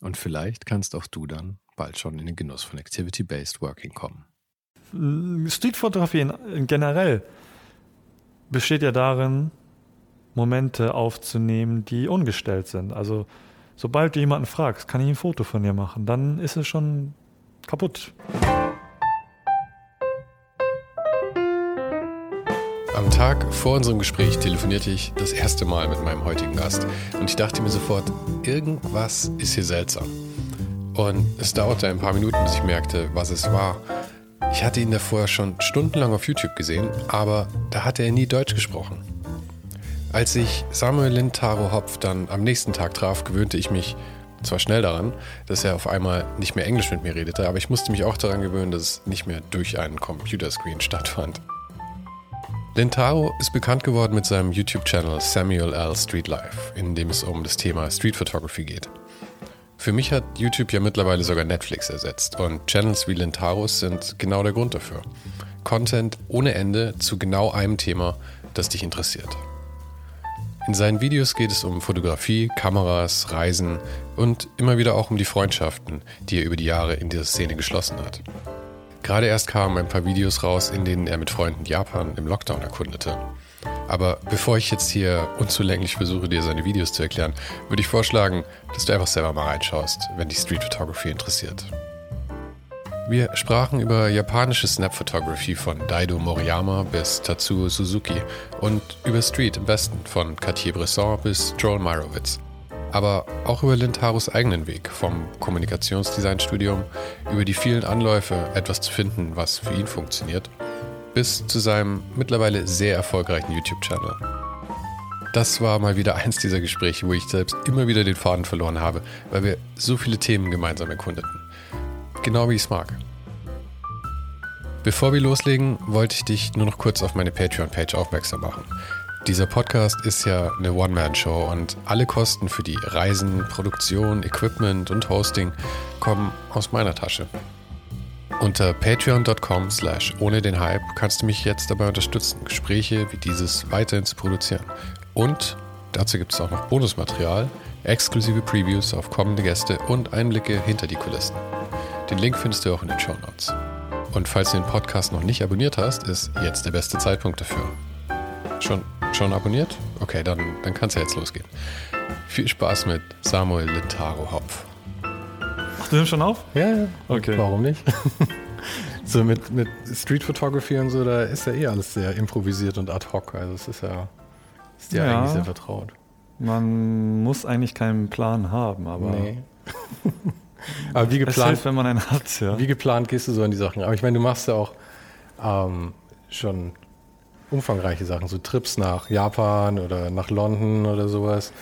Und vielleicht kannst auch du dann bald schon in den Genuss von Activity-Based Working kommen. Streetfotografie generell besteht ja darin, Momente aufzunehmen, die ungestellt sind. Also sobald du jemanden fragst, kann ich ein Foto von dir machen, dann ist es schon kaputt. Am Tag vor unserem Gespräch telefonierte ich das erste Mal mit meinem heutigen Gast und ich dachte mir sofort, irgendwas ist hier seltsam. Und es dauerte ein paar Minuten, bis ich merkte, was es war. Ich hatte ihn davor schon stundenlang auf YouTube gesehen, aber da hatte er nie Deutsch gesprochen. Als ich Samuel Lintaro Hopf dann am nächsten Tag traf, gewöhnte ich mich zwar schnell daran, dass er auf einmal nicht mehr Englisch mit mir redete, aber ich musste mich auch daran gewöhnen, dass es nicht mehr durch einen Computerscreen stattfand. Lintaro ist bekannt geworden mit seinem YouTube-Channel Samuel L. Street Life, in dem es um das Thema Street Photography geht. Für mich hat YouTube ja mittlerweile sogar Netflix ersetzt und Channels wie Lintaros sind genau der Grund dafür. Content ohne Ende zu genau einem Thema, das dich interessiert. In seinen Videos geht es um Fotografie, Kameras, Reisen und immer wieder auch um die Freundschaften, die er über die Jahre in dieser Szene geschlossen hat. Gerade erst kamen ein paar Videos raus, in denen er mit Freunden Japan im Lockdown erkundete. Aber bevor ich jetzt hier unzulänglich versuche, dir seine Videos zu erklären, würde ich vorschlagen, dass du einfach selber mal reinschaust, wenn dich Street Photography interessiert. Wir sprachen über japanische Snap Photography von Daido Moriyama bis Tatsuo Suzuki und über Street im Westen von Cartier-Bresson bis Joel Meyerowitz. Aber auch über Lintaros eigenen Weg vom Kommunikationsdesignstudium, über die vielen Anläufe, etwas zu finden, was für ihn funktioniert, bis zu seinem mittlerweile sehr erfolgreichen YouTube-Channel. Das war mal wieder eins dieser Gespräche, wo ich selbst immer wieder den Faden verloren habe, weil wir so viele Themen gemeinsam erkundeten. Genau wie ich es mag. Bevor wir loslegen, wollte ich dich nur noch kurz auf meine Patreon-Page aufmerksam machen. Dieser Podcast ist ja eine One-Man-Show und alle Kosten für die Reisen, Produktion, Equipment und Hosting kommen aus meiner Tasche. Unter patreon.com slash ohne den Hype kannst du mich jetzt dabei unterstützen, Gespräche wie dieses weiterhin zu produzieren. Und dazu gibt es auch noch Bonusmaterial, exklusive Previews auf kommende Gäste und Einblicke hinter die Kulissen. Den Link findest du auch in den Show Notes. Und falls du den Podcast noch nicht abonniert hast, ist jetzt der beste Zeitpunkt dafür. Schon, schon abonniert? Okay, dann, dann kann es ja jetzt losgehen. Viel Spaß mit Samuel Lintaro Hopf. Ach, du nimmst schon auf? Ja, ja. Okay. Warum nicht? so mit, mit Street Photography und so, da ist ja eh alles sehr improvisiert und ad hoc. Also es ist ja, ist dir ja. eigentlich sehr vertraut. Man muss eigentlich keinen Plan haben, aber. Nee. Aber wie geplant, es hilft, wenn man einen hat, ja. Wie geplant gehst du so in die Sachen? Aber ich meine, du machst ja auch ähm, schon umfangreiche Sachen, so Trips nach Japan oder nach London oder sowas.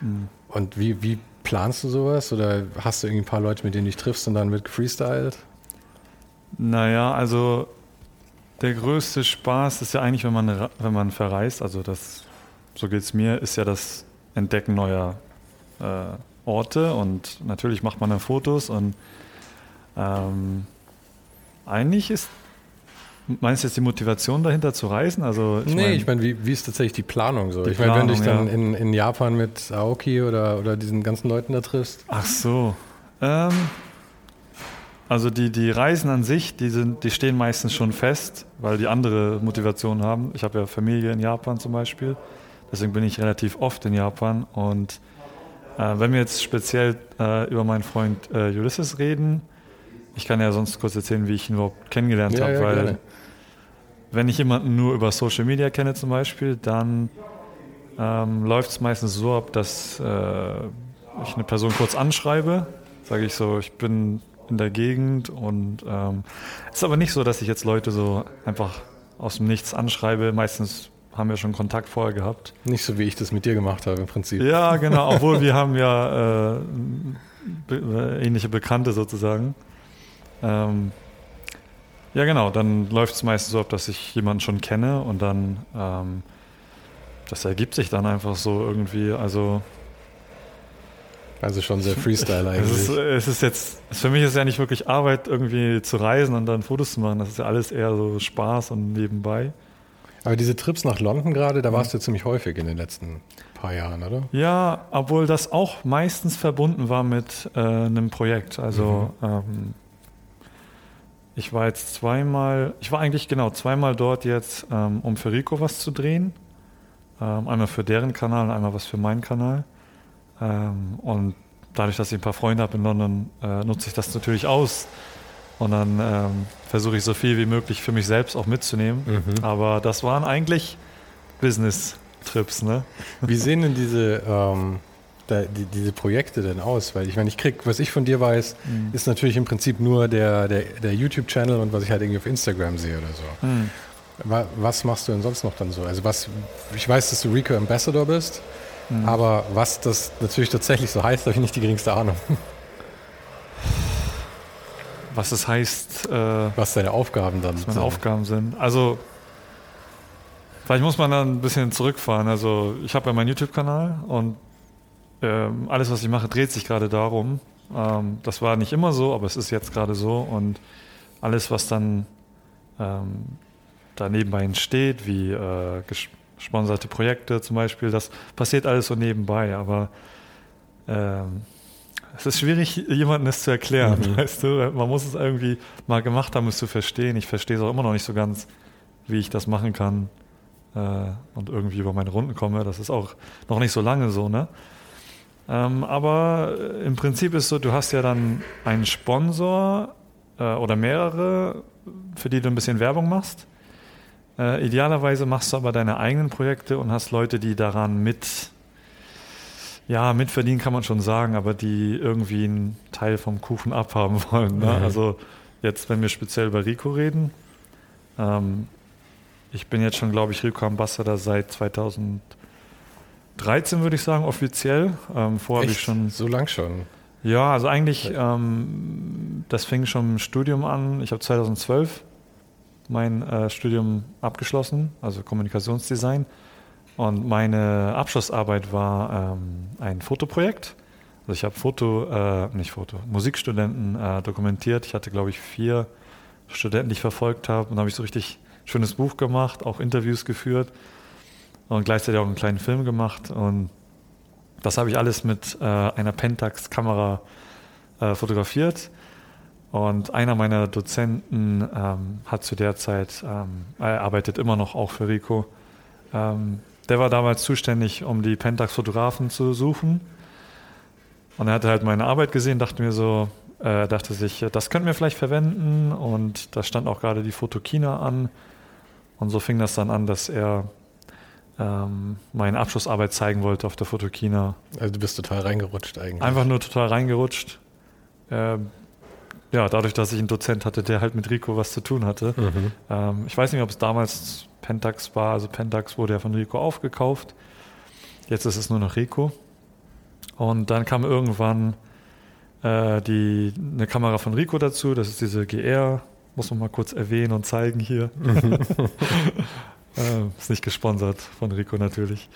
Mhm. Und wie, wie planst du sowas? Oder hast du irgendwie ein paar Leute, mit denen du dich triffst und dann wird gefreestylt? Naja, also der größte Spaß ist ja eigentlich, wenn man, wenn man verreist, also das, so geht es mir, ist ja das Entdecken neuer äh, Orte und natürlich macht man dann Fotos und ähm, eigentlich ist Meinst du jetzt die Motivation dahinter zu reisen? Also, ich nee, mein, ich meine, wie, wie ist tatsächlich die Planung so? Die ich meine, wenn du dich dann ja. in, in Japan mit Aoki oder, oder diesen ganzen Leuten da triffst. Ach so. Ähm, also die, die Reisen an sich, die, sind, die stehen meistens schon fest, weil die andere Motivation haben. Ich habe ja Familie in Japan zum Beispiel. Deswegen bin ich relativ oft in Japan und Äh, wenn wir jetzt speziell äh, über meinen Freund äh, Ulysses reden, ich kann ja sonst kurz erzählen, wie ich ihn überhaupt kennengelernt Ja, habe, ja, weil gerne. Wenn ich jemanden nur über Social Media kenne zum Beispiel, dann ähm, läuft es meistens so ab, dass äh, ich eine Person kurz anschreibe, sage ich so, ich bin in der Gegend und ähm, es ist aber nicht so, dass ich jetzt Leute so einfach aus dem Nichts anschreibe. Meistens haben wir schon Kontakt vorher gehabt. Nicht so, wie ich das mit dir gemacht habe im Prinzip. Ja, genau, obwohl wir haben ja äh, be ähnliche Bekannte sozusagen. Ähm, ja, genau, dann läuft es meistens so ab, dass ich jemanden schon kenne und dann, ähm, das ergibt sich dann einfach so irgendwie. Also, Also schon sehr Freestyle es ist, eigentlich. es ist jetzt, für mich ist es ja nicht wirklich Arbeit, irgendwie zu reisen und dann Fotos zu machen. Das ist ja alles eher so Spaß und nebenbei. Aber diese Trips nach London gerade, da warst du ziemlich häufig in den letzten paar Jahren, oder? Ja, obwohl das auch meistens verbunden war mit äh, einem Projekt. Also ähm, ich war jetzt zweimal, ich war eigentlich genau zweimal dort jetzt, ähm, um für Rico was zu drehen. Ähm, einmal für deren Kanal und einmal was für meinen Kanal. Ähm, und dadurch, dass ich ein paar Freunde habe in London, äh, nutze ich das natürlich aus. Und dann ähm, versuche ich so viel wie möglich für mich selbst auch mitzunehmen. Mhm. Aber das waren eigentlich Business-Trips, ne? Wie sehen denn diese, ähm, da, die, diese Projekte denn aus? Weil ich meine, ich krieg, was ich von dir weiß, Mhm. ist natürlich im Prinzip nur der, der, der YouTube-Channel und was ich halt irgendwie auf Instagram sehe oder so. Mhm. Wa- Was machst du denn sonst noch dann so? Also was, ich weiß, dass du Rico Ambassador bist, Mhm. aber was das natürlich tatsächlich so heißt, habe ich nicht die geringste Ahnung. Was es heißt, äh, Was deine Aufgaben dann was meine sind. Aufgaben sind. Also, vielleicht muss man dann ein bisschen zurückfahren. Also, ich habe ja meinen YouTube-Kanal und ähm, alles, was ich mache, dreht sich gerade darum. Ähm, das war nicht immer so, aber es ist jetzt gerade so. Und alles, was dann ähm, da nebenbei entsteht, wie äh, ges- gesponserte Projekte zum Beispiel, das passiert alles so nebenbei. Aber ähm, es ist schwierig, jemandem das zu erklären, Mhm. weißt du? Man muss es irgendwie mal gemacht haben, es zu verstehen. Ich verstehe es auch immer noch nicht so ganz, wie ich das machen kann äh, und irgendwie über meine Runden komme. Das ist auch noch nicht so lange so, ne? Ähm, aber äh, im Prinzip ist so, du hast ja dann einen Sponsor äh, oder mehrere, für die du ein bisschen Werbung machst. Äh, idealerweise machst du aber deine eigenen Projekte und hast Leute, die daran mit, ja, mitverdienen kann man schon sagen, aber die irgendwie einen Teil vom Kuchen abhaben wollen. Ne? Mhm. Also jetzt, wenn wir speziell über Rico reden, ähm, ich bin jetzt schon, glaube ich, Rico Ambassador seit 2013, würde ich sagen, offiziell. Ähm, vorher habe ich schon So lang schon. ja, also eigentlich, ähm, das fing schon im Studium an. Ich habe 2012 mein äh, Studium abgeschlossen, also Kommunikationsdesign. Und meine Abschlussarbeit war ähm, ein Fotoprojekt. Also ich habe Foto, äh, nicht Foto, Musikstudenten äh, dokumentiert. Ich hatte, glaube ich, vier Studenten, die ich verfolgt habe. Und da habe ich so richtig schönes Buch gemacht, auch Interviews geführt und gleichzeitig auch einen kleinen Film gemacht. Und das habe ich alles mit äh, einer Pentax-Kamera äh, fotografiert. Und einer meiner Dozenten ähm, hat zu der Zeit, ähm, er arbeitet immer noch auch für Rico, ähm, der war damals zuständig, um die Pentax-Fotografen zu suchen. Und er hatte halt meine Arbeit gesehen, dachte mir so, äh, dachte sich, das könnten wir vielleicht verwenden. Und da stand auch gerade die Fotokina an. Und so fing das dann an, dass er ähm, meine Abschlussarbeit zeigen wollte auf der Fotokina. Also du bist total reingerutscht eigentlich. Einfach nur total reingerutscht. Ähm, ja, dadurch, dass ich einen Dozent hatte, der halt mit Rico was zu tun hatte. Mhm. Ähm, ich weiß nicht, ob es damals Pentax war. Also Pentax wurde ja von Rico aufgekauft. Jetzt ist es nur noch Rico. Und dann kam irgendwann äh, die, eine Kamera von Rico dazu. Das ist diese GR. Muss man mal kurz erwähnen und zeigen hier. äh, ist nicht gesponsert von Rico natürlich.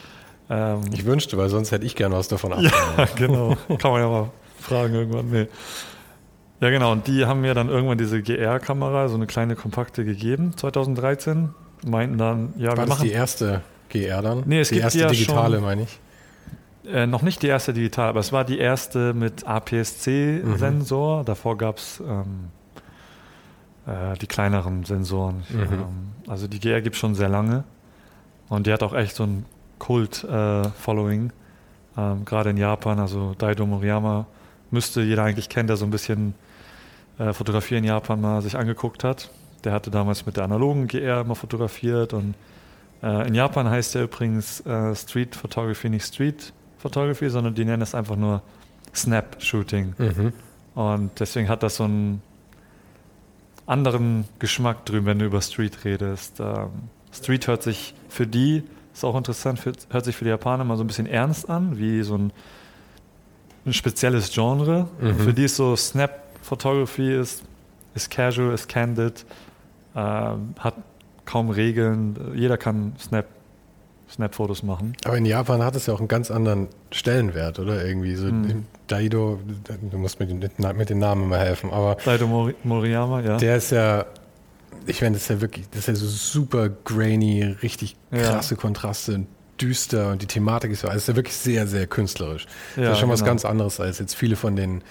Ähm, Ich wünschte, weil sonst hätte ich gern was davon ab. ja, genau. Kann man ja mal fragen irgendwann. Nee. Ja, genau. Und die haben mir dann irgendwann diese GR-Kamera, so eine kleine kompakte gegeben, 2013. Meinten dann, ja, War wir das machen die erste GR dann? Nee, es die gibt erste ja digitale, schon- meine ich. äh, noch nicht die erste digital, aber es war die erste mit APS-C-Sensor. Davor gab es ähm, äh, die kleineren Sensoren. Mhm. Ähm, also die GR gibt es schon sehr lange. Und die hat auch echt so ein Kult-Following. Ähm, Gerade in Japan, also Daido Moriyama müsste jeder eigentlich kennen, der so ein bisschen äh, Fotografie in Japan mal sich angeguckt hat. Der hatte damals mit der analogen GR mal fotografiert und äh, in Japan heißt der übrigens äh, Street Photography nicht Street Photography, sondern die nennen es einfach nur Snap Shooting. Mhm. Und deswegen hat das so einen anderen Geschmack drüben, wenn du über Street redest. Ähm, Street hört sich für die, ist auch interessant, hört sich für die Japaner mal so ein bisschen ernst an, wie so ein, ein spezielles Genre. Mhm. Für die ist so Snap Photography ist, ist casual, ist candid, äh, hat kaum Regeln. Jeder kann Snap Snap-Fotos machen. Aber in Japan hat es ja auch einen ganz anderen Stellenwert, oder? Irgendwie so Mhm. Daido, du musst mir den, mit den Namen immer helfen, aber Daido Mori Moriyama, ja. der ist ja, ich meine, das ist ja wirklich, das ist ja so super grainy, richtig Ja. krasse Kontraste und düster und die Thematik ist ja, also ist ja wirklich sehr, sehr künstlerisch. das Ja, ist schon was genau. ganz anderes als jetzt viele von den,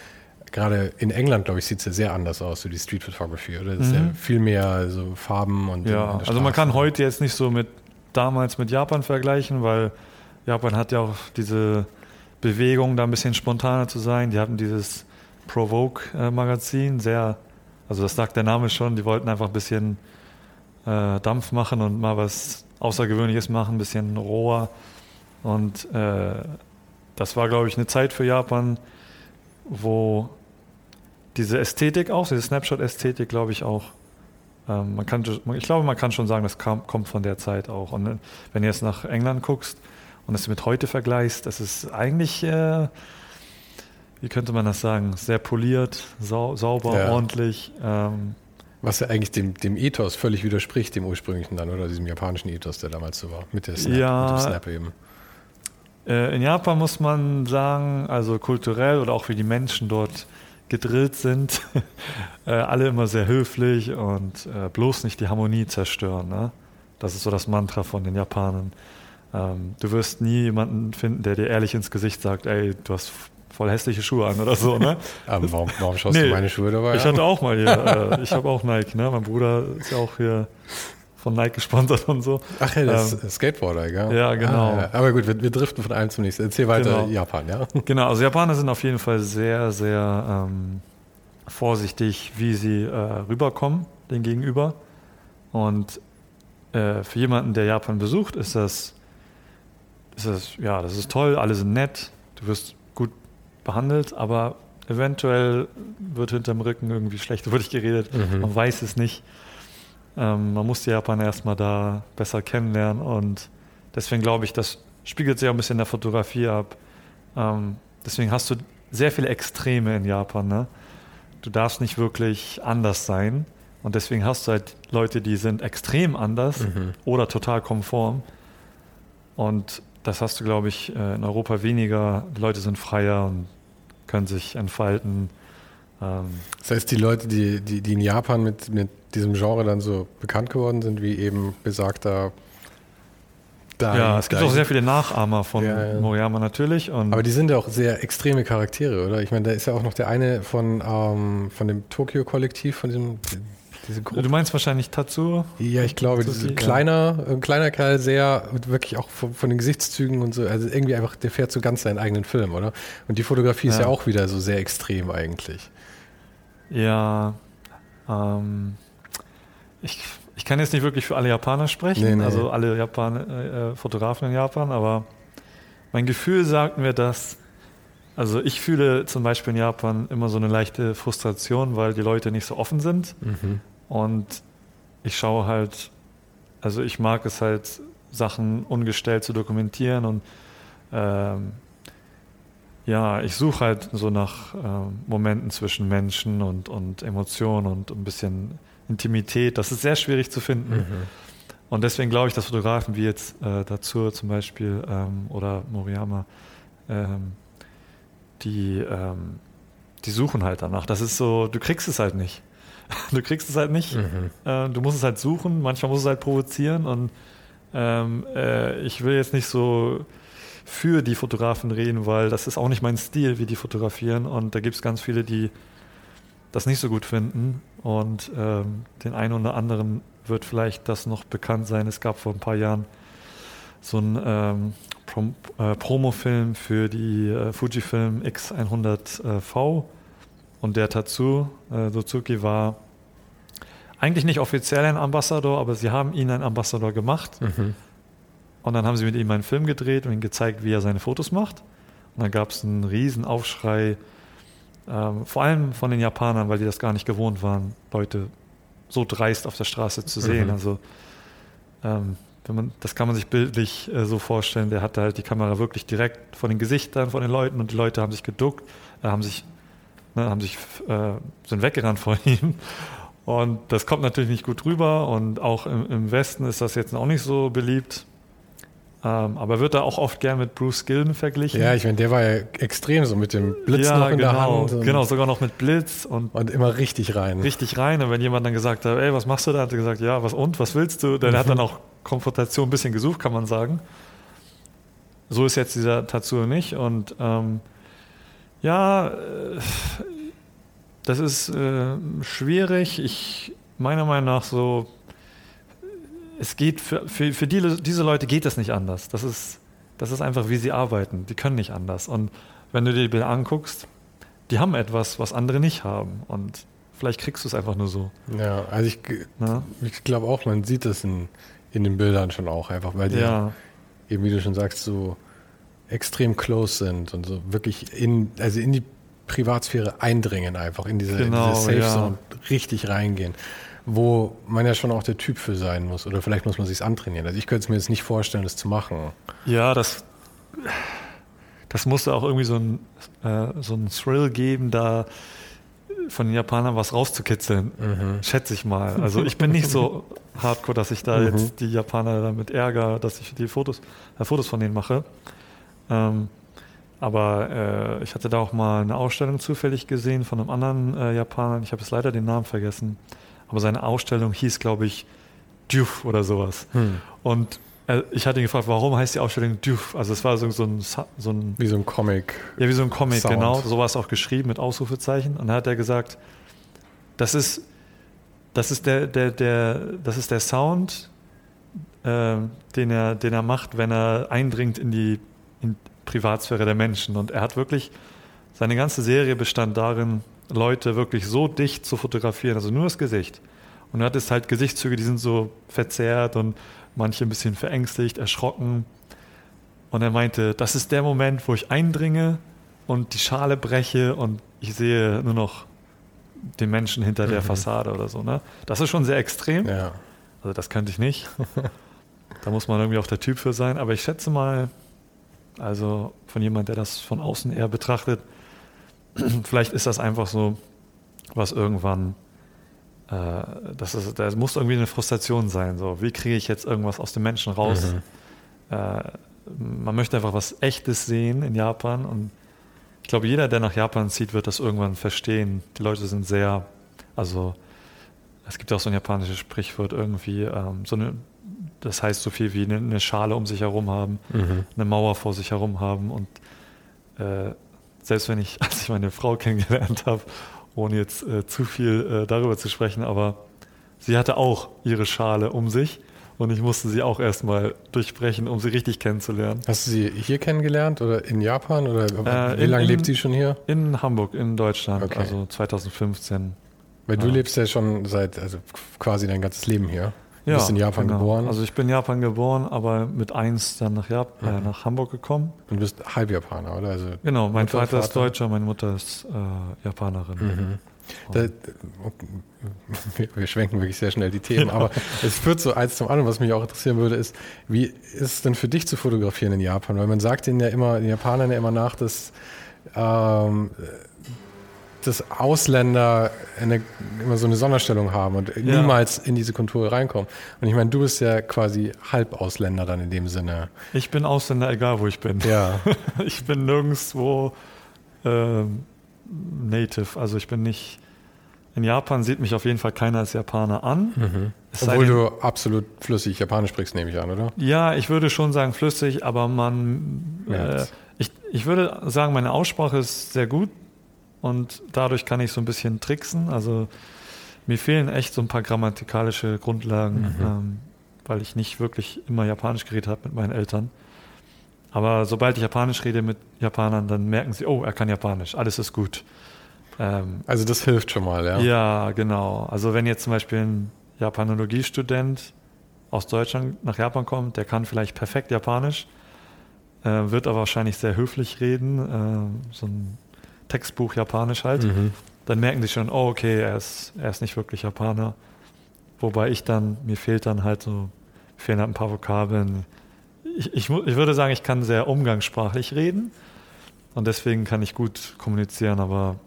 gerade in England, glaube ich, sieht es ja sehr anders aus, so die Street Photography, oder? Das ist ja Mhm. viel mehr so Farben und Ja, also man kann heute jetzt nicht so mit damals mit Japan vergleichen, weil Japan hat ja auch diese Bewegung, da ein bisschen spontaner zu sein. Die hatten dieses Provoke-Magazin, sehr, also das sagt der Name schon, die wollten einfach ein bisschen äh, Dampf machen und mal was Außergewöhnliches machen, ein bisschen roher. Und äh, das war, glaube ich, eine Zeit für Japan, wo diese Ästhetik auch, diese Snapshot-Ästhetik, glaube ich, auch ähm, man kann, ich glaube, man kann schon sagen, das kam, kommt von der Zeit auch. Und äh, wenn du jetzt nach England guckst und es mit heute vergleichst, das ist eigentlich, äh, wie könnte man das sagen, sehr poliert, sau, sauber, Ja. ordentlich. Ähm, Was ja eigentlich dem, dem Ethos völlig widerspricht, dem ursprünglichen dann, oder diesem japanischen Ethos, der damals so war, mit, der Snap, Ja. mit dem Snap eben. Äh, in Japan muss man sagen, also kulturell oder auch wie die Menschen dort gedrillt sind, äh, alle immer sehr höflich und äh, bloß nicht die Harmonie zerstören. Ne? Das ist so das Mantra von den Japanern. Ähm, du wirst nie jemanden finden, der dir ehrlich ins Gesicht sagt, ey, du hast voll hässliche Schuhe an oder so. Ne? Aber warum, warum schaust Nee, du meine Schuhe dabei Ich an? hatte auch mal hier, äh, ich habe auch Nike, ne? Mein Bruder ist ja auch hier von Nike gesponsert und so. Ach ja, das Ähm, ist Skateboarder, gell? ja, genau. Ah, ja. Aber gut, wir, wir driften von einem zum nächsten. Erzähl weiter Genau. Japan, ja? Genau, also Japaner sind auf jeden Fall sehr, sehr ähm, vorsichtig, wie sie äh, rüberkommen, den Gegenüber. Und äh, für jemanden, der Japan besucht, ist das, ist das, ja, das ist toll, alle sind nett, du wirst gut behandelt, aber eventuell wird hinterm Rücken irgendwie schlecht über dich geredet. Mhm. Man weiß es nicht. Ähm, man muss die Japaner erstmal da besser kennenlernen und deswegen glaube ich, das spiegelt sich auch ein bisschen in der Fotografie ab. Ähm, deswegen hast du sehr viele Extreme in Japan. Ne? Du darfst nicht wirklich anders sein und deswegen hast du halt Leute, die sind extrem anders Mhm. oder total konform. Und das hast du, glaube ich, äh, in Europa weniger. Die Leute sind freier und können sich entfalten. Ähm, Das heißt, die Leute, die, die, die in Japan mit, mit diesem Genre dann so bekannt geworden sind, wie eben besagter Dai- ja, es gibt Dai- auch sehr viele Nachahmer von Ja, ja. Moriyama natürlich. Aber die sind ja auch sehr extreme Charaktere, oder? Ich meine, da ist ja auch noch der eine von, ähm, von dem Tokio-Kollektiv, von diesem, diese Gruppe. du meinst wahrscheinlich Tatsuo? Ja, ich glaube, die- kleiner, ein kleiner Kerl, sehr, wirklich auch von, von den Gesichtszügen und so, also irgendwie einfach, der fährt so ganz seinen eigenen Film, oder? Und die Fotografie ist Ja. ja auch wieder so sehr extrem eigentlich. Ja, ähm, ich, ich kann jetzt nicht wirklich für alle Japaner sprechen, Nee, nee. also alle Japan, äh, äh, Fotografen in Japan, aber mein Gefühl sagt mir das. Also ich fühle zum Beispiel in Japan immer so eine leichte Frustration, weil die Leute nicht so offen sind und ich schaue halt, also ich mag es halt, Sachen ungestellt zu dokumentieren und ähm, ja, ich suche halt so nach ähm, Momenten zwischen Menschen und, und Emotionen und ein bisschen Intimität. Das ist sehr schwierig zu finden. Und deswegen glaube ich, dass Fotografen wie jetzt äh, dazu zum Beispiel ähm, oder Moriyama, ähm, die, ähm, die suchen halt danach. Das ist so, du kriegst es halt nicht. Du kriegst es halt nicht. Äh, du musst es halt suchen, manchmal musst du es halt provozieren und ähm, äh, ich will jetzt nicht so für die Fotografen reden, weil das ist auch nicht mein Stil, wie die fotografieren und da gibt es ganz viele, die das nicht so gut finden und ähm, den einen oder anderen wird vielleicht das noch bekannt sein. Es gab vor ein paar Jahren so ein ähm, Prom äh, Promofilm für die äh, Fujifilm X100V und der Tatsu äh, Suzuki war eigentlich nicht offiziell ein Ambassador, aber sie haben ihn ein Ambassador gemacht. Mhm. Und dann haben sie mit ihm einen Film gedreht und ihm gezeigt, wie er seine Fotos macht. Und dann gab es einen riesen Aufschrei, ähm, vor allem von den Japanern, weil die das gar nicht gewohnt waren, Leute so dreist auf der Straße zu sehen. Mhm. Also ähm, wenn man, das kann man sich bildlich äh, so vorstellen, der hatte halt die Kamera wirklich direkt vor den Gesichtern von den Leuten und die Leute haben sich geduckt, äh, haben sich, ne, haben sich äh, sind weggerannt vor ihm. Und das kommt natürlich nicht gut rüber und auch im, im Westen ist das jetzt auch nicht so beliebt. Ähm, aber wird da auch oft gern mit Bruce Gilden verglichen. Ja, ich meine, der war ja extrem so mit dem Blitz ja, noch in genau, der Hand. Genau, sogar noch mit Blitz und und immer richtig rein. richtig rein. Und wenn jemand dann gesagt hat, ey, was machst du da? Hat er gesagt, ja, was und, was willst du? Dann hat Mhm. dann auch Konfrontation ein bisschen gesucht, kann man sagen. So ist jetzt dieser Tatsuo nicht. Und ähm, ja, äh, das ist äh, schwierig. Ich meiner Meinung nach so, es geht für, für, für die, diese Leute geht das nicht anders. Das ist, das ist einfach, wie sie arbeiten. Die können nicht anders. Und wenn du dir die Bilder anguckst, die haben etwas, was andere nicht haben. Und vielleicht kriegst du es einfach nur so. Ja, also ich, ich glaube auch, man sieht das in, in den Bildern schon auch einfach, weil die Ja, eben, wie du schon sagst, so extrem close sind und so wirklich in, also in die Privatsphäre eindringen einfach, in diese, in Genau, diese Safe ja. Zone richtig reingehen. Wo man ja schon auch der Typ für sein muss. Oder vielleicht muss man sich antrainieren. Also ich könnte es mir jetzt nicht vorstellen, das zu machen. ja das, das musste auch irgendwie so ein, äh, so ein Thrill geben, da von den Japanern was rauszukitzeln. Schätze ich mal. Also ich bin nicht so hardcore, dass ich da Mhm. jetzt die Japaner damit ärgere, dass ich die Fotos, äh, Fotos von denen mache. Ähm, aber äh, ich hatte da auch mal eine Ausstellung zufällig gesehen von einem anderen äh, Japaner. Ich habe jetzt leider den Namen vergessen. Aber seine Ausstellung hieß, glaube ich, Duf oder sowas. Und äh, ich hatte ihn gefragt, warum heißt die Ausstellung Duf? Also es war so, so, ein, so ein Wie so ein Comic. ja, wie so ein Comic, Sound. genau. So war es auch geschrieben mit Ausrufezeichen. Und dann hat er gesagt, das ist, das ist der, der, der, das ist der Sound, äh, den, er, den er macht, wenn er eindringt in die in Privatsphäre der Menschen. Und er hat wirklich, seine ganze Serie bestand darin, Leute wirklich so dicht zu fotografieren, also nur das Gesicht. Und er hat es halt Gesichtszüge, die sind so verzerrt und manche ein bisschen verängstigt, erschrocken. Und er meinte, das ist der Moment, wo ich eindringe und die Schale breche und ich sehe nur noch den Menschen hinter der Mhm. Fassade oder so. Ne? Das ist schon sehr extrem. Ja. Also das könnte ich nicht. da muss man irgendwie auch der Typ für sein. Aber ich schätze mal, also von jemand, der das von außen eher betrachtet, vielleicht ist das einfach so, was irgendwann, äh, das, ist, das muss irgendwie eine Frustration sein. So, wie kriege ich jetzt irgendwas aus dem Menschen raus? Mhm. Äh, man möchte einfach was Echtes sehen in Japan und ich glaube, jeder, der nach Japan zieht, wird das irgendwann verstehen. Die Leute sind sehr, also es gibt auch so ein japanisches Sprichwort irgendwie, ähm, so eine, das heißt so viel wie eine, eine Schale um sich herum haben, Mhm. eine Mauer vor sich herum haben und äh, selbst wenn ich, als ich meine Frau kennengelernt habe, ohne jetzt äh, zu viel äh, darüber zu sprechen, aber sie hatte auch ihre Schale um sich und ich musste sie auch erstmal durchbrechen, um sie richtig kennenzulernen. Hast du sie hier kennengelernt oder in Japan? Oder Äh, wie in- lange in- lebt sie schon hier? In Hamburg, in Deutschland, Okay. also 2015. Weil du Ja. lebst ja schon seit, also quasi dein ganzes Leben hier. Du bist in Japan genau. geboren Also ich bin in Japan geboren, aber mit eins dann nach, Jap äh, Mhm. nach Hamburg gekommen. und du bist Halbjapaner, oder? Also, Genau, mein Mutter, Vater ist Vater? Deutscher, meine Mutter ist äh, Japanerin. Mhm. Und- Da, wir, wir schwenken wirklich sehr schnell die Themen, aber es führt so eins zum anderen. Was mich auch interessieren würde, ist, wie ist es denn für dich zu fotografieren in Japan? Weil man sagt ihnen ja immer, den Japanern ja immer nach, dass, ähm, dass Ausländer eine, immer so eine Sonderstellung haben und Ja. niemals in diese Kultur reinkommen. Und ich meine, du bist ja quasi Halbausländer dann in dem Sinne. Ich bin Ausländer, egal wo ich bin. Ja. Ich bin nirgendwo ähm, native. Also ich bin nicht. In Japan sieht mich auf jeden Fall keiner als Japaner an. Sei Obwohl denn- du absolut flüssig Japanisch sprichst, nehme ich an, oder? Ja, ich würde schon sagen flüssig, aber man. Äh, ich, ich würde sagen, meine Aussprache ist sehr gut und dadurch kann ich so ein bisschen tricksen. Also mir fehlen echt so ein paar grammatikalische Grundlagen, Mhm. ähm, weil ich nicht wirklich immer Japanisch geredet habe mit meinen Eltern. Aber sobald ich Japanisch rede mit Japanern, dann merken sie, oh, er kann Japanisch, alles ist gut. Ähm, also das hilft schon mal, ja? Ja, genau. Also wenn jetzt zum Beispiel ein Japanologiestudent aus Deutschland nach Japan kommt, der kann vielleicht perfekt Japanisch, äh, wird aber wahrscheinlich sehr höflich reden, äh, so ein Textbuch Japanisch halt. Mhm. Dann merken sie schon, oh, okay, er ist, er ist nicht wirklich Japaner. Wobei ich dann, mir fehlt dann halt so, fehlen halt ein paar Vokabeln. Ich, ich, ich würde sagen, ich kann sehr umgangssprachlich reden und deswegen kann ich gut kommunizieren, aber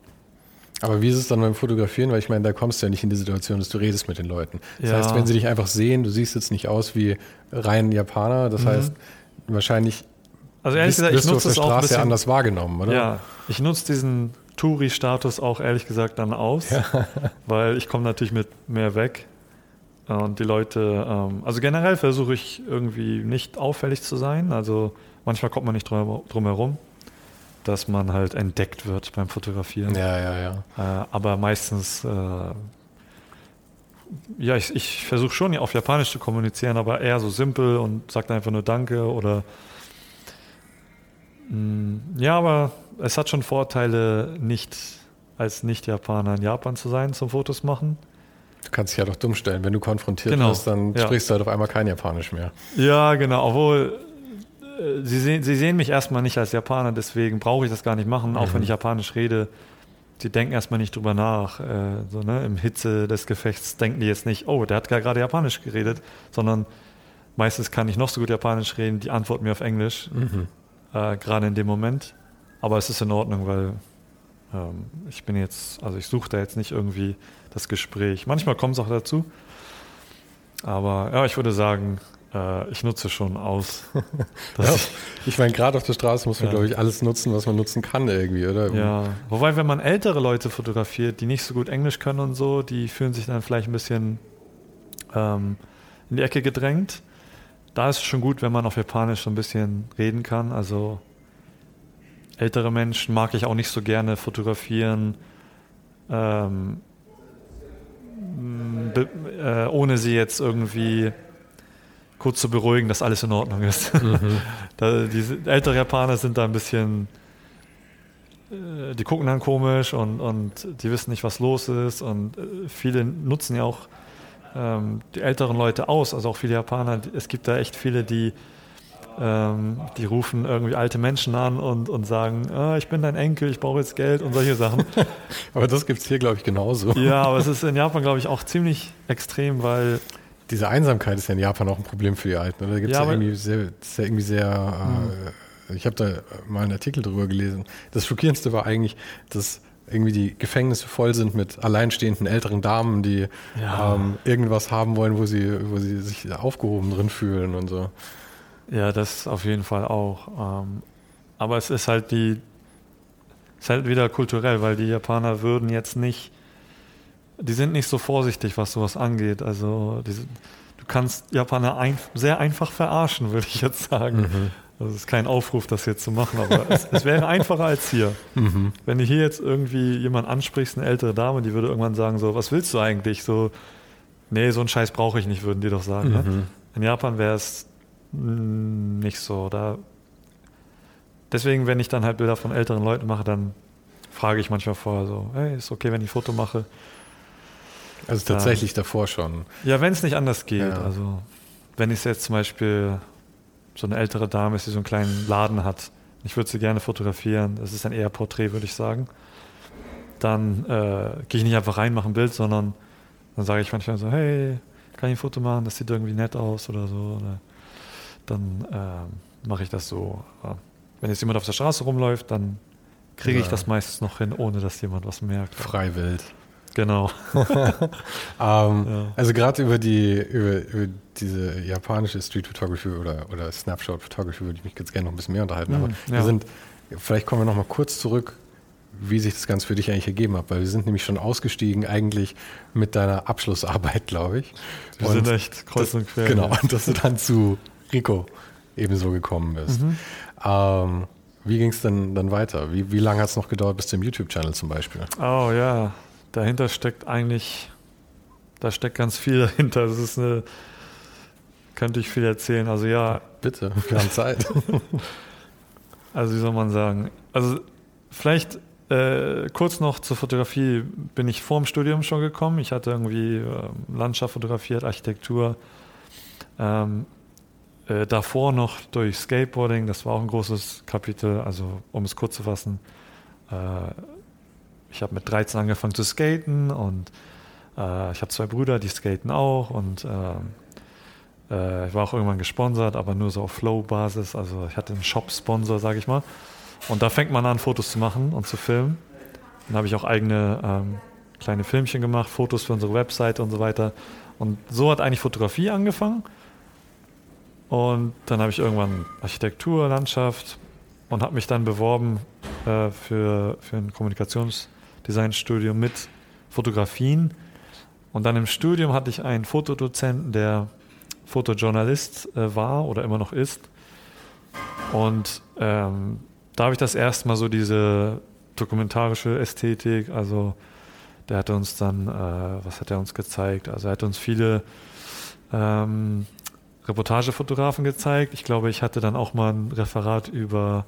aber wie ist es dann beim Fotografieren? Weil ich meine, da kommst du ja nicht in die Situation, dass du redest mit den Leuten. Das ja. heißt, wenn sie dich einfach sehen, du siehst jetzt nicht aus wie rein Japaner, das mhm. heißt, wahrscheinlich also ehrlich gesagt, ich nutze es auch ein bisschen anders wahrgenommen, oder? Ja, ich nutze diesen Touri-Status auch ehrlich gesagt dann aus, ja. weil ich komme natürlich mit mehr weg. Und die Leute, ähm, also generell versuche ich irgendwie nicht auffällig zu sein. Also manchmal kommt man nicht drum, drum herum dass man halt entdeckt wird beim Fotografieren. Ja, ja, ja. Äh, aber meistens, äh, ja, ich, ich versuche schon auf Japanisch zu kommunizieren, aber eher so simpel und sagt einfach nur Danke oder ja, aber es hat schon Vorteile, nicht als Nicht-Japaner in Japan zu sein zum Fotos machen. Du kannst dich ja doch dumm stellen. Wenn du konfrontiert genau. wirst, dann ja. sprichst du halt auf einmal kein Japanisch mehr. Ja, genau. Obwohl äh, sie, sehen, sie sehen mich erstmal nicht als Japaner, deswegen brauche ich das gar nicht machen, auch mhm. wenn ich Japanisch rede. Sie denken erstmal nicht drüber nach. Äh, so, ne? Im Hitze des Gefechts denken die jetzt nicht, oh, der hat gerade Japanisch geredet, sondern meistens kann ich noch so gut Japanisch reden, die antworten mir auf Englisch, mhm. Äh, gerade in dem Moment. Aber es ist in Ordnung, weil ähm, ich bin jetzt, also ich suche da jetzt nicht irgendwie das Gespräch. Manchmal kommt es auch dazu. Aber ja, ich würde sagen, äh, ich nutze schon aus. ja, ich, meine, gerade auf der Straße muss man, ja. glaube ich, alles nutzen, was man nutzen kann irgendwie, oder? Ja, wobei, wenn man ältere Leute fotografiert, die nicht so gut Englisch können und so, die fühlen sich dann vielleicht ein bisschen ähm, in die Ecke gedrängt. Da ist es schon gut, wenn man auf Japanisch so ein bisschen reden kann. Also ältere Menschen mag ich auch nicht so gerne fotografieren. Ähm, äh, ohne sie jetzt irgendwie kurz zu beruhigen, dass alles in Ordnung ist. Mhm. da, die ältere Japaner sind da ein bisschen, äh, die gucken dann komisch und, und die wissen nicht, was los ist. Und äh, viele nutzen ja auch ähm, die älteren Leute aus, also auch viele Japaner. Es gibt da echt viele, die ähm, die rufen irgendwie alte Menschen an und, und sagen, ah, ich bin dein Enkel, ich brauche jetzt Geld und solche Sachen. aber das gibt es hier, glaube ich, genauso. Ja, aber es ist in Japan, glaube ich, auch ziemlich extrem, weil diese Einsamkeit ist ja in Japan auch ein Problem für die Alten. Oder? Da gibt's ja, ja irgendwie sehr, ist ja irgendwie sehr äh, ich habe da mal einen Artikel drüber gelesen. Das Schockierendste war eigentlich, dass irgendwie die Gefängnisse voll sind mit alleinstehenden älteren Damen, die ja. ähm, irgendwas haben wollen, wo sie, wo sie sich aufgehoben drin fühlen und so. Ja, das auf jeden Fall auch. Ähm, aber es ist halt die, ist halt wieder kulturell, weil die Japaner würden jetzt nicht die sind nicht so vorsichtig, was sowas angeht. Also die, du kannst Japaner ein, sehr einfach verarschen, würde ich jetzt sagen. Mhm. Das ist kein Aufruf, das jetzt zu machen, aber es, es, wäre einfacher als hier. Mhm. Wenn du hier jetzt irgendwie jemanden ansprichst, eine ältere Dame, die würde irgendwann sagen so, was willst du eigentlich? So, nee, so einen Scheiß brauche ich nicht, würden die doch sagen. Ne? Mhm. Ne? In Japan wäre es nicht so. Da Deswegen, wenn ich dann halt Bilder von älteren Leuten mache, dann frage ich manchmal vorher so, hey, ist okay, wenn ich ein Foto mache? Also tatsächlich davor schon. Ja, wenn es nicht anders geht. Ja. Also wenn ich jetzt zum Beispiel so eine ältere Dame ist, die so einen kleinen Laden hat, ich würde sie gerne fotografieren, das ist ein eher Porträt, würde ich sagen, dann äh, gehe ich nicht einfach rein, mache ein Bild, sondern dann sage ich manchmal so, hey, kann ich ein Foto machen, das sieht irgendwie nett aus oder so. Oder dann äh, mache ich das so. Wenn jetzt jemand auf der Straße rumläuft, dann kriege ich das meistens noch hin, ohne dass jemand was merkt. Freiwild. Genau. ähm, ja. Also gerade über die über, über, diese japanische Street Photography oder, oder Snapshot Photography würde ich mich jetzt gerne noch ein bisschen mehr unterhalten. Mhm, Aber ja. wir sind, vielleicht kommen wir noch mal kurz zurück, wie sich das Ganze für dich eigentlich ergeben hat, weil wir sind nämlich schon ausgestiegen eigentlich mit deiner Abschlussarbeit, glaube ich. Wir und sind echt kreuz und quer. Genau, und dass du dann zu Rico ebenso gekommen bist. Mhm. Ähm, wie ging es denn dann weiter? Wie, wie lange hat es noch gedauert bis zum YouTube-Channel zum Beispiel? Oh ja, dahinter steckt eigentlich, da steckt ganz viel dahinter. Das ist eine, könnte ich viel erzählen. Also ja. Bitte, wir haben Zeit. Also wie soll man sagen? Also vielleicht äh, kurz noch zur Fotografie bin ich vor dem Studium schon gekommen. Ich hatte irgendwie äh, Landschaft fotografiert, Architektur. Ähm, äh, davor noch durch Skateboarding, das war auch ein großes Kapitel. Also um es kurz zu fassen, äh, ich habe mit 13 angefangen zu skaten und äh, ich habe zwei Brüder, die skaten auch und ähm, äh, ich war auch irgendwann gesponsert, aber nur so auf Flow-Basis. Also ich hatte einen Shop-Sponsor, sage ich mal. Und da fängt man an, Fotos zu machen und zu filmen. Dann habe ich auch eigene ähm, kleine Filmchen gemacht, Fotos für unsere Webseite und so weiter. Und so hat eigentlich Fotografie angefangen. Und dann habe ich irgendwann Architektur, Landschaft und habe mich dann beworben äh, für, für ein Kommunikationsdesignstudium mit Fotografien. Und dann im Studium hatte ich einen Fotodozenten, der Fotojournalist äh, war oder immer noch ist. Und ähm, da habe ich das erste Mal so diese dokumentarische Ästhetik, also der hat uns dann, äh, was hat er uns gezeigt? Also er hat uns viele ähm, Reportagefotografen gezeigt. Ich glaube, ich hatte dann auch mal ein Referat über,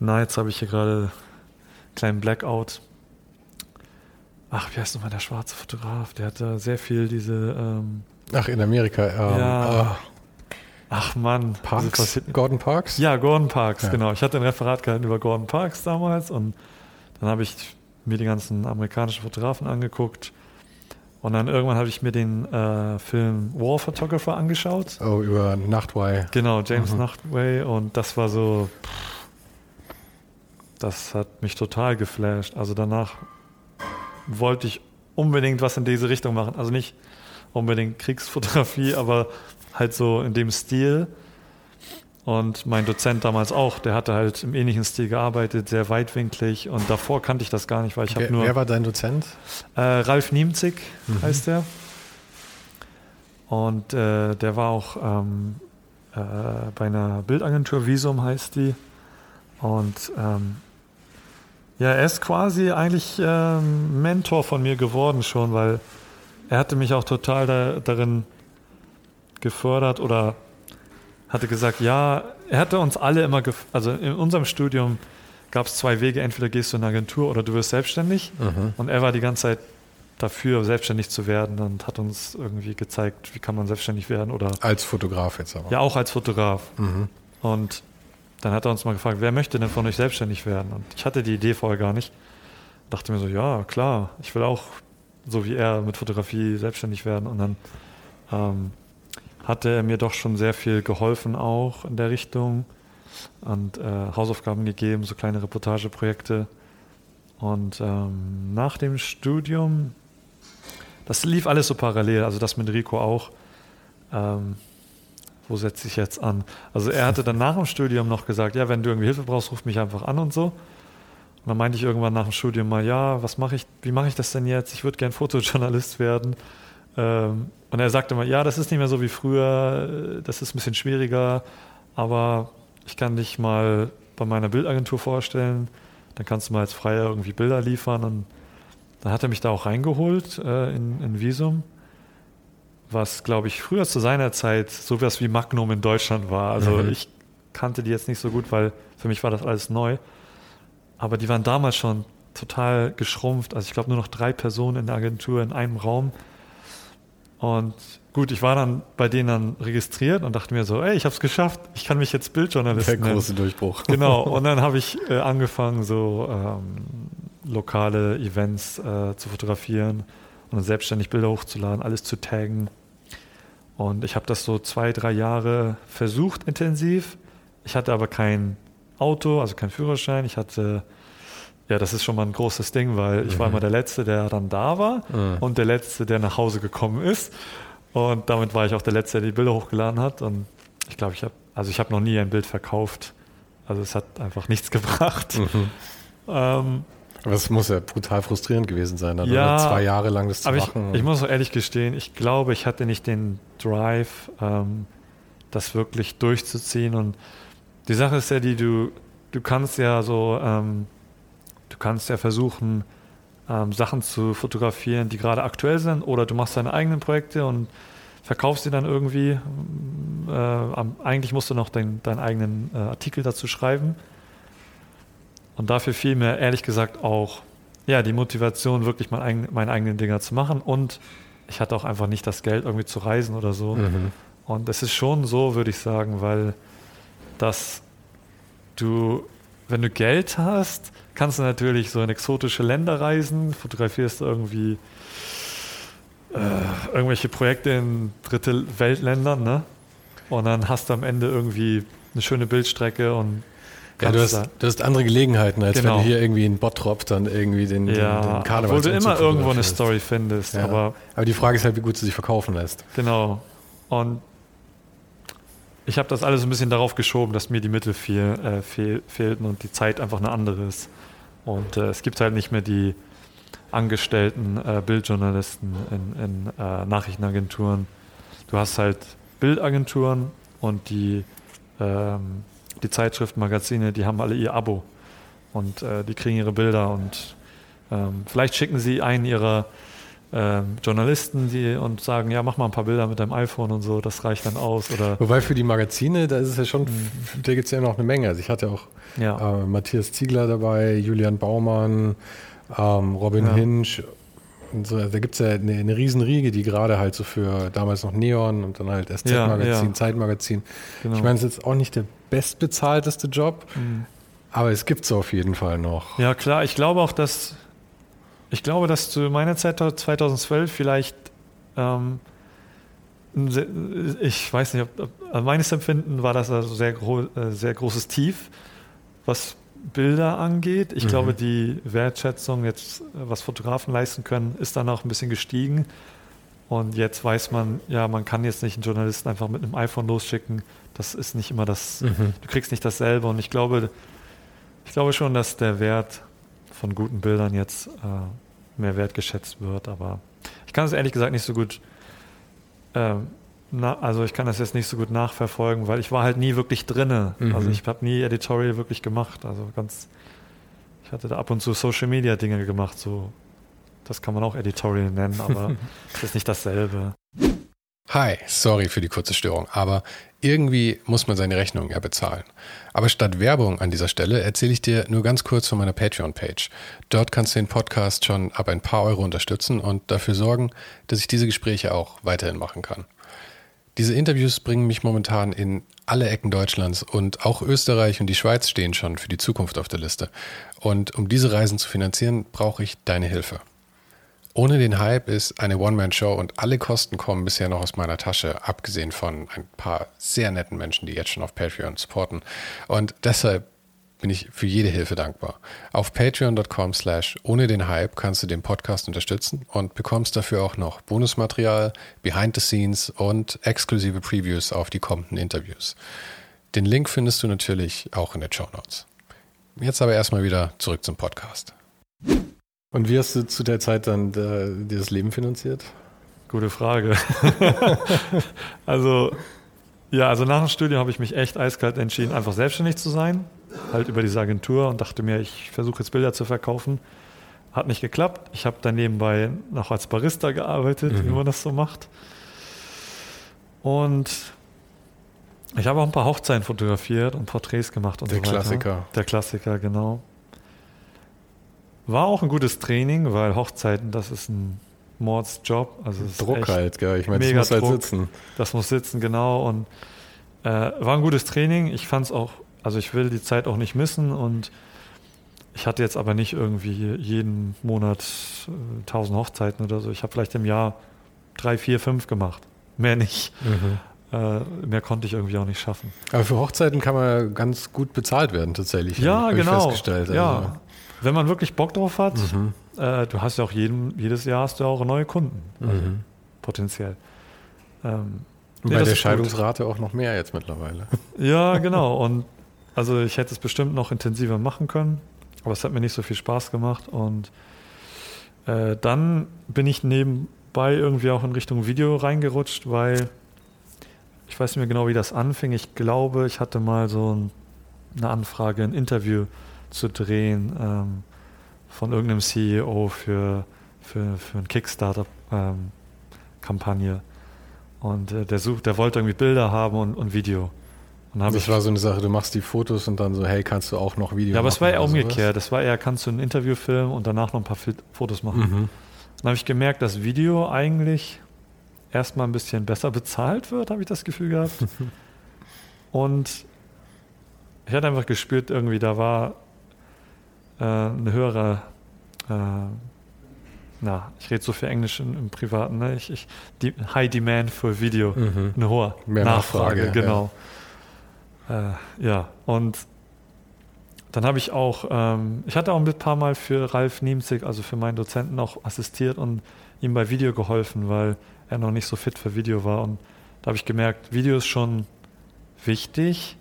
na, jetzt habe ich hier gerade einen kleinen Blackout. Ach, wie heißt nochmal der schwarze Fotograf? Der hatte sehr viel diese ähm, Ach, in Amerika. Ähm, ja. Oh. Ach Mann. Parks? Gordon Parks? Ja, Gordon Parks, ja. genau. Ich hatte ein Referat gehalten über Gordon Parks damals und dann habe ich mir die ganzen amerikanischen Fotografen angeguckt. Und dann irgendwann habe ich mir den äh, Film War Photographer angeschaut. Oh, über Nachtway. Genau, James mhm. Nachtway. Und das war so, pff, das hat mich total geflasht. Also danach wollte ich unbedingt was in diese Richtung machen. Also nicht unbedingt Kriegsfotografie, aber halt so in dem Stil. Und mein Dozent damals auch, der hatte halt im ähnlichen Stil gearbeitet, sehr weitwinklig. Und davor kannte ich das gar nicht, weil ich habe nur. Wer war dein Dozent? Äh, Ralf Niemzig mhm. heißt der. Und äh, der war auch ähm, äh, bei einer Bildagentur, Visum heißt die. Und ähm, ja, er ist quasi eigentlich ähm, Mentor von mir geworden schon, weil er hatte mich auch total da, darin gefördert oder hatte gesagt, ja, er hatte uns alle immer, also in unserem Studium gab es zwei Wege, entweder gehst du in eine Agentur oder du wirst selbstständig. Mhm. Und er war die ganze Zeit dafür, selbstständig zu werden und hat uns irgendwie gezeigt, wie kann man selbstständig werden oder. Als Fotograf jetzt aber. Ja, auch als Fotograf. Mhm. Und dann hat er uns mal gefragt, wer möchte denn von euch selbstständig werden? Und ich hatte die Idee vorher gar nicht. Dachte mir so, ja, klar, ich will auch so wie er mit Fotografie selbstständig werden. Und dann ähm, hatte er mir doch schon sehr viel geholfen auch in der Richtung und äh, Hausaufgaben gegeben, so kleine Reportageprojekte. Und ähm, nach dem Studium, das lief alles so parallel, also das mit Rico auch. Ähm, wo setze ich jetzt an? Also er hatte dann nach dem Studium noch gesagt, ja, wenn du irgendwie Hilfe brauchst, ruf mich einfach an und so. Und dann meinte ich irgendwann nach dem Studium mal, ja, was mache ich, wie mache ich das denn jetzt? Ich würde gern Fotojournalist werden. Ähm, und er sagte mal, ja, das ist nicht mehr so wie früher, das ist ein bisschen schwieriger, aber ich kann dich mal bei meiner Bildagentur vorstellen, dann kannst du mal als Freier irgendwie Bilder liefern. Und dann hat er mich da auch reingeholt äh, in, in Visum, was, glaube ich, früher zu seiner Zeit sowas wie Magnum in Deutschland war. Also mhm. ich kannte die jetzt nicht so gut, weil für mich war das alles neu. Aber die waren damals schon total geschrumpft. Also ich glaube nur noch drei Personen in der Agentur in einem Raum. Und gut, ich war dann bei denen dann registriert und dachte mir so, ey, ich habe es geschafft, ich kann mich jetzt Bildjournalist Der nennen. große Durchbruch. Genau, und dann habe ich äh, angefangen, so ähm, lokale Events äh, zu fotografieren und dann selbstständig Bilder hochzuladen, alles zu taggen. Und ich habe das so zwei, drei Jahre versucht intensiv. Ich hatte aber kein Auto, also kein Führerschein. Ich hatte, ja, das ist schon mal ein großes Ding, weil ich mhm. war immer der Letzte, der dann da war mhm. und der Letzte, der nach Hause gekommen ist. Und damit war ich auch der Letzte, der die Bilder hochgeladen hat. Und ich glaube, ich habe, also ich habe noch nie ein Bild verkauft. Also es hat einfach nichts gebracht. Mhm. Ähm, aber es muss ja brutal frustrierend gewesen sein, dann ja, zwei Jahre lang das zu aber machen. Ich, ich muss auch ehrlich gestehen, ich glaube, ich hatte nicht den Drive, ähm, das wirklich durchzuziehen. Und die Sache ist ja die, du, du kannst ja so, ähm, du kannst ja versuchen, ähm, Sachen zu fotografieren, die gerade aktuell sind, oder du machst deine eigenen Projekte und verkaufst sie dann irgendwie. Äh, eigentlich musst du noch deinen eigenen äh, Artikel dazu schreiben. Und dafür fiel mir ehrlich gesagt auch ja, die Motivation, wirklich mein meine eigenen Dinger zu machen. Und ich hatte auch einfach nicht das Geld, irgendwie zu reisen oder so. Mhm. Und es ist schon so, würde ich sagen, weil dass du, wenn du Geld hast, kannst du natürlich so in exotische Länder reisen, fotografierst irgendwie äh, irgendwelche Projekte in dritte Weltländern, ne? Und dann hast du am Ende irgendwie eine schöne Bildstrecke und ja, du hast, du hast andere Gelegenheiten, als genau. wenn du hier irgendwie in Bottrop dann irgendwie den, ja, den, den Karneval Obwohl du immer irgendwo eine Story findest. Ja. Aber, aber die Frage ist halt, wie gut sie sich verkaufen lässt. Genau. Und ich habe das alles ein bisschen darauf geschoben, dass mir die Mittel fehl, äh, fehl, fehlten und die Zeit einfach eine andere ist. Und äh, es gibt halt nicht mehr die angestellten äh, Bildjournalisten in, in äh, Nachrichtenagenturen. Du hast halt Bildagenturen und die, ähm, die Zeitschriften, Magazine, die haben alle ihr Abo und äh, die kriegen ihre Bilder und ähm, vielleicht schicken sie einen ihrer ähm, Journalisten, die und sagen, ja, mach mal ein paar Bilder mit deinem iPhone und so, das reicht dann aus. Oder Wobei für die Magazine, da ist es ja schon, mhm. da gibt es ja noch eine Menge. Also ich hatte auch ja. äh, Matthias Ziegler dabei, Julian Baumann, ähm, Robin ja. Hinch. Und so, da gibt es ja eine, eine Riesenriege, die gerade halt so für damals noch Neon und dann halt SZ-Magazin, ja, Zeitmagazin. Genau. Ich meine, es ist jetzt auch nicht der bestbezahlteste Job, mhm. aber es gibt es auf jeden Fall noch. Ja, klar. Ich glaube auch, dass ich glaube, dass zu meiner Zeit 2012 vielleicht, ähm, ich weiß nicht, ob, ob, meines Empfinden war das also sehr, gro äh, sehr großes Tief, was Bilder angeht. Ich mhm. glaube, die Wertschätzung jetzt, was Fotografen leisten können, ist dann auch ein bisschen gestiegen. Und jetzt weiß man, ja, man kann jetzt nicht einen Journalisten einfach mit einem iPhone losschicken. Das ist nicht immer das, mhm. du kriegst nicht dasselbe. Und ich glaube, ich glaube schon, dass der Wert von guten Bildern jetzt äh, mehr wertgeschätzt wird. Aber ich kann es ehrlich gesagt nicht so gut, ähm, na, also ich kann das jetzt nicht so gut nachverfolgen, weil ich war halt nie wirklich drinne. Mhm. Also ich habe nie Editorial wirklich gemacht. Also ganz, ich hatte da ab und zu Social Media Dinge gemacht, so das kann man auch Editorial nennen, aber es ist nicht dasselbe. Hi, sorry für die kurze Störung, aber irgendwie muss man seine Rechnung ja bezahlen. Aber statt Werbung an dieser Stelle erzähle ich dir nur ganz kurz von meiner Patreon-Page. Dort kannst du den Podcast schon ab ein paar Euro unterstützen und dafür sorgen, dass ich diese Gespräche auch weiterhin machen kann. Diese Interviews bringen mich momentan in alle Ecken Deutschlands und auch Österreich und die Schweiz stehen schon für die Zukunft auf der Liste. Und um diese Reisen zu finanzieren, brauche ich deine Hilfe. Ohne den Hype ist eine One-Man-Show und alle Kosten kommen bisher noch aus meiner Tasche, abgesehen von ein paar sehr netten Menschen, die jetzt schon auf Patreon supporten. Und deshalb bin ich für jede Hilfe dankbar. Auf patreon.com slash ohne den Hype kannst du den Podcast unterstützen und bekommst dafür auch noch Bonusmaterial, Behind the Scenes und exklusive Previews auf die kommenden Interviews. Den Link findest du natürlich auch in den Show Notes. Jetzt aber erstmal wieder zurück zum Podcast. Und wie hast du zu der Zeit dann äh, dir das Leben finanziert? Gute Frage. also, ja, also nach dem Studium habe ich mich echt eiskalt entschieden, einfach selbstständig zu sein. Halt über diese Agentur und dachte mir, ich versuche jetzt Bilder zu verkaufen. Hat nicht geklappt. Ich habe dann nebenbei noch als Barista gearbeitet, mhm. wie man das so macht. Und ich habe auch ein paar Hochzeiten fotografiert und Porträts gemacht und Der so weiter. Der Klassiker. Der Klassiker, genau. War auch ein gutes Training, weil Hochzeiten, das ist ein Mordsjob. Also Druck halt, gell? Ich meine, das muss halt Druck. sitzen. Das muss sitzen, genau. Und äh, war ein gutes Training. Ich fand es auch, also ich will die Zeit auch nicht missen und ich hatte jetzt aber nicht irgendwie jeden Monat äh, 1000 Hochzeiten oder so. Ich habe vielleicht im Jahr drei, vier, fünf gemacht. Mehr nicht. Mhm. Äh, mehr konnte ich irgendwie auch nicht schaffen. Aber für Hochzeiten kann man ganz gut bezahlt werden, tatsächlich. Ja, genau. Also. Ja, wenn man wirklich Bock drauf hat, mhm. äh, du hast ja auch jeden, jedes Jahr hast du auch neue Kunden, also mhm. potenziell. Ähm, nee, Bei der Scheidungsrate gut. auch noch mehr jetzt mittlerweile. Ja, genau. Und also ich hätte es bestimmt noch intensiver machen können, aber es hat mir nicht so viel Spaß gemacht. Und äh, dann bin ich nebenbei irgendwie auch in Richtung Video reingerutscht, weil ich weiß nicht mehr genau, wie das anfing. Ich glaube, ich hatte mal so ein, eine Anfrage, ein Interview zu drehen ähm, von irgendeinem CEO für, für, für eine Kickstarter-Kampagne. Ähm, und äh, der sucht, der wollte irgendwie Bilder haben und, und Video. Das ich, war so eine Sache, du machst die Fotos und dann so, hey, kannst du auch noch Videos Ja, aber es war ja umgekehrt. Das war eher, kannst du ein Interview filmen und danach noch ein paar Fotos machen. Mhm. Dann habe ich gemerkt, dass Video eigentlich erstmal ein bisschen besser bezahlt wird, habe ich das Gefühl gehabt. und ich hatte einfach gespürt, irgendwie, da war äh, eine höhere, äh, na, ich rede so viel Englisch im, im Privaten, ne? ich, ich, die High Demand für Video, mhm. eine hohe Mehr Nachfrage, Nachfrage genau. Ja. Äh, ja, und dann habe ich auch, ähm, ich hatte auch ein paar Mal für Ralf Niemzig, also für meinen Dozenten, auch assistiert und ihm bei Video geholfen, weil er noch nicht so fit für Video war. Und da habe ich gemerkt, Video ist schon wichtig.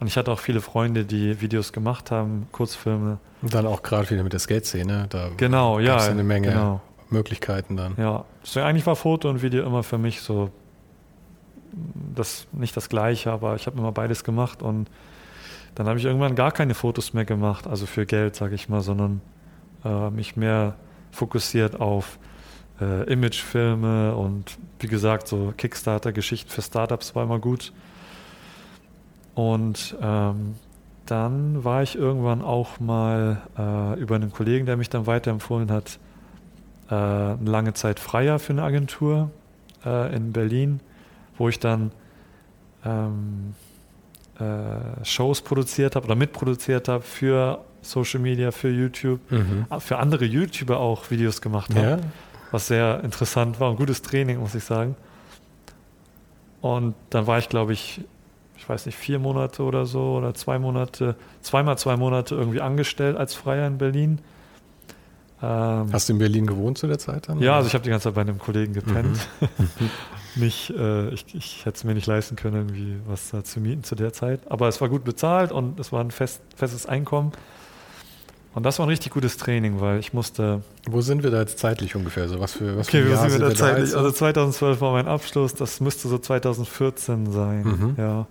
Und ich hatte auch viele Freunde, die Videos gemacht haben, Kurzfilme. Und dann auch gerade wieder mit der Skate-Szene. Da genau, ja. eine Menge genau. Möglichkeiten dann. Ja, so, eigentlich war Foto und Video immer für mich so das nicht das Gleiche, aber ich habe immer beides gemacht und dann habe ich irgendwann gar keine Fotos mehr gemacht, also für Geld, sage ich mal, sondern äh, mich mehr fokussiert auf äh, Imagefilme und wie gesagt, so Kickstarter-Geschichten für Startups war immer gut. Und ähm, dann war ich irgendwann auch mal äh, über einen Kollegen, der mich dann weiterempfohlen hat, äh, eine lange Zeit freier für eine Agentur äh, in Berlin wo ich dann ähm, äh, Shows produziert habe oder mitproduziert habe für Social Media, für YouTube, mhm. Für andere YouTuber auch Videos gemacht habe, ja. was sehr interessant war, ein gutes Training, muss ich sagen. Und dann war ich, glaube ich, ich weiß nicht, vier Monate oder so oder zwei Monate, zweimal zwei Monate irgendwie angestellt als Freier in Berlin. Ähm, Hast du in Berlin gewohnt zu der Zeit dann? Ja, also ich habe die ganze Zeit bei einem Kollegen gepennt. Mhm. nicht, äh, ich, ich hätte es mir nicht leisten können, irgendwie was da zu mieten zu der Zeit. Aber es war gut bezahlt und es war ein fest, festes Einkommen. Und das war ein richtig gutes Training, weil ich musste. Wo sind wir da jetzt zeitlich ungefähr? So was für was Okay, für wo sind wir da zeitlich? Da also 2012 war mein Abschluss, das müsste so 2014 sein. Mhm. Ja.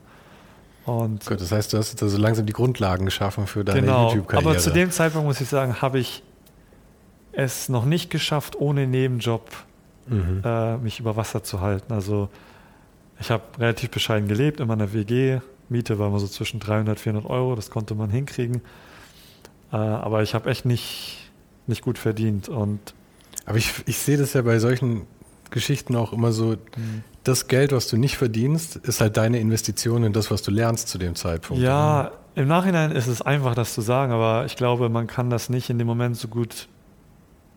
Und Gut, das heißt, du hast jetzt also langsam die Grundlagen geschaffen für deine genau, YouTube-Karriere. Aber zu dem Zeitpunkt muss ich sagen, habe ich es noch nicht geschafft, ohne Nebenjob mhm. äh, mich über Wasser zu halten. Also ich habe relativ bescheiden gelebt in meiner WG. Miete war immer so zwischen 300, 400 Euro, das konnte man hinkriegen. Äh, aber ich habe echt nicht, nicht gut verdient. Und aber ich, ich sehe das ja bei solchen Geschichten auch immer so, mhm. das Geld, was du nicht verdienst, ist halt deine Investition in das, was du lernst zu dem Zeitpunkt. Ja, im Nachhinein ist es einfach, das zu sagen, aber ich glaube, man kann das nicht in dem Moment so gut.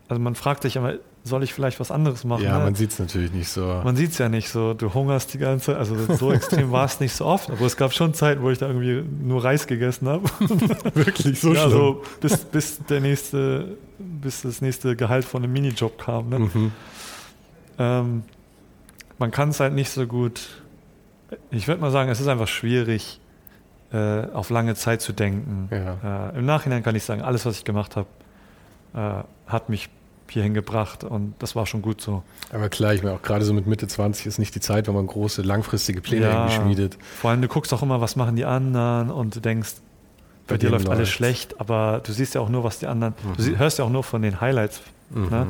Also man fragt sich immer, soll ich vielleicht was anderes machen? Ja, ne? man sieht es natürlich nicht so. Man sieht es ja nicht so. Du hungerst die ganze Zeit. Also so extrem war es nicht so oft. Aber es gab schon Zeiten, wo ich da irgendwie nur Reis gegessen habe. Wirklich so ja, schlimm. So bis, bis der nächste, bis das nächste Gehalt von einem Minijob kam. Ne? Mhm. Ähm, man kann es halt nicht so gut. Ich würde mal sagen, es ist einfach schwierig, äh, auf lange Zeit zu denken. Ja. Äh, Im Nachhinein kann ich sagen, alles, was ich gemacht habe, äh, hat mich hierhin gebracht und das war schon gut so. Aber klar, ich meine auch gerade so mit Mitte 20 ist nicht die Zeit, wo man große langfristige Pläne ja, schmiedet. Vor allem du guckst auch immer, was machen die anderen und du denkst, bei, bei dir läuft alles schlecht, aber du siehst ja auch nur, was die anderen, mhm. du hörst ja auch nur von den Highlights mhm. ne?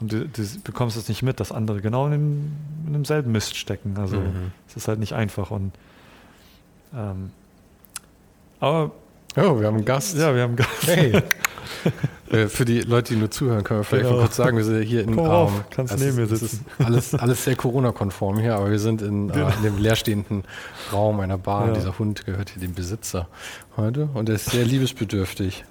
und du, du, bekommst es nicht mit, dass andere genau in, dem, in demselben Mist stecken. Also mhm. es ist halt nicht einfach und ähm, aber Oh, wir haben einen Gast. Ja, wir haben einen Gast. Hey. Äh, für die Leute, die nur zuhören, können wir vielleicht genau. kurz sagen, wir sind hier in Komm auf, ähm, kannst neben mir sitzen. alles, alles sehr Corona-konform hier, aber wir sind in, äh, in dem leerstehenden Raum einer Bar. Ja. Dieser Hund gehört hier dem Besitzer heute und er ist sehr liebesbedürftig.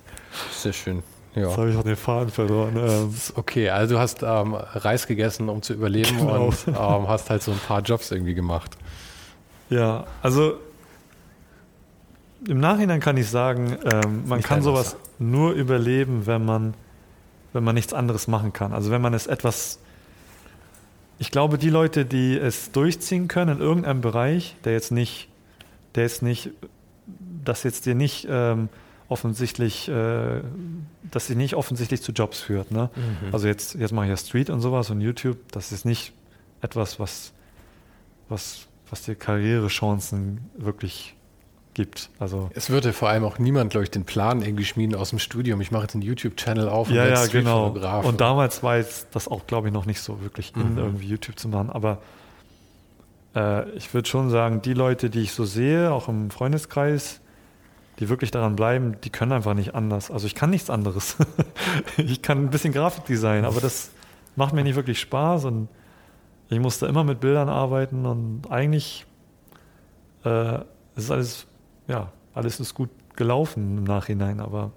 Sehr schön. Ja. Jetzt habe ich auch den Faden verloren. Ähm. Okay, also du hast ähm, Reis gegessen, um zu überleben genau. und ähm, hast halt so ein paar Jobs irgendwie gemacht. Ja, also im Nachhinein kann ich sagen, ähm, man kann sowas nur überleben, wenn man, wenn man nichts anderes machen kann. Also wenn man es etwas. Ich glaube, die Leute, die es durchziehen können in irgendeinem Bereich, der jetzt nicht, der jetzt nicht, das jetzt dir nicht ähm, offensichtlich, äh, dass sie nicht offensichtlich zu Jobs führt. Ne? Mhm. Also jetzt, jetzt mache ich ja Street und sowas und YouTube, das ist nicht etwas, was, was, was dir Karrierechancen wirklich gibt. Also es würde vor allem auch niemand, glaube ich, den Plan irgendwie schmieden aus dem Studium. Ich mache jetzt einen YouTube-Channel auf und ja, ja, genau. Und damals war jetzt das auch, glaube ich, noch nicht so wirklich in, mhm. irgendwie YouTube zu machen. Aber äh, ich würde schon sagen, die Leute, die ich so sehe, auch im Freundeskreis, die wirklich daran bleiben, die können einfach nicht anders. Also ich kann nichts anderes. ich kann ein bisschen Grafikdesign, aber das macht mir nicht wirklich Spaß und ich musste immer mit Bildern arbeiten und eigentlich äh, ist alles, ja, alles ist gut gelaufen im Nachhinein, aber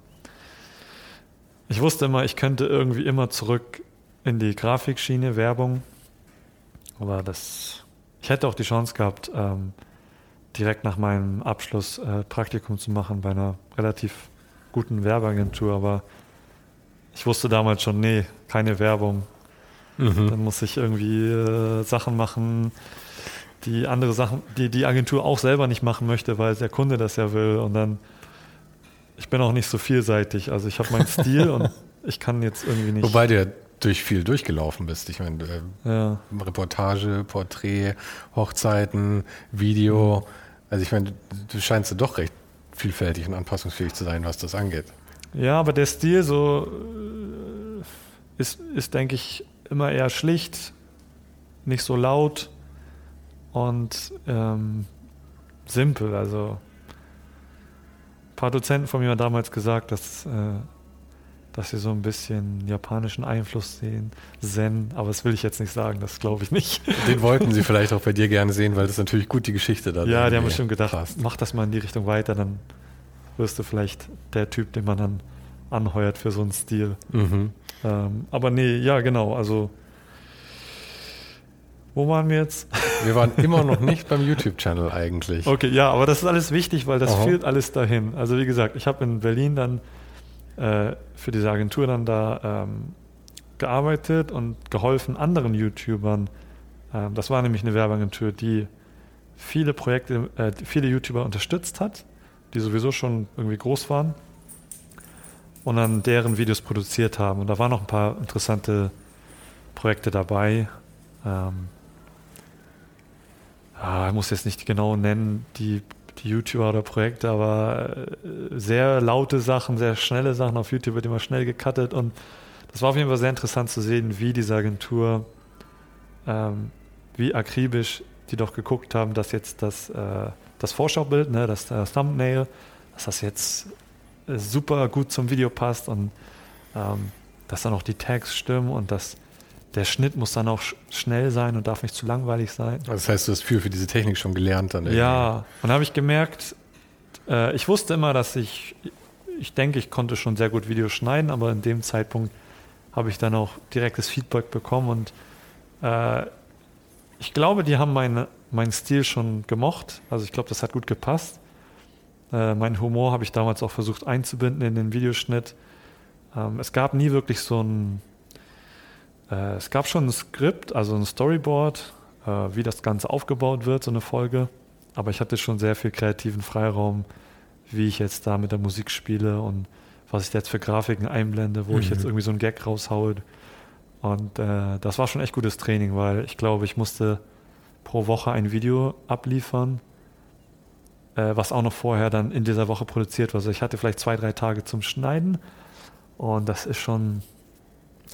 ich wusste immer, ich könnte irgendwie immer zurück in die Grafikschiene, Werbung, aber das, ich hätte auch die Chance gehabt, ähm, direkt nach meinem Abschluss äh, Praktikum zu machen bei einer relativ guten Werbeagentur, aber ich wusste damals schon, nee, keine Werbung. Mhm. Dann muss ich irgendwie äh, Sachen machen, die andere Sachen, die die Agentur auch selber nicht machen möchte, weil der Kunde das ja will. Und dann, ich bin auch nicht so vielseitig. Also ich habe meinen Stil und ich kann jetzt irgendwie nicht. Wobei du ja durch viel durchgelaufen bist. Ich meine, äh, ja. Reportage, Porträt, Hochzeiten, Video. Mhm also ich meine, du scheinst doch recht vielfältig und anpassungsfähig zu sein, was das angeht. Ja, aber der Stil so äh, ist, ist denke ich, immer eher schlicht, nicht so laut und ähm, simpel. Also ein paar Dozenten von mir haben damals gesagt, dass äh, dass sie so ein bisschen japanischen Einfluss sehen, Zen, aber das will ich jetzt nicht sagen, das glaube ich nicht. Den wollten sie vielleicht auch bei dir gerne sehen, weil das natürlich gut die Geschichte da Ja, die haben bestimmt gedacht, passt. mach das mal in die Richtung weiter, dann wirst du vielleicht der Typ, den man dann anheuert für so einen Stil. Mhm. Ähm, aber nee, ja, genau, also wo waren wir jetzt? Wir waren immer noch nicht beim YouTube-Channel eigentlich. Okay, ja, aber das ist alles wichtig, weil das Aha. führt alles dahin. Also wie gesagt, ich habe in Berlin dann äh, für diese Agentur dann da ähm, gearbeitet und geholfen anderen YouTubern. Ähm, das war nämlich eine Werbeagentur, die viele Projekte, äh, viele YouTuber unterstützt hat, die sowieso schon irgendwie groß waren und dann deren Videos produziert haben. Und da waren noch ein paar interessante Projekte dabei. Ähm, ja, ich muss jetzt nicht genau nennen, die die YouTuber oder Projekte, aber äh, sehr laute Sachen, sehr schnelle Sachen auf YouTube wird immer schnell gecuttet und das war auf jeden Fall sehr interessant zu sehen, wie diese Agentur, ähm, wie akribisch die doch geguckt haben, dass jetzt das, äh, das Vorschaubild, ne, das, das Thumbnail, dass das jetzt äh, super gut zum Video passt und ähm, dass dann auch die Tags stimmen und dass der Schnitt muss dann auch schnell sein und darf nicht zu langweilig sein. Das heißt, du hast viel für diese Technik schon gelernt dann. Irgendwie. Ja, und habe ich gemerkt, äh, ich wusste immer, dass ich, ich denke, ich konnte schon sehr gut Videos schneiden, aber in dem Zeitpunkt habe ich dann auch direktes Feedback bekommen und äh, ich glaube, die haben meinen mein Stil schon gemocht. Also ich glaube, das hat gut gepasst. Äh, meinen Humor habe ich damals auch versucht einzubinden in den Videoschnitt. Ähm, es gab nie wirklich so ein äh, es gab schon ein Skript, also ein Storyboard, äh, wie das Ganze aufgebaut wird, so eine Folge. Aber ich hatte schon sehr viel kreativen Freiraum, wie ich jetzt da mit der Musik spiele und was ich jetzt für Grafiken einblende, wo mhm. ich jetzt mhm. irgendwie so einen Gag raushaue. Und äh, das war schon echt gutes Training, weil ich glaube, ich musste pro Woche ein Video abliefern, äh, was auch noch vorher dann in dieser Woche produziert war. Also ich hatte vielleicht zwei, drei Tage zum Schneiden und das ist schon,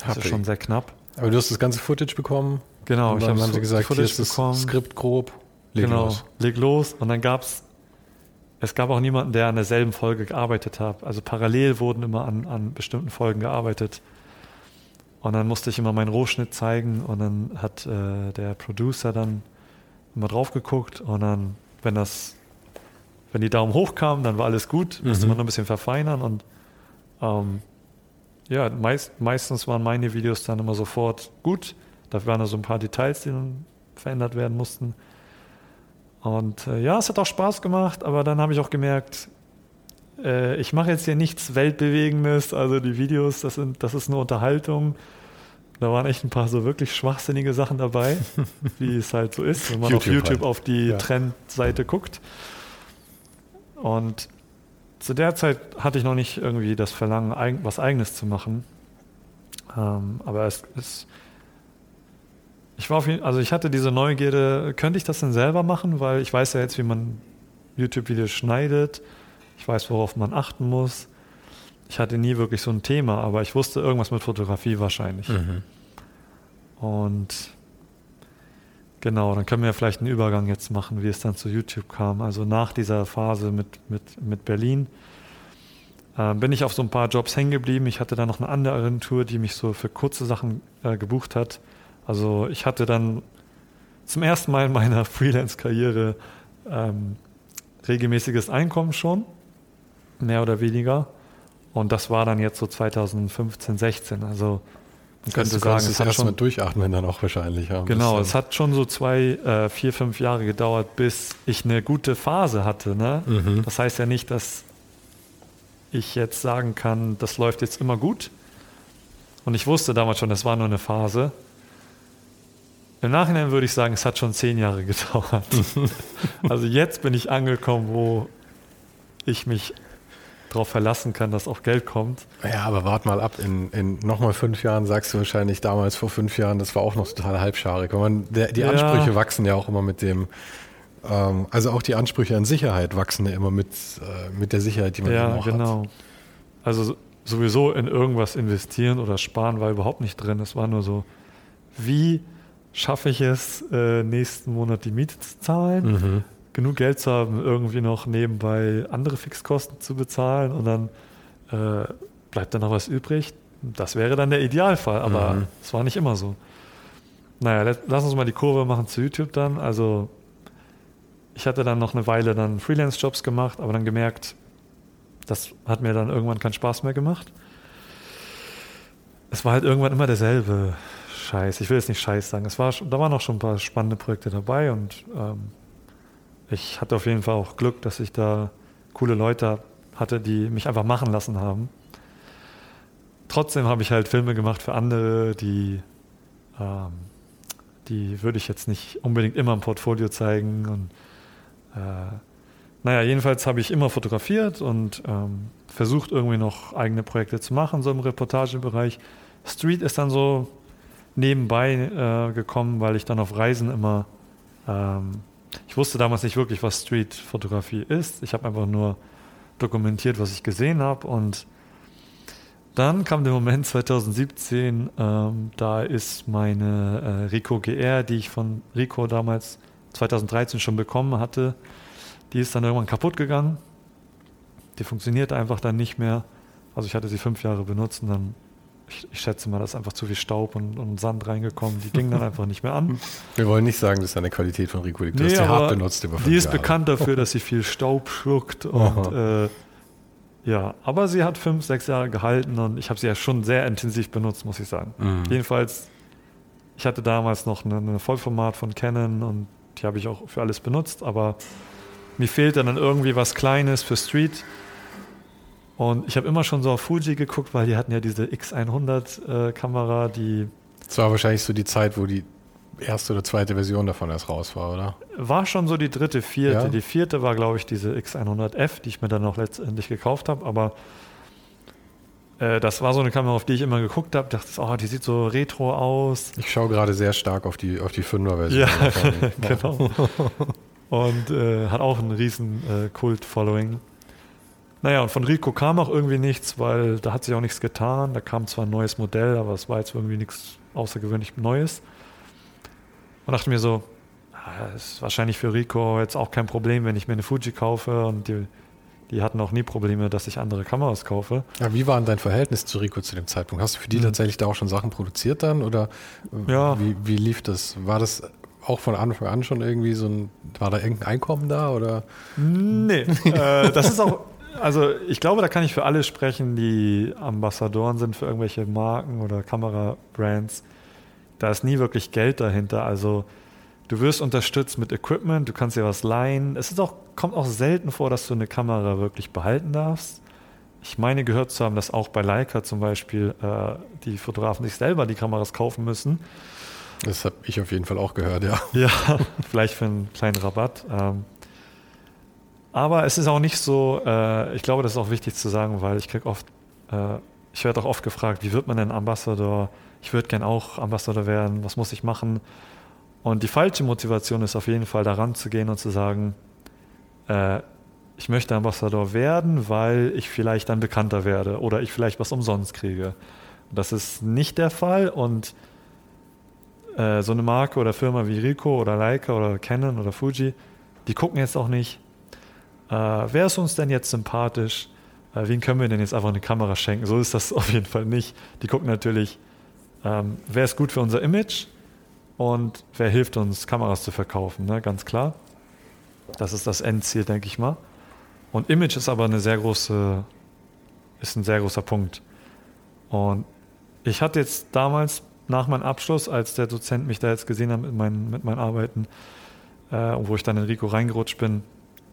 das ist schon sehr knapp. Aber du hast das ganze Footage bekommen. Genau, ich habe haben sie gesagt, Footage hier ist bekommen. das Skript grob. Leg genau, los. leg los. Und dann gab es, es gab auch niemanden, der an derselben Folge gearbeitet hat. Also parallel wurden immer an, an bestimmten Folgen gearbeitet. Und dann musste ich immer meinen Rohschnitt zeigen und dann hat äh, der Producer dann immer drauf geguckt und dann, wenn das, wenn die Daumen hoch kamen, dann war alles gut, musste mhm. man noch ein bisschen verfeinern und ähm, ja, meist, meistens waren meine Videos dann immer sofort gut. Da waren da so ein paar Details, die dann verändert werden mussten. Und äh, ja, es hat auch Spaß gemacht, aber dann habe ich auch gemerkt, äh, ich mache jetzt hier nichts Weltbewegendes. Also die Videos, das, sind, das ist eine Unterhaltung. Da waren echt ein paar so wirklich schwachsinnige Sachen dabei, wie es halt so ist, wenn man YouTube auf YouTube halt. auf die ja. Trendseite guckt. Und zu der Zeit hatte ich noch nicht irgendwie das Verlangen, was Eigenes zu machen. Ähm, aber es ist. Ich war auf jeden, also ich hatte diese Neugierde, könnte ich das denn selber machen? Weil ich weiß ja jetzt, wie man YouTube-Videos schneidet. Ich weiß, worauf man achten muss. Ich hatte nie wirklich so ein Thema, aber ich wusste irgendwas mit Fotografie wahrscheinlich. Mhm. Und Genau, dann können wir vielleicht einen Übergang jetzt machen, wie es dann zu YouTube kam. Also nach dieser Phase mit, mit, mit Berlin äh, bin ich auf so ein paar Jobs hängen geblieben. Ich hatte dann noch eine andere Agentur, die mich so für kurze Sachen äh, gebucht hat. Also ich hatte dann zum ersten Mal in meiner Freelance-Karriere ähm, regelmäßiges Einkommen schon, mehr oder weniger. Und das war dann jetzt so 2015, 16. Also man könnte sagen, es hat schon durchatmen dann auch wahrscheinlich. Ja, genau, es hat schon so zwei, äh, vier, fünf Jahre gedauert, bis ich eine gute Phase hatte. Ne? Mhm. Das heißt ja nicht, dass ich jetzt sagen kann, das läuft jetzt immer gut. Und ich wusste damals schon, das war nur eine Phase. Im Nachhinein würde ich sagen, es hat schon zehn Jahre gedauert. also jetzt bin ich angekommen, wo ich mich darauf verlassen kann, dass auch Geld kommt. Ja, aber wart mal ab. In, in nochmal fünf Jahren sagst du wahrscheinlich damals vor fünf Jahren, das war auch noch total halbscharig. Man, der, die ja. Ansprüche wachsen ja auch immer mit dem, ähm, also auch die Ansprüche an Sicherheit wachsen ja immer mit, äh, mit der Sicherheit, die man ja, auch genau. hat. Also sowieso in irgendwas investieren oder sparen war überhaupt nicht drin. Es war nur so, wie schaffe ich es, äh, nächsten Monat die Miete zu zahlen? Mhm genug Geld zu haben, irgendwie noch nebenbei andere Fixkosten zu bezahlen und dann äh, bleibt dann noch was übrig. Das wäre dann der Idealfall, aber mhm. es mhm. war nicht immer so. Naja, lass uns mal die Kurve machen zu YouTube dann. Also ich hatte dann noch eine Weile dann Freelance-Jobs gemacht, aber dann gemerkt, das hat mir dann irgendwann keinen Spaß mehr gemacht. Es war halt irgendwann immer derselbe Scheiß. Ich will jetzt nicht Scheiß sagen. Es war, da waren auch schon ein paar spannende Projekte dabei und ähm, ich hatte auf jeden Fall auch Glück, dass ich da coole Leute hatte, die mich einfach machen lassen haben. Trotzdem habe ich halt Filme gemacht für andere, die, ähm, die würde ich jetzt nicht unbedingt immer im Portfolio zeigen. Und äh, naja, jedenfalls habe ich immer fotografiert und ähm, versucht irgendwie noch eigene Projekte zu machen, so im Reportagebereich. Street ist dann so nebenbei äh, gekommen, weil ich dann auf Reisen immer ähm, ich wusste damals nicht wirklich, was Street-Fotografie ist. Ich habe einfach nur dokumentiert, was ich gesehen habe. Und dann kam der Moment 2017, ähm, da ist meine äh, Rico GR, die ich von Rico damals 2013 schon bekommen hatte, die ist dann irgendwann kaputt gegangen. Die funktioniert einfach dann nicht mehr. Also ich hatte sie fünf Jahre benutzt und dann ich, ich, schätze mal, da ist einfach zu viel Staub und, und, Sand reingekommen. Die ging dann einfach nicht mehr an. Wir wollen nicht sagen, dass der Qualität von Rico liegt. Du nee, hast sie hart benutzt über Die ist Jahre. bekannt dafür, dass sie viel Staub schluckt. Und, äh, ja, aber sie hat fünf, sechs Jahre gehalten und ich habe sie ja schon sehr intensiv benutzt, muss ich sagen. Mhm. Jedenfalls, ich hatte damals noch eine, eine Vollformat von Canon und die habe ich auch für alles benutzt, aber mir fehlte dann irgendwie was Kleines für Street und ich habe immer schon so auf Fuji geguckt, weil die hatten ja diese X100-Kamera, äh, die. Das war wahrscheinlich so die Zeit, wo die erste oder zweite Version davon erst raus war, oder? War schon so die dritte, vierte. Ja? Die vierte war, glaube ich, diese X100F, die ich mir dann auch letztendlich gekauft habe. Aber äh, das war so eine Kamera, auf die ich immer geguckt habe. Dachte, oh, die sieht so retro aus. Ich schaue gerade sehr stark auf die, auf die 5er-Version. Ja, genau. Und äh, hat auch einen riesen äh, Kult-Following. Naja, und von Rico kam auch irgendwie nichts, weil da hat sich auch nichts getan. Da kam zwar ein neues Modell, aber es war jetzt irgendwie nichts außergewöhnlich Neues. Und dachte mir so, ah, ist wahrscheinlich für Rico jetzt auch kein Problem, wenn ich mir eine Fuji kaufe und die, die hatten auch nie Probleme, dass ich andere Kameras kaufe. Ja, wie war denn dein Verhältnis zu Rico zu dem Zeitpunkt? Hast du für die mhm. tatsächlich da auch schon Sachen produziert dann oder ja. wie, wie lief das? War das auch von Anfang an schon irgendwie so ein, war da irgendein Einkommen da oder? Nee, äh, das ist auch also ich glaube, da kann ich für alle sprechen, die Ambassadoren sind für irgendwelche Marken oder Kamerabrands. Da ist nie wirklich Geld dahinter. Also du wirst unterstützt mit Equipment, du kannst dir was leihen. Es auch, kommt auch selten vor, dass du eine Kamera wirklich behalten darfst. Ich meine gehört zu haben, dass auch bei Leica zum Beispiel äh, die Fotografen sich selber die Kameras kaufen müssen. Das habe ich auf jeden Fall auch gehört, ja. Ja, vielleicht für einen kleinen Rabatt. Ähm, aber es ist auch nicht so, äh, ich glaube, das ist auch wichtig zu sagen, weil ich kriege oft, äh, ich werde auch oft gefragt, wie wird man denn Ambassador? Ich würde gern auch Ambassador werden, was muss ich machen? Und die falsche Motivation ist auf jeden Fall daran zu gehen und zu sagen, äh, ich möchte Ambassador werden, weil ich vielleicht dann bekannter werde oder ich vielleicht was umsonst kriege. Das ist nicht der Fall und äh, so eine Marke oder Firma wie Ricoh oder Leica oder Canon oder Fuji, die gucken jetzt auch nicht, äh, wer ist uns denn jetzt sympathisch? Äh, wen können wir denn jetzt einfach eine Kamera schenken? So ist das auf jeden Fall nicht. Die gucken natürlich, ähm, wer ist gut für unser Image und wer hilft uns, Kameras zu verkaufen, ne? ganz klar. Das ist das Endziel, denke ich mal. Und Image ist aber eine sehr große, ist ein sehr großer Punkt. Und ich hatte jetzt damals nach meinem Abschluss, als der Dozent mich da jetzt gesehen hat mit meinen, mit meinen Arbeiten, äh, wo ich dann in Rico reingerutscht bin,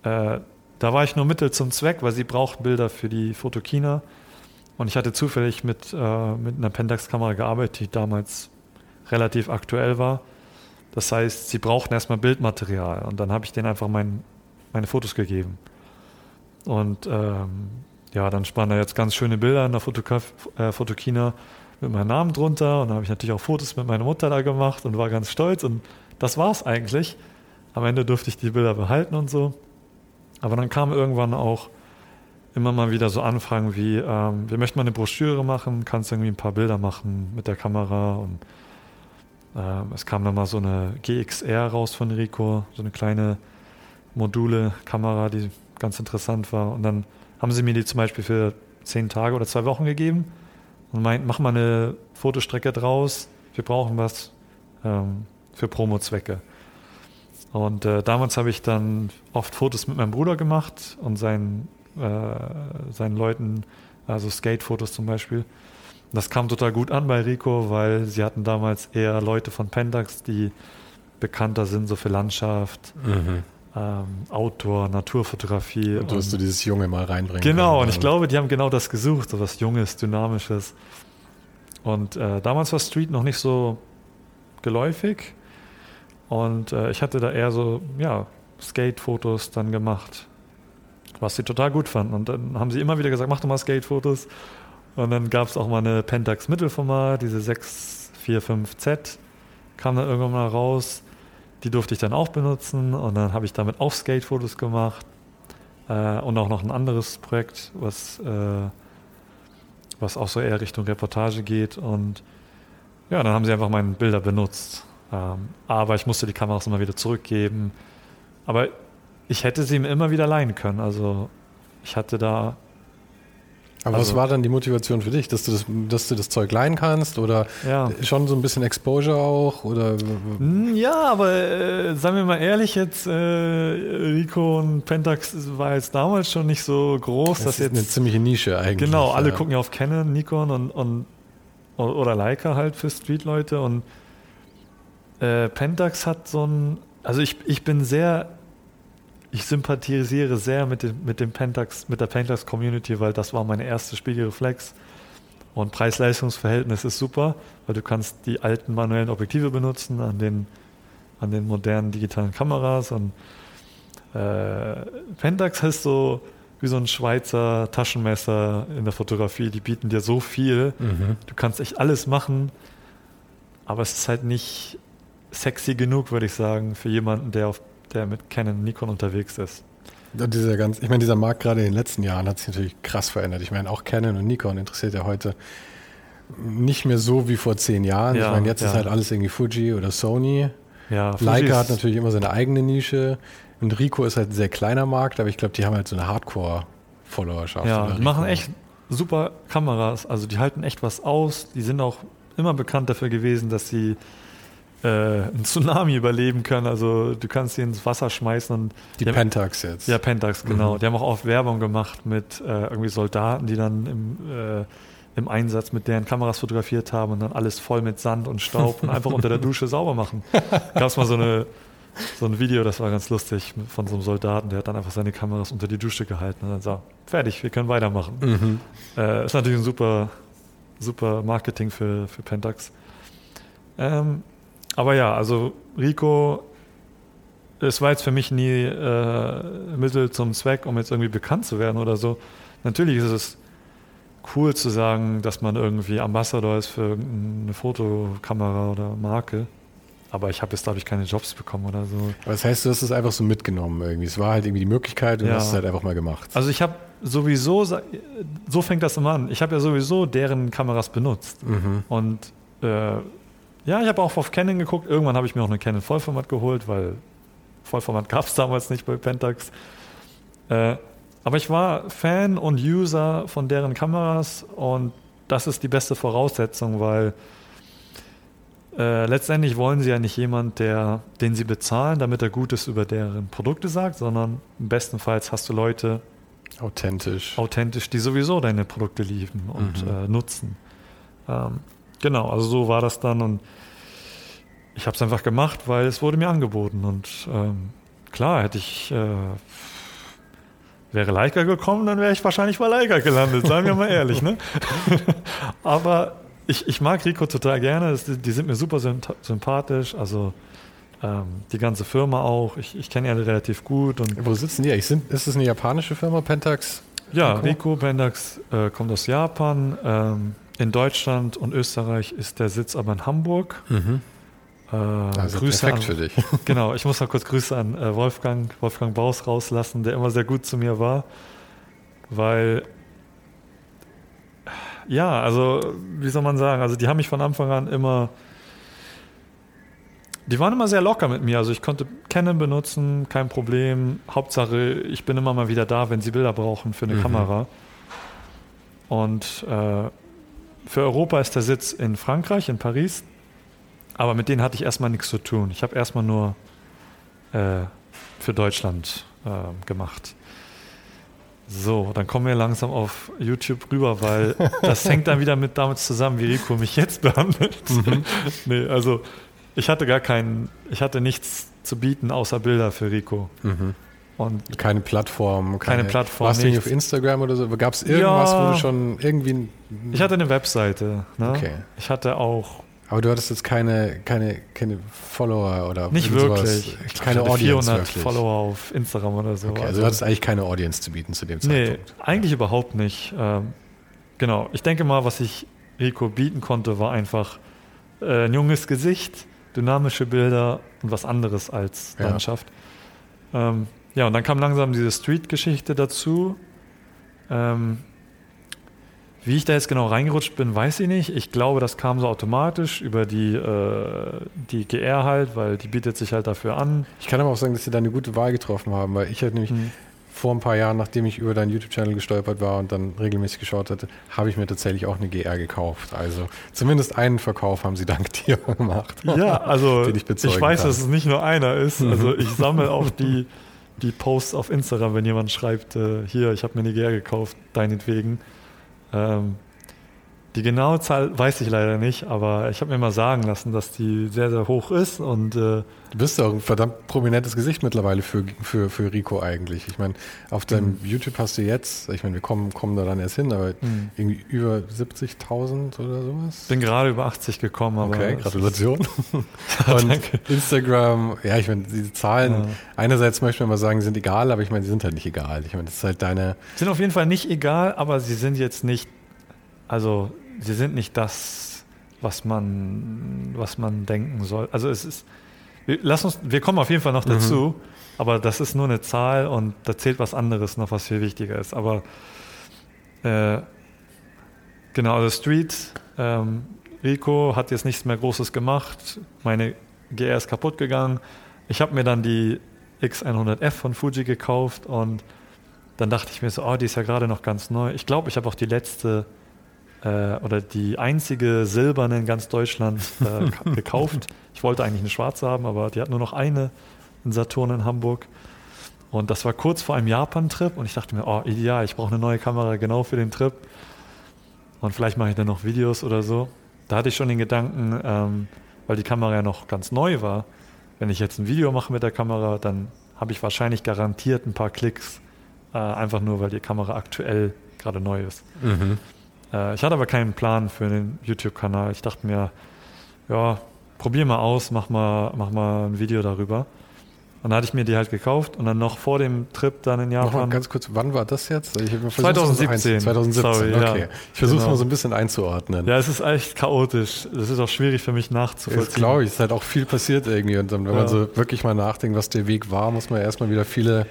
äh, da war ich nur Mittel zum Zweck, weil sie braucht Bilder für die Fotokina. Und ich hatte zufällig mit, äh, mit einer Pentax-Kamera gearbeitet, die damals relativ aktuell war. Das heißt, sie brauchten erstmal Bildmaterial und dann habe ich denen einfach mein, meine Fotos gegeben. Und ähm, ja, dann spannen da jetzt ganz schöne Bilder in der Fotograf äh, Fotokina mit meinem Namen drunter und dann habe ich natürlich auch Fotos mit meiner Mutter da gemacht und war ganz stolz und das war es eigentlich. Am Ende durfte ich die Bilder behalten und so. Aber dann kam irgendwann auch immer mal wieder so Anfragen wie, ähm, wir möchten mal eine Broschüre machen, kannst irgendwie ein paar Bilder machen mit der Kamera und ähm, es kam dann mal so eine GXR raus von Rico, so eine kleine Module-Kamera, die ganz interessant war. Und dann haben sie mir die zum Beispiel für zehn Tage oder zwei Wochen gegeben und meint, mach mal eine Fotostrecke draus, wir brauchen was ähm, für Promo-Zwecke. Und äh, damals habe ich dann oft Fotos mit meinem Bruder gemacht und seinen, äh, seinen Leuten, also Skate-Fotos zum Beispiel. Das kam total gut an bei Rico, weil sie hatten damals eher Leute von Pentax, die bekannter sind, so für Landschaft, mhm. ähm, Outdoor, Naturfotografie. Und du hast du dieses Junge mal reinbringen Genau, können, und ich glaube, die haben genau das gesucht, so was Junges, Dynamisches. Und äh, damals war Street noch nicht so geläufig. Und äh, ich hatte da eher so, ja, Skate-Fotos dann gemacht, was sie total gut fanden. Und dann haben sie immer wieder gesagt, mach doch mal Skate-Fotos. Und dann gab es auch mal eine Pentax Mittelformat, diese 645Z, kam dann irgendwann mal raus. Die durfte ich dann auch benutzen und dann habe ich damit auch Skate-Fotos gemacht. Äh, und auch noch ein anderes Projekt, was, äh, was auch so eher Richtung Reportage geht. Und ja, dann haben sie einfach meine Bilder benutzt. Ähm, aber ich musste die Kameras immer wieder zurückgeben. Aber ich hätte sie ihm immer wieder leihen können. Also ich hatte da. Aber also, was war dann die Motivation für dich, dass du das, dass du das Zeug leihen kannst oder ja. schon so ein bisschen Exposure auch oder? Hm, ja, aber äh, sagen wir mal ehrlich jetzt, äh, Rico und Pentax war jetzt damals schon nicht so groß, das dass ist jetzt eine ziemliche Nische eigentlich. Genau, alle ja. gucken ja auf Canon, Nikon und, und oder Leica halt für Street-Leute und äh, Pentax hat so ein, also ich, ich bin sehr, ich sympathisiere sehr mit dem, mit dem Pentax, mit der Pentax Community, weil das war meine erste Spiegelreflex. Und Preis-Leistungs-Verhältnis ist super, weil du kannst die alten manuellen Objektive benutzen an den, an den modernen digitalen Kameras. Und äh, Pentax ist so wie so ein Schweizer Taschenmesser in der Fotografie. Die bieten dir so viel. Mhm. Du kannst echt alles machen, aber es ist halt nicht sexy genug, würde ich sagen, für jemanden, der, auf, der mit Canon, Nikon unterwegs ist. Dieser ganz, ich meine, dieser Markt gerade in den letzten Jahren hat sich natürlich krass verändert. Ich meine, auch Canon und Nikon interessiert ja heute nicht mehr so wie vor zehn Jahren. Ja, ich meine, jetzt ja. ist halt alles irgendwie Fuji oder Sony. Ja, Leica hat natürlich immer seine eigene Nische. Und Rico ist halt ein sehr kleiner Markt, aber ich glaube, die haben halt so eine Hardcore-Followerschaft. Ja, die machen echt super Kameras. Also die halten echt was aus. Die sind auch immer bekannt dafür gewesen, dass sie äh, einen Tsunami überleben können. Also du kannst sie ins Wasser schmeißen und die, die Pentax jetzt. Ja, Pentax, genau. Mhm. Die haben auch oft Werbung gemacht mit äh, irgendwie Soldaten, die dann im, äh, im Einsatz mit deren Kameras fotografiert haben und dann alles voll mit Sand und Staub und einfach unter der Dusche sauber machen. Gab es mal so eine so ein Video, das war ganz lustig, von so einem Soldaten, der hat dann einfach seine Kameras unter die Dusche gehalten und dann so, fertig, wir können weitermachen. Mhm. Äh, ist natürlich ein super, super Marketing für, für Pentax. Ähm, aber ja, also Rico, es war jetzt für mich nie äh, Mittel zum Zweck, um jetzt irgendwie bekannt zu werden oder so. Natürlich ist es cool zu sagen, dass man irgendwie Ambassador ist für eine Fotokamera oder Marke. Aber ich habe jetzt, glaube ich, keine Jobs bekommen oder so. Aber das heißt, du hast es einfach so mitgenommen irgendwie. Es war halt irgendwie die Möglichkeit und ja. hast es halt einfach mal gemacht. Also ich habe sowieso, so fängt das immer an. Ich habe ja sowieso deren Kameras benutzt. Mhm. Und äh, ja, ich habe auch auf Canon geguckt. Irgendwann habe ich mir auch eine Canon Vollformat geholt, weil Vollformat gab es damals nicht bei Pentax. Äh, aber ich war Fan und User von deren Kameras und das ist die beste Voraussetzung, weil äh, letztendlich wollen sie ja nicht jemand, der, den sie bezahlen, damit er Gutes über deren Produkte sagt, sondern bestenfalls hast du Leute authentisch, authentisch, die sowieso deine Produkte lieben und mhm. äh, nutzen. Ähm, genau, also so war das dann und ich habe es einfach gemacht, weil es wurde mir angeboten und ähm, klar hätte ich äh, wäre Leica gekommen, dann wäre ich wahrscheinlich bei Leica gelandet, seien wir mal ehrlich. Ne? Aber ich, ich mag Rico total gerne, das, die sind mir super sympathisch, also ähm, die ganze Firma auch. Ich, ich kenne alle relativ gut. Und Wo sitzen die? Ich ist es eine japanische Firma, Pentax? Ja, Rico Pentax äh, kommt aus Japan. Ähm, in Deutschland und Österreich ist der Sitz aber in Hamburg. Mhm. Äh, also Grüße perfekt an, für dich. Genau, ich muss mal kurz Grüße an äh, Wolfgang, Wolfgang Baus rauslassen, der immer sehr gut zu mir war, weil ja, also wie soll man sagen, also die haben mich von Anfang an immer, die waren immer sehr locker mit mir, also ich konnte Canon benutzen, kein Problem, Hauptsache ich bin immer mal wieder da, wenn sie Bilder brauchen für eine mhm. Kamera. Und äh, für Europa ist der Sitz in Frankreich, in Paris, aber mit denen hatte ich erstmal nichts zu tun. Ich habe erstmal nur äh, für Deutschland äh, gemacht. So, dann kommen wir langsam auf YouTube rüber, weil das hängt dann wieder mit damit zusammen, wie Rico mich jetzt behandelt. Mhm. nee, also ich hatte gar keinen, ich hatte nichts zu bieten außer Bilder für Rico. Mhm. Und keine Plattform, keine, keine Plattform. Warst du nicht auf Instagram oder so? Gab es irgendwas, ja, wo du schon irgendwie. Ich hatte eine Webseite. Ne? Okay. Ich hatte auch aber du hattest jetzt keine, keine, keine Follower oder Nicht wirklich. Ich keine Audience 400 wirklich. Follower auf Instagram oder so. Okay, also, also du hattest eigentlich keine Audience zu bieten zu dem Zeitpunkt. Nee, eigentlich überhaupt nicht. Ähm, genau. Ich denke mal, was ich Rico bieten konnte, war einfach äh, ein junges Gesicht, dynamische Bilder und was anderes als Landschaft. Ja, ähm, ja und dann kam langsam diese Street-Geschichte dazu. Ähm, wie ich da jetzt genau reingerutscht bin, weiß ich nicht. Ich glaube, das kam so automatisch über die, äh, die GR halt, weil die bietet sich halt dafür an. Ich kann aber auch sagen, dass sie da eine gute Wahl getroffen haben, weil ich halt nämlich mhm. vor ein paar Jahren, nachdem ich über deinen YouTube-Channel gestolpert war und dann regelmäßig geschaut hatte, habe ich mir tatsächlich auch eine GR gekauft. Also zumindest einen Verkauf haben sie dank dir gemacht. Ja, also ich, ich, weiß, kann. dass es nicht nur einer ist. Mhm. Also ich sammle auch die, die Posts auf Instagram, wenn jemand schreibt, äh, hier, ich habe mir eine GR gekauft, deinetwegen. Ähm, die genaue Zahl weiß ich leider nicht, aber ich habe mir mal sagen lassen, dass die sehr, sehr hoch ist. Und, äh, du bist doch ein verdammt prominentes Gesicht mittlerweile für, für, für Rico eigentlich. Ich meine, auf deinem mhm. YouTube hast du jetzt, ich meine, wir kommen, kommen da dann erst hin, aber mhm. irgendwie über 70.000 oder sowas? Bin gerade über 80 gekommen. Aber okay, Gratulation. und Instagram, ja, ich meine, diese Zahlen, ja. einerseits möchte man mal sagen, sind egal, aber ich meine, sie sind halt nicht egal. Ich meine, das ist halt deine... Sind auf jeden Fall nicht egal, aber sie sind jetzt nicht also sie sind nicht das, was man, was man denken soll. Also es ist, lass uns, wir kommen auf jeden Fall noch mhm. dazu, aber das ist nur eine Zahl und da zählt was anderes noch, was viel wichtiger ist. Aber äh, genau, also Street, ähm, Rico hat jetzt nichts mehr Großes gemacht. Meine GR ist kaputt gegangen. Ich habe mir dann die X100F von Fuji gekauft und dann dachte ich mir so, oh, die ist ja gerade noch ganz neu. Ich glaube, ich habe auch die letzte äh, oder die einzige silberne in ganz Deutschland äh, gekauft. Ich wollte eigentlich eine schwarze haben, aber die hat nur noch eine in Saturn in Hamburg. Und das war kurz vor einem Japan-Trip und ich dachte mir, oh, ideal, ich brauche eine neue Kamera genau für den Trip. Und vielleicht mache ich dann noch Videos oder so. Da hatte ich schon den Gedanken, ähm, weil die Kamera ja noch ganz neu war, wenn ich jetzt ein Video mache mit der Kamera, dann habe ich wahrscheinlich garantiert ein paar Klicks, äh, einfach nur, weil die Kamera aktuell gerade neu ist. Mhm. Äh, ich hatte aber keinen Plan für den YouTube-Kanal. Ich dachte mir, ja, probier mal aus, mach mal, mach mal ein Video darüber. Und dann hatte ich mir die halt gekauft und dann noch vor dem Trip dann in Japan. Nochmal ganz kurz, wann war das jetzt? Ich 2017. 2017, Sorry, okay. Ja. Ich versuche es genau. mal so ein bisschen einzuordnen. Ja, es ist echt chaotisch. Es ist auch schwierig für mich nachzuvollziehen. Das glaube ich, es ist halt auch viel passiert irgendwie. Und dann, wenn ja. man so wirklich mal nachdenkt, was der Weg war, muss man erstmal wieder viele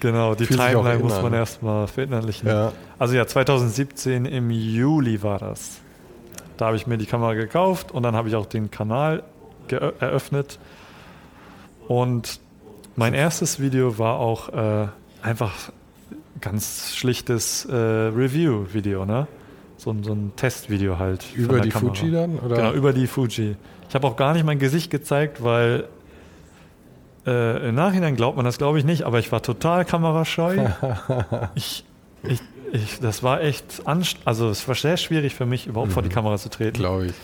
Genau, die Timeline muss man erstmal verinnerlichen. Ja. Also ja, 2017 im Juli war das. da habe ich mir die Kamera gekauft und dann habe ich auch den Kanal eröffnet. Und mein erstes Video war auch äh, einfach ganz schlichtes äh, Review-Video, ne? So, so, ein Testvideo halt. Über die Kamera. Fuji dann? Oder? Genau, über die Fuji. Ich habe auch gar nicht mein Gesicht gezeigt, weil äh, im Nachhinein glaubt man das, glaube ich, nicht, aber ich war total kamerascheu. ich, ich, ich, das war echt anstrengend. Also, es war sehr schwierig für mich, überhaupt mhm. vor die mhm. Kamera zu treten. Glaube ich.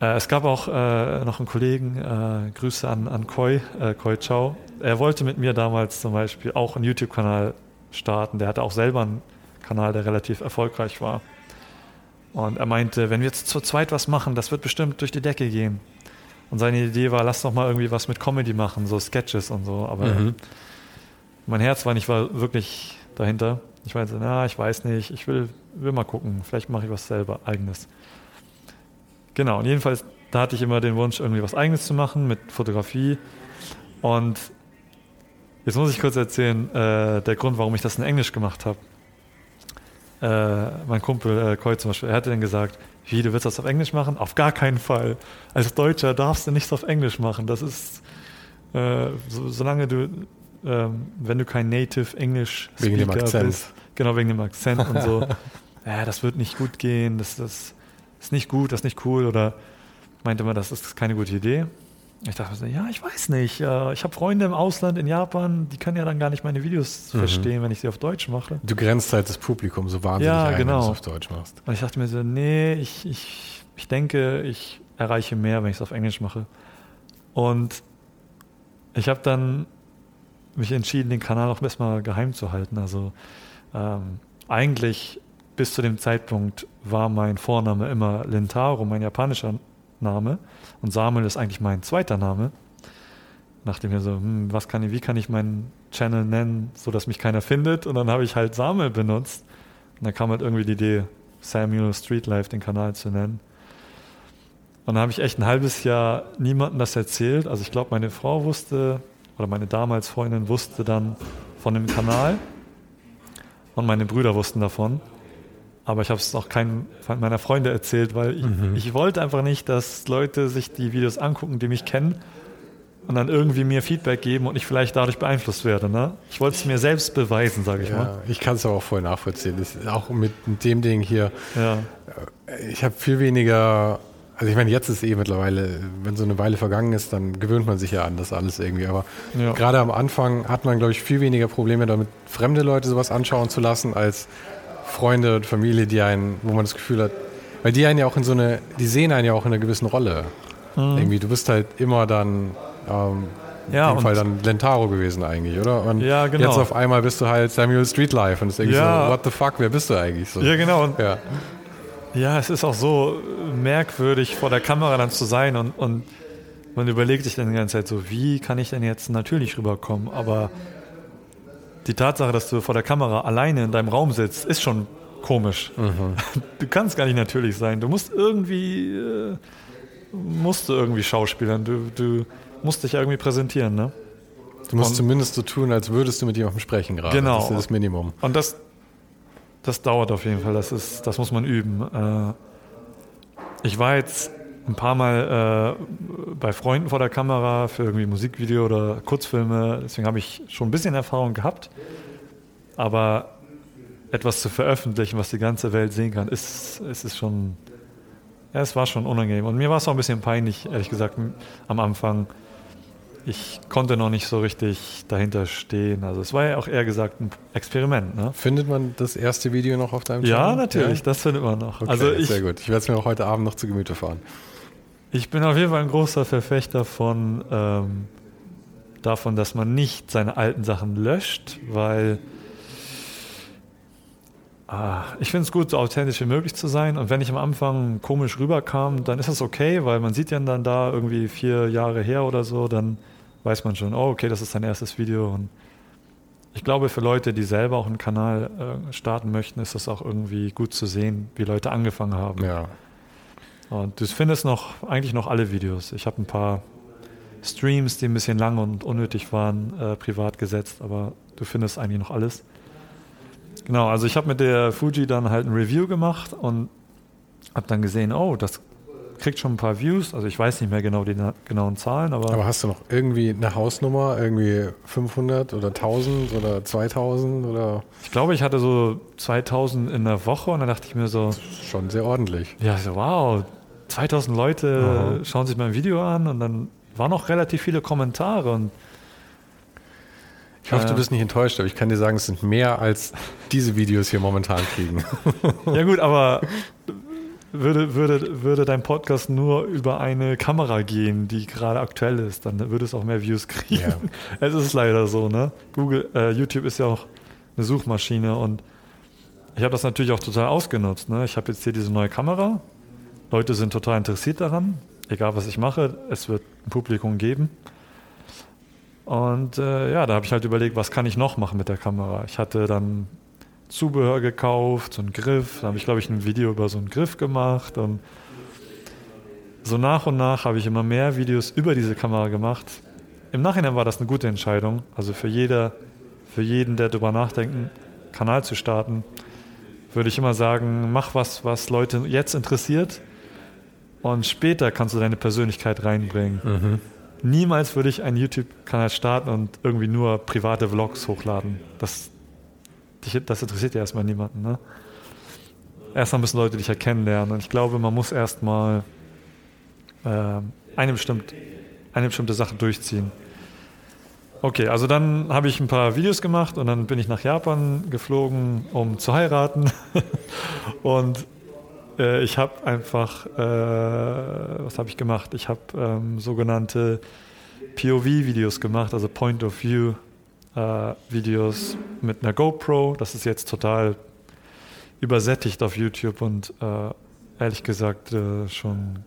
Äh, es gab auch äh, noch einen Kollegen, äh, Grüße an, an Koi, äh, Koi Chao. Er wollte mit mir damals zum Beispiel auch einen YouTube-Kanal starten. Der hatte auch selber einen Kanal, der relativ erfolgreich war. Und er meinte, wenn wir jetzt zu zweit was machen, das wird bestimmt durch die Decke gehen. Und seine Idee war, lass doch mal irgendwie was mit Comedy machen, so Sketches und so. Aber mhm. mein Herz war nicht war wirklich dahinter. Ich meinte, na, ich weiß nicht, ich will, will mal gucken, vielleicht mache ich was selber, eigenes. Genau, und jedenfalls, da hatte ich immer den Wunsch, irgendwie was eigenes zu machen mit Fotografie. Und jetzt muss ich kurz erzählen, äh, der Grund, warum ich das in Englisch gemacht habe. Äh, mein Kumpel äh, Koi zum Beispiel, er hatte dann gesagt, wie, du willst das auf Englisch machen? Auf gar keinen Fall. Als Deutscher darfst du nichts auf Englisch machen. Das ist, äh, so, solange du, ähm, wenn du kein Native English Speaker bist, genau wegen dem Akzent und so, ja, das wird nicht gut gehen, das, das ist nicht gut, das ist nicht cool oder meinte man, das ist keine gute Idee. Ich dachte mir so, ja, ich weiß nicht. Äh, ich habe Freunde im Ausland, in Japan, die können ja dann gar nicht meine Videos mhm. verstehen, wenn ich sie auf Deutsch mache. Du grenzt halt das Publikum so wahnsinnig ja, ein, genau. wenn du es auf Deutsch machst. Und ich dachte mir so, nee, ich, ich, ich denke, ich erreiche mehr, wenn ich es auf Englisch mache. Und ich habe dann mich entschieden, den Kanal auch erstmal geheim zu halten. Also ähm, eigentlich bis zu dem Zeitpunkt war mein Vorname immer Lintaro, mein japanischer Name. Und Samuel ist eigentlich mein zweiter Name. Nachdem wir so, hm, was kann ich, wie kann ich meinen Channel nennen, sodass mich keiner findet? Und dann habe ich halt Samuel benutzt. Und dann kam halt irgendwie die Idee, Samuel Streetlife den Kanal zu nennen. Und dann habe ich echt ein halbes Jahr niemandem das erzählt. Also ich glaube, meine Frau wusste, oder meine damals Freundin wusste dann von dem Kanal. Und meine Brüder wussten davon. Aber ich habe es auch keinem meiner Freunde erzählt, weil ich, mhm. ich, wollte einfach nicht, dass Leute sich die Videos angucken, die mich kennen und dann irgendwie mir Feedback geben und ich vielleicht dadurch beeinflusst werde. Ne? Ich wollte es mir selbst beweisen, sage ich ja, mal. Ich kann es aber auch voll nachvollziehen. Das auch mit dem Ding hier. Ja. Äh, ich habe viel weniger also ich meine, jetzt ist eh mittlerweile, wenn so eine Weile vergangen ist, dann gewöhnt man sich ja an das alles irgendwie. Aber ja. gerade am Anfang hat man, glaube ich, viel weniger Probleme damit, fremde Leute sowas anschauen zu lassen, als Freunde und Familie, die einen, wo man das Gefühl hat, weil die einen ja auch in so eine, die sehen einen ja auch in einer gewissen Rolle. Mhm. Irgendwie, du bist halt immer dann, ähm, ja, in dem Fall dann Lentaro gewesen eigentlich, oder? Und ja, genau. jetzt auf einmal bist du halt Samuel Streetlife und es ist irgendwie ja. so, what the fuck, wer bist du eigentlich? So. Ja, genau. Und ja. ja, es ist auch so merkwürdig, vor der Kamera dann zu sein und, und man überlegt sich dann die ganze Zeit so, wie kann ich denn jetzt natürlich rüberkommen? Aber die Tatsache, dass du vor der Kamera alleine in deinem Raum sitzt, ist schon komisch. Mhm. Du kannst gar nicht natürlich sein. Du musst irgendwie, äh, musst du irgendwie schauspielern. Du, du musst dich irgendwie präsentieren, ne? Du musst Und, zumindest so tun, als würdest du mit jemandem sprechen gerade. Genau. Das ist das Minimum. Und das, das dauert auf jeden Fall. Das, ist, das muss man üben. Äh, ich war jetzt ein paar Mal äh, bei Freunden vor der Kamera für irgendwie Musikvideo oder Kurzfilme. Deswegen habe ich schon ein bisschen Erfahrung gehabt. Aber etwas zu veröffentlichen, was die ganze Welt sehen kann, ist, ist es schon. Ja, es war schon unangenehm. Und mir war es auch ein bisschen peinlich, ehrlich gesagt, am Anfang. Ich konnte noch nicht so richtig dahinter stehen. Also es war ja auch eher gesagt ein Experiment. Ne? Findet man das erste Video noch auf deinem Channel? Ja, natürlich, ja? das findet man noch. Okay, also ich, sehr gut. Ich werde es mir auch heute Abend noch zu Gemüte fahren. Ich bin auf jeden Fall ein großer Verfechter von ähm, davon, dass man nicht seine alten Sachen löscht, weil ah, ich finde es gut, so authentisch wie möglich zu sein. Und wenn ich am Anfang komisch rüberkam, dann ist das okay, weil man sieht ja dann da irgendwie vier Jahre her oder so, dann weiß man schon, oh, okay, das ist dein erstes Video. Und ich glaube, für Leute, die selber auch einen Kanal äh, starten möchten, ist das auch irgendwie gut zu sehen, wie Leute angefangen haben. Ja. Und du findest noch eigentlich noch alle Videos. Ich habe ein paar Streams, die ein bisschen lang und unnötig waren, äh, privat gesetzt, aber du findest eigentlich noch alles. Genau, also ich habe mit der Fuji dann halt ein Review gemacht und Hab dann gesehen, oh, das kriegt schon ein paar Views. Also ich weiß nicht mehr genau die genauen Zahlen, aber. Aber hast du noch irgendwie eine Hausnummer, irgendwie 500 oder 1000 oder 2000 oder? Ich glaube, ich hatte so 2000 in der Woche und dann dachte ich mir so. Schon sehr ordentlich. Ja, so wow, 2000 Leute Aha. schauen sich mein Video an und dann waren auch relativ viele Kommentare und ich hoffe, du bist nicht enttäuscht, aber ich kann dir sagen, es sind mehr als diese Videos hier momentan kriegen. ja gut, aber würde, würde, würde dein Podcast nur über eine Kamera gehen, die gerade aktuell ist, dann würde es auch mehr Views kriegen. Ja. Es ist leider so, ne? Google, äh, YouTube ist ja auch eine Suchmaschine und ich habe das natürlich auch total ausgenutzt. Ne? Ich habe jetzt hier diese neue Kamera. Leute sind total interessiert daran. Egal was ich mache, es wird ein Publikum geben. Und äh, ja, da habe ich halt überlegt, was kann ich noch machen mit der Kamera. Ich hatte dann Zubehör gekauft, so einen Griff. Da habe ich, glaube ich, ein Video über so einen Griff gemacht. Und so nach und nach habe ich immer mehr Videos über diese Kamera gemacht. Im Nachhinein war das eine gute Entscheidung. Also für, jeder, für jeden, der darüber nachdenkt, Kanal zu starten, würde ich immer sagen, mach was, was Leute jetzt interessiert. Und später kannst du deine Persönlichkeit reinbringen. Mhm. Niemals würde ich einen YouTube-Kanal starten und irgendwie nur private Vlogs hochladen. Das, das interessiert ja erstmal niemanden. Ne? Erstmal müssen Leute dich ja kennenlernen. Und ich glaube, man muss erstmal äh, eine, bestimmt, eine bestimmte Sache durchziehen. Okay, also dann habe ich ein paar Videos gemacht und dann bin ich nach Japan geflogen, um zu heiraten. und äh, ich habe einfach, äh, was habe ich gemacht? Ich habe ähm, sogenannte POV-Videos gemacht, also Point of View äh, Videos mit einer GoPro. Das ist jetzt total übersättigt auf YouTube und äh, ehrlich gesagt äh, schon,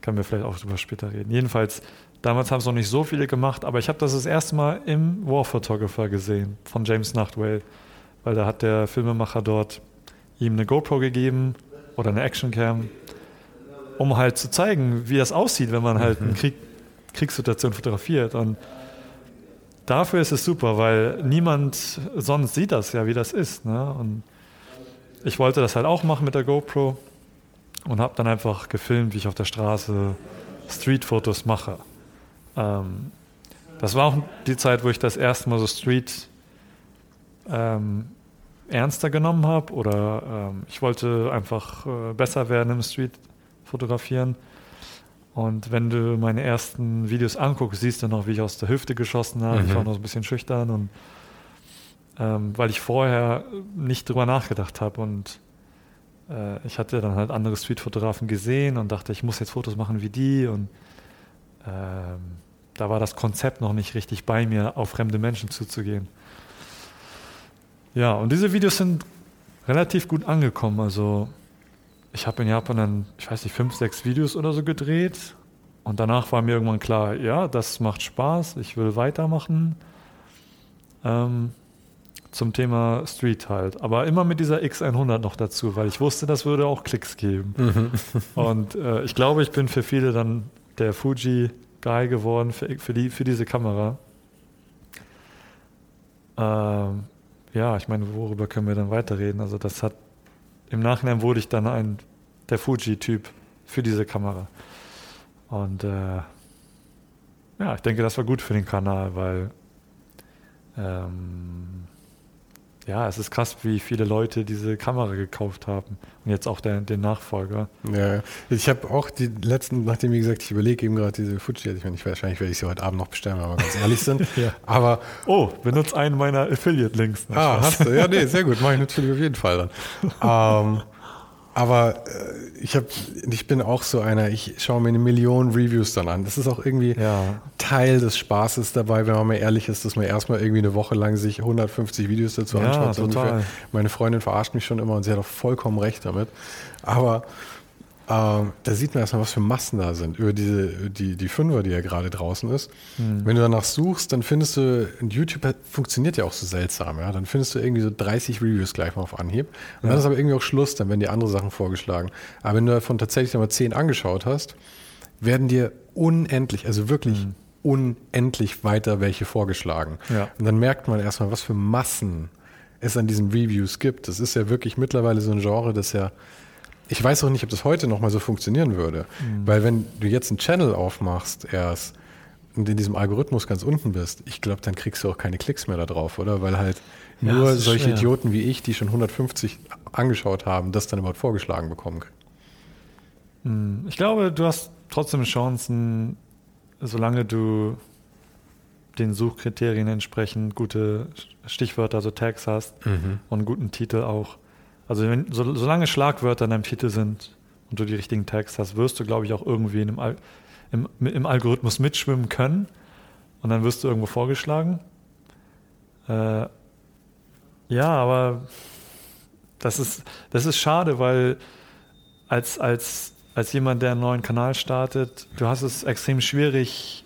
können wir vielleicht auch drüber später reden. Jedenfalls, damals haben es noch nicht so viele gemacht, aber ich habe das das erste Mal im War Photographer gesehen von James Nachtwhale, weil da hat der Filmemacher dort ihm eine GoPro gegeben oder eine Actioncam, um halt zu zeigen, wie das aussieht, wenn man halt mhm. eine Krieg, Kriegssituation fotografiert. Und dafür ist es super, weil niemand sonst sieht das ja, wie das ist. Ne? Und ich wollte das halt auch machen mit der GoPro und habe dann einfach gefilmt, wie ich auf der Straße Street-Fotos mache. Ähm, das war auch die Zeit, wo ich das erste Mal so Street ähm, ernster genommen habe oder ähm, ich wollte einfach äh, besser werden im Street fotografieren. Und wenn du meine ersten Videos anguckst, siehst du noch, wie ich aus der Hüfte geschossen habe. Mhm. Ich war noch ein bisschen schüchtern und ähm, weil ich vorher nicht drüber nachgedacht habe und äh, ich hatte dann halt andere Streetfotografen gesehen und dachte, ich muss jetzt Fotos machen wie die und ähm, da war das Konzept noch nicht richtig bei mir, auf fremde Menschen zuzugehen. Ja, und diese Videos sind relativ gut angekommen. Also ich habe in Japan dann, ich weiß nicht, fünf, sechs Videos oder so gedreht. Und danach war mir irgendwann klar, ja, das macht Spaß, ich will weitermachen. Ähm, zum Thema Street halt. Aber immer mit dieser X100 noch dazu, weil ich wusste, das würde auch Klicks geben. Mhm. Und äh, ich glaube, ich bin für viele dann der Fuji-Guy geworden für, für, die, für diese Kamera. Ähm, ja, ich meine, worüber können wir dann weiterreden? Also das hat, im Nachhinein wurde ich dann ein, der Fuji-Typ für diese Kamera. Und äh, ja, ich denke, das war gut für den Kanal, weil ähm, ja, es ist krass, wie viele Leute diese Kamera gekauft haben. Und jetzt auch der, den Nachfolger. Ja, ich habe auch die letzten, nachdem, wie gesagt, ich überlege eben gerade diese Fuji, ich meine, ich, wahrscheinlich werde ich sie heute Abend noch bestellen, wenn wir ganz ehrlich sind. ja. Aber. Oh, benutze einen meiner Affiliate-Links. Ah, hast du? Ja, nee, sehr gut. Mache ich natürlich auf jeden Fall dann. ähm, aber äh, ich, hab, ich bin auch so einer, ich schaue mir eine Million Reviews dann an. Das ist auch irgendwie ja. Teil des Spaßes dabei, wenn man mal ehrlich ist, dass man erstmal irgendwie eine Woche lang sich 150 Videos dazu ja, anschaut. Total. Meine Freundin verarscht mich schon immer und sie hat auch vollkommen recht damit. Aber ähm, da sieht man erstmal, was für Massen da sind. Über diese, die, die Fünfer, die ja gerade draußen ist. Mhm. Wenn du danach suchst, dann findest du, YouTube funktioniert ja auch so seltsam, ja. Dann findest du irgendwie so 30 Reviews gleich mal auf Anhieb. Und ja. dann ist aber irgendwie auch Schluss, dann werden dir andere Sachen vorgeschlagen. Aber wenn du davon tatsächlich einmal 10 angeschaut hast, werden dir unendlich, also wirklich mhm. unendlich weiter welche vorgeschlagen. Ja. Und dann merkt man erstmal, was für Massen es an diesen Reviews gibt. Das ist ja wirklich mittlerweile so ein Genre, das ja ich weiß auch nicht, ob das heute nochmal so funktionieren würde. Mhm. Weil wenn du jetzt einen Channel aufmachst erst und in diesem Algorithmus ganz unten bist, ich glaube, dann kriegst du auch keine Klicks mehr da drauf, oder? Weil halt ja, nur solche schwer. Idioten wie ich, die schon 150 angeschaut haben, das dann überhaupt vorgeschlagen bekommen. Mhm. Ich glaube, du hast trotzdem Chancen, solange du den Suchkriterien entsprechend gute Stichwörter, also Tags hast mhm. und einen guten Titel auch. Also wenn, so, solange Schlagwörter in deinem Titel sind und du die richtigen Tags hast, wirst du, glaube ich, auch irgendwie in Al im, im, Algorithmus mitschwimmen können und dann wirst du irgendwo vorgeschlagen. Äh, ja, aber das ist, das ist schade, weil als, als, als jemand, der einen neuen Kanal startet, du hast es extrem schwierig,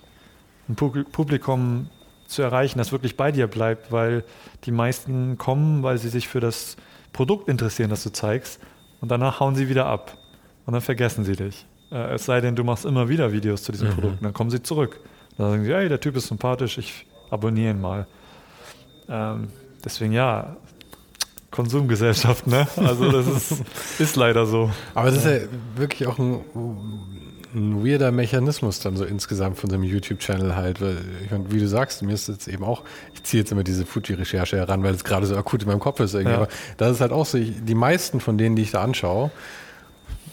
ein Publikum zu erreichen, das wirklich bei dir bleibt, weil die meisten kommen, weil sie sich für das Produkt interessieren, das du zeigst, und danach hauen sie wieder ab. Und dann vergessen sie dich. Äh, es sei denn, du machst immer wieder Videos zu diesem mhm. Produkt, dann kommen sie zurück. Dann sagen sie, hey, der Typ ist sympathisch, ich abonniere ihn mal. Ähm, deswegen ja, Konsumgesellschaft, ne? Also das ist, ist leider so. Aber das ist ja wirklich auch ein ein weirder Mechanismus dann so insgesamt von so einem YouTube-Channel halt. Weil, ich meine, wie du sagst, mir ist jetzt eben auch, ich ziehe jetzt immer diese Fuji-Recherche heran, weil es gerade so akut in meinem Kopf ist irgendwie. Ja. Aber das ist halt auch so, ich, die meisten von denen, die ich da anschaue,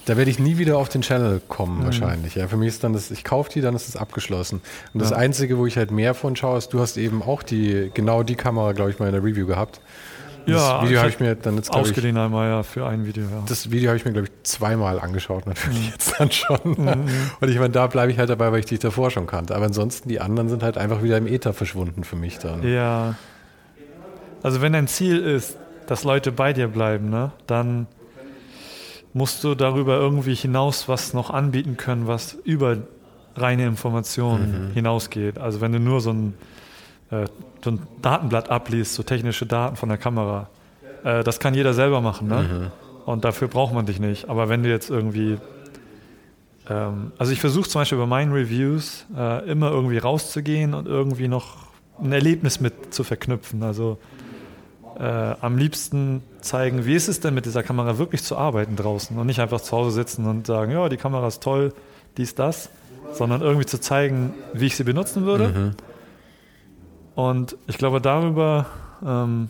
da werde ich nie wieder auf den Channel kommen, mhm. wahrscheinlich. Ja, für mich ist dann das, ich kaufe die, dann ist es abgeschlossen. Und das Einzige, wo ich halt mehr von schaue, ist, du hast eben auch die, genau die Kamera, glaube ich, mal in der Review gehabt. Ja, das Video habe ich mir dann jetzt ausgeliehen ich, einmal ja für ein Video. Ja. Das Video habe ich mir glaube ich zweimal angeschaut natürlich mhm. jetzt dann schon. Mhm. Und ich meine, da bleibe ich halt dabei, weil ich dich davor schon kannte. Aber ansonsten die anderen sind halt einfach wieder im Äther verschwunden für mich dann. Ja. Also wenn dein Ziel ist, dass Leute bei dir bleiben, ne, dann musst du darüber irgendwie hinaus was noch anbieten können, was über reine Informationen mhm. hinausgeht. Also wenn du nur so ein äh, so ein Datenblatt abliest, so technische Daten von der Kamera. Äh, das kann jeder selber machen, ne? Mhm. Und dafür braucht man dich nicht. Aber wenn du jetzt irgendwie ähm, also ich versuche zum Beispiel bei meinen Reviews äh, immer irgendwie rauszugehen und irgendwie noch ein Erlebnis mit zu verknüpfen. Also äh, am liebsten zeigen, wie ist es denn mit dieser Kamera wirklich zu arbeiten draußen und nicht einfach zu Hause sitzen und sagen, ja, die Kamera ist toll, dies, das, sondern irgendwie zu zeigen, wie ich sie benutzen würde. Mhm. Und ich glaube, darüber, ähm,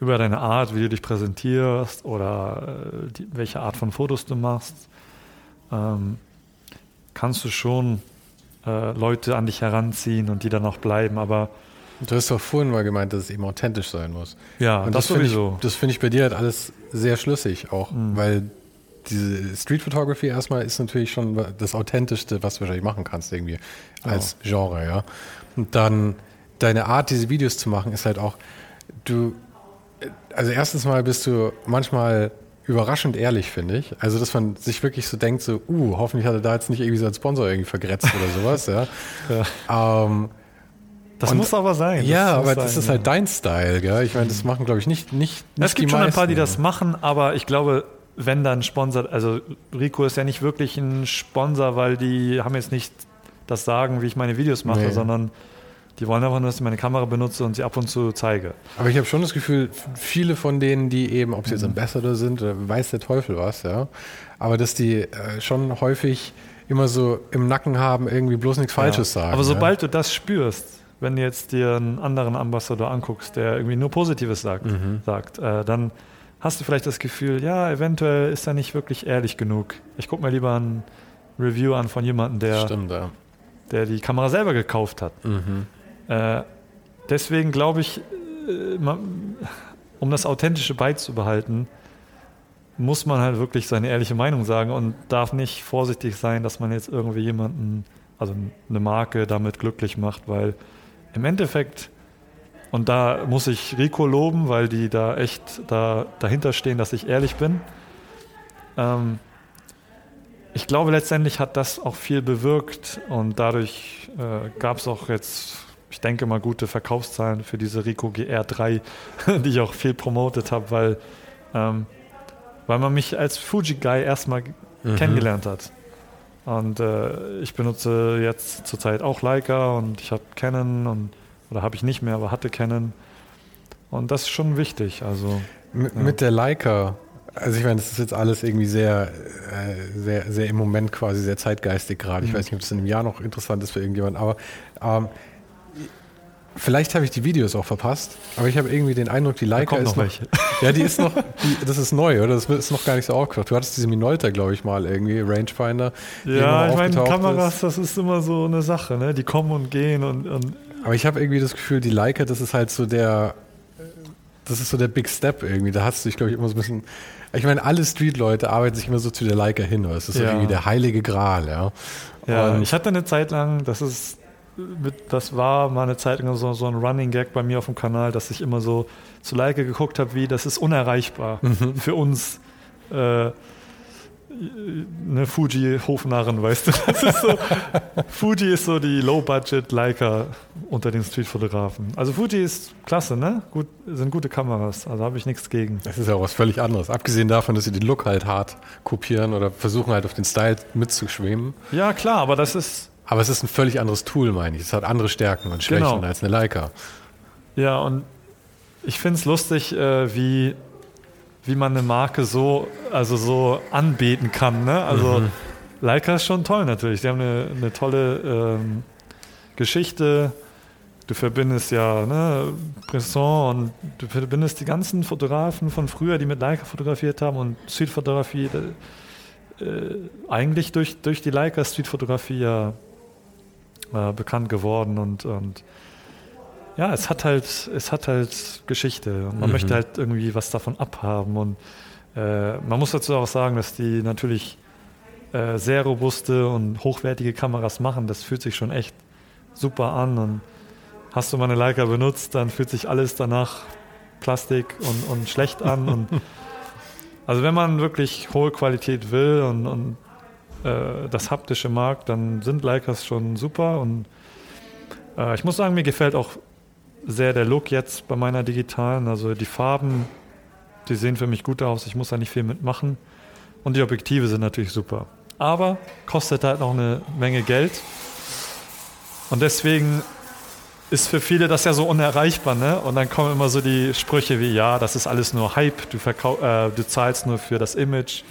über deine Art, wie du dich präsentierst oder äh, die, welche Art von Fotos du machst, ähm, kannst du schon äh, Leute an dich heranziehen und die dann auch bleiben. Aber Du hast doch vorhin mal gemeint, dass es eben authentisch sein muss. Ja, und das, das sowieso. Ich, das finde ich bei dir halt alles sehr schlüssig auch, mhm. weil diese Street Photography erstmal ist natürlich schon das authentischste, was du wahrscheinlich machen kannst irgendwie als oh. Genre, ja. Und dann deine Art, diese Videos zu machen, ist halt auch, du, also erstens mal bist du manchmal überraschend ehrlich, finde ich. Also, dass man sich wirklich so denkt, so, uh, hoffentlich hat er da jetzt nicht irgendwie so einen Sponsor irgendwie vergrätzt oder sowas, ja. ja. Ähm, das muss aber sein. Ja, aber sein, das ist halt dein Style, gell? Ich meine, das machen, glaube ich, nicht, nicht, nicht Es gibt schon meisten. ein paar, die das machen, aber ich glaube, wenn dann Sponsor, also Rico ist ja nicht wirklich ein Sponsor, weil die haben jetzt nicht das Sagen, wie ich meine Videos mache, nee. sondern die wollen einfach nur, dass ich meine Kamera benutze und sie ab und zu zeige. Aber ich habe schon das Gefühl, viele von denen, die eben, ob sie jetzt mhm. Ambassador sind oder weiß der Teufel was, ja, aber dass die äh, schon häufig immer so im Nacken haben, irgendwie bloß nichts Falsches ja. sagen. Aber sobald ja? du das spürst, wenn du jetzt dir einen anderen Ambassador anguckst, der irgendwie nur Positives sagt, mhm. sagt äh, dann hast du vielleicht das Gefühl, ja, eventuell ist er nicht wirklich ehrlich genug. Ich gucke mir lieber ein Review an von jemandem, der, Stimmt, ja. Der die Kamera selber gekauft hat. Mhm. Äh, deswegen glaube ich, äh, man, um das Authentische beizubehalten, muss man halt wirklich seine ehrliche Meinung sagen und darf nicht vorsichtig sein, dass man jetzt irgendwie jemanden, also eine Marke damit glücklich macht, weil im Endeffekt, und da muss ich Rico loben, weil die da echt da, dahinter stehen, dass ich ehrlich bin. Ähm, ich glaube, letztendlich hat das auch viel bewirkt und dadurch äh, gab es auch jetzt ich denke mal, gute Verkaufszahlen für diese Rico GR3, die ich auch viel promotet habe, weil, ähm, weil man mich als Fuji-Guy erstmal mhm. kennengelernt hat. Und äh, ich benutze jetzt zurzeit auch Leica und ich habe Canon und oder habe ich nicht mehr, aber hatte Canon. Und das ist schon wichtig. Also M ja. mit der Leica Also ich meine, das ist jetzt alles irgendwie sehr, äh, sehr, sehr im Moment quasi sehr zeitgeistig gerade. Ich mhm. weiß nicht, ob das in einem Jahr noch interessant ist für irgendjemanden, aber ähm, Vielleicht habe ich die Videos auch verpasst, aber ich habe irgendwie den Eindruck, die Leica ist noch, welche. ja, die ist noch, die, das ist neu, oder? Das ist noch gar nicht so aufgetaucht. Du hattest diese Minolta, glaube ich mal irgendwie, Rangefinder. Ja, ich meine, Kameras, ist. das ist immer so eine Sache, ne? Die kommen und gehen und. und aber ich habe irgendwie das Gefühl, die Leica, das ist halt so der, das ist so der Big Step irgendwie. Da hast du dich, glaube ich, immer so ein bisschen. Ich meine, alle Street-Leute arbeiten sich immer so zu der Leica hin. Das ist so ja. irgendwie der heilige Gral, ja. Ja, und ich hatte eine Zeit lang, das ist mit, das war mal eine Zeit lang so, so, ein Running Gag bei mir auf dem Kanal, dass ich immer so zu Leica geguckt habe, wie das ist unerreichbar mhm. für uns. Äh, eine Fuji-Hofnarren, weißt du. Ist so, Fuji ist so die Low-Budget Leica unter den Street-Fotografen. Also Fuji ist klasse, ne? Gut, sind gute Kameras, also habe ich nichts gegen. Das ist ja auch was völlig anderes. Abgesehen davon, dass sie den Look halt hart kopieren oder versuchen halt auf den Style mitzuschwimmen. Ja, klar, aber das ist aber es ist ein völlig anderes Tool, meine ich. Es hat andere Stärken und Schwächen genau. als eine Leica. Ja, und ich finde es lustig, äh, wie, wie man eine Marke so, also so anbeten kann. Ne? Also mhm. Leica ist schon toll natürlich. Sie haben eine, eine tolle ähm, Geschichte. Du verbindest ja ne, Bresson und du verbindest die ganzen Fotografen von früher, die mit Leica fotografiert haben und Streetfotografie. Äh, eigentlich durch, durch die Leica Streetfotografie ja äh, bekannt geworden und, und ja, es hat halt, es hat halt Geschichte und man mhm. möchte halt irgendwie was davon abhaben und äh, man muss dazu auch sagen, dass die natürlich äh, sehr robuste und hochwertige Kameras machen. Das fühlt sich schon echt super an und hast du mal eine Leica benutzt, dann fühlt sich alles danach Plastik und, und schlecht an und also wenn man wirklich hohe Qualität will und, und äh, das haptische mag, dann sind Leicas schon super. Und äh, ich muss sagen, mir gefällt auch sehr der Look jetzt bei meiner digitalen. Also die Farben, die sehen für mich gut aus. Ich muss da nicht viel mitmachen. Und die Objektive sind natürlich super. Aber kostet halt noch eine Menge Geld. Und deswegen ist für viele das ja so unerreichbar, ne? Und dann kommen immer so die Sprüche wie, ja, das ist alles nur Hype, du, äh, du zahlst nur für das Image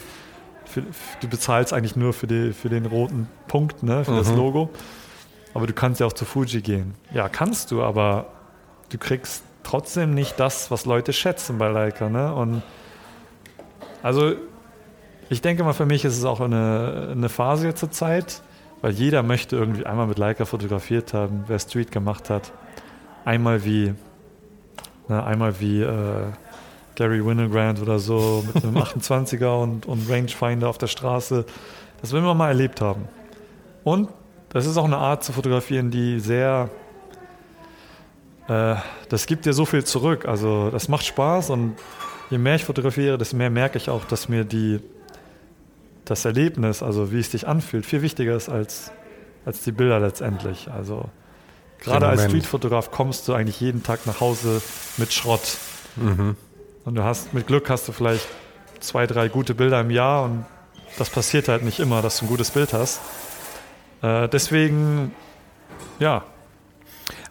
für, du bezahlst eigentlich nur für, die, für den roten Punkt, ne, für mhm. das Logo. Aber du kannst ja auch zu Fuji gehen. Ja, kannst du, aber du kriegst trotzdem nicht das, was Leute schätzen bei Leica. Ne? Und also ich denke mal, für mich ist es auch eine, eine Phase jetzt zur Zeit, weil jeder möchte irgendwie einmal mit Leica fotografiert haben, wer Street gemacht hat. Einmal wie, ne, einmal wie äh, Gary Winogrand oder so mit einem 28er und, und Rangefinder auf der Straße. Das will man mal erlebt haben. Und das ist auch eine Art zu fotografieren, die sehr, äh, das gibt dir so viel zurück. Also das macht Spaß und je mehr ich fotografiere, desto mehr merke ich auch, dass mir die, das Erlebnis, also wie es dich anfühlt, viel wichtiger ist als, als die Bilder letztendlich. Also gerade als Streetfotograf kommst du eigentlich jeden Tag nach Hause mit Schrott. Mhm. Und du hast, mit Glück hast du vielleicht zwei, drei gute Bilder im Jahr und das passiert halt nicht immer, dass du ein gutes Bild hast. Äh, deswegen, ja.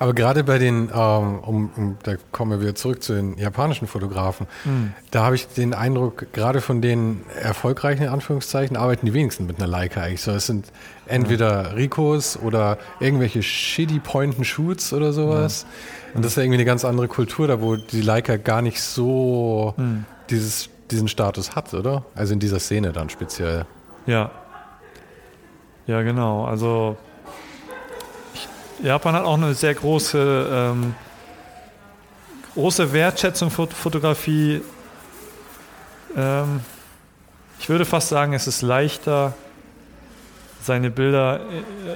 Aber gerade bei den, ähm, um, um, da kommen wir wieder zurück zu den japanischen Fotografen, mhm. da habe ich den Eindruck, gerade von den erfolgreichen in Anführungszeichen arbeiten die wenigsten mit einer Leica eigentlich. So, es sind entweder. Ricos oder irgendwelche shitty Point-and-Shoots oder sowas. Ja und das ist ja irgendwie eine ganz andere Kultur da, wo die Leica gar nicht so hm. dieses, diesen Status hat, oder? Also in dieser Szene dann speziell. Ja. Ja, genau. Also Japan hat auch eine sehr große, ähm, große Wertschätzung für Fotografie. Ähm, ich würde fast sagen, es ist leichter, seine Bilder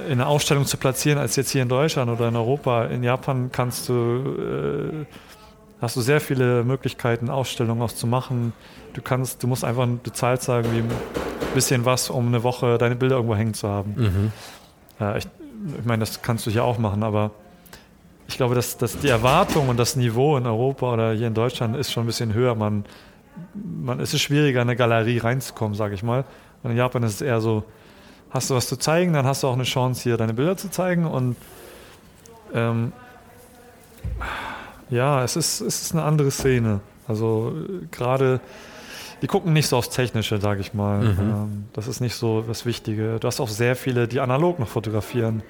in einer Ausstellung zu platzieren, als jetzt hier in Deutschland oder in Europa. In Japan kannst du, äh, hast du sehr viele Möglichkeiten, Ausstellungen auch zu machen. Du kannst, du musst einfach, du zahlst sagen wie ein bisschen was, um eine Woche deine Bilder irgendwo hängen zu haben. Mhm. Ja, ich, ich meine, das kannst du hier auch machen, aber ich glaube, dass, dass die Erwartung und das Niveau in Europa oder hier in Deutschland ist schon ein bisschen höher. Man, man, es ist schwieriger, in eine Galerie reinzukommen, sage ich mal. Und in Japan ist es eher so, hast du was zu zeigen, dann hast du auch eine Chance, hier deine Bilder zu zeigen. Und ähm, ja, es ist, es ist eine andere Szene. Also gerade die gucken nicht so aufs Technische, sage ich mal. Mhm. Ähm, das ist nicht so das Wichtige. Du hast auch sehr viele, die analog noch fotografieren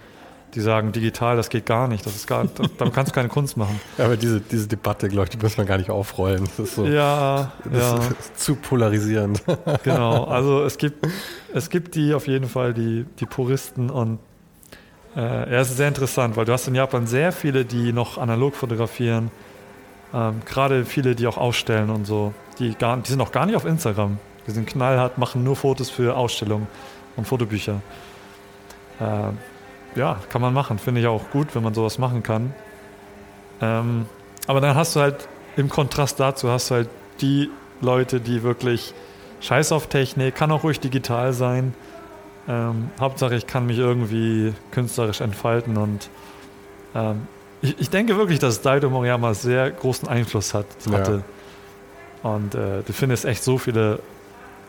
die sagen, digital, das geht gar nicht. Das ist gar, damit kannst du keine Kunst machen. Ja, aber diese, diese Debatte, glaube ich, die muss man gar nicht aufrollen. Das ist so, ja, das ja. Ist zu polarisierend. Genau, also es gibt, es gibt die auf jeden Fall, die, die Puristen und äh, ja, es ist sehr interessant, weil du hast in Japan sehr viele, die noch analog fotografieren. Ähm, Gerade viele, die auch ausstellen und so. Die, gar, die sind auch gar nicht auf Instagram. Die sind knallhart, machen nur Fotos für Ausstellungen und Fotobücher. Äh, ja, kann man machen. Finde ich auch gut, wenn man sowas machen kann. Ähm, aber dann hast du halt im Kontrast dazu hast du halt die Leute, die wirklich Scheiß auf Technik, kann auch ruhig digital sein. Ähm, Hauptsache, ich kann mich irgendwie künstlerisch entfalten und ähm, ich, ich, denke wirklich, dass Daido Moriyama sehr großen Einfluss hat, hatte. Ja. Und äh, du findest echt so viele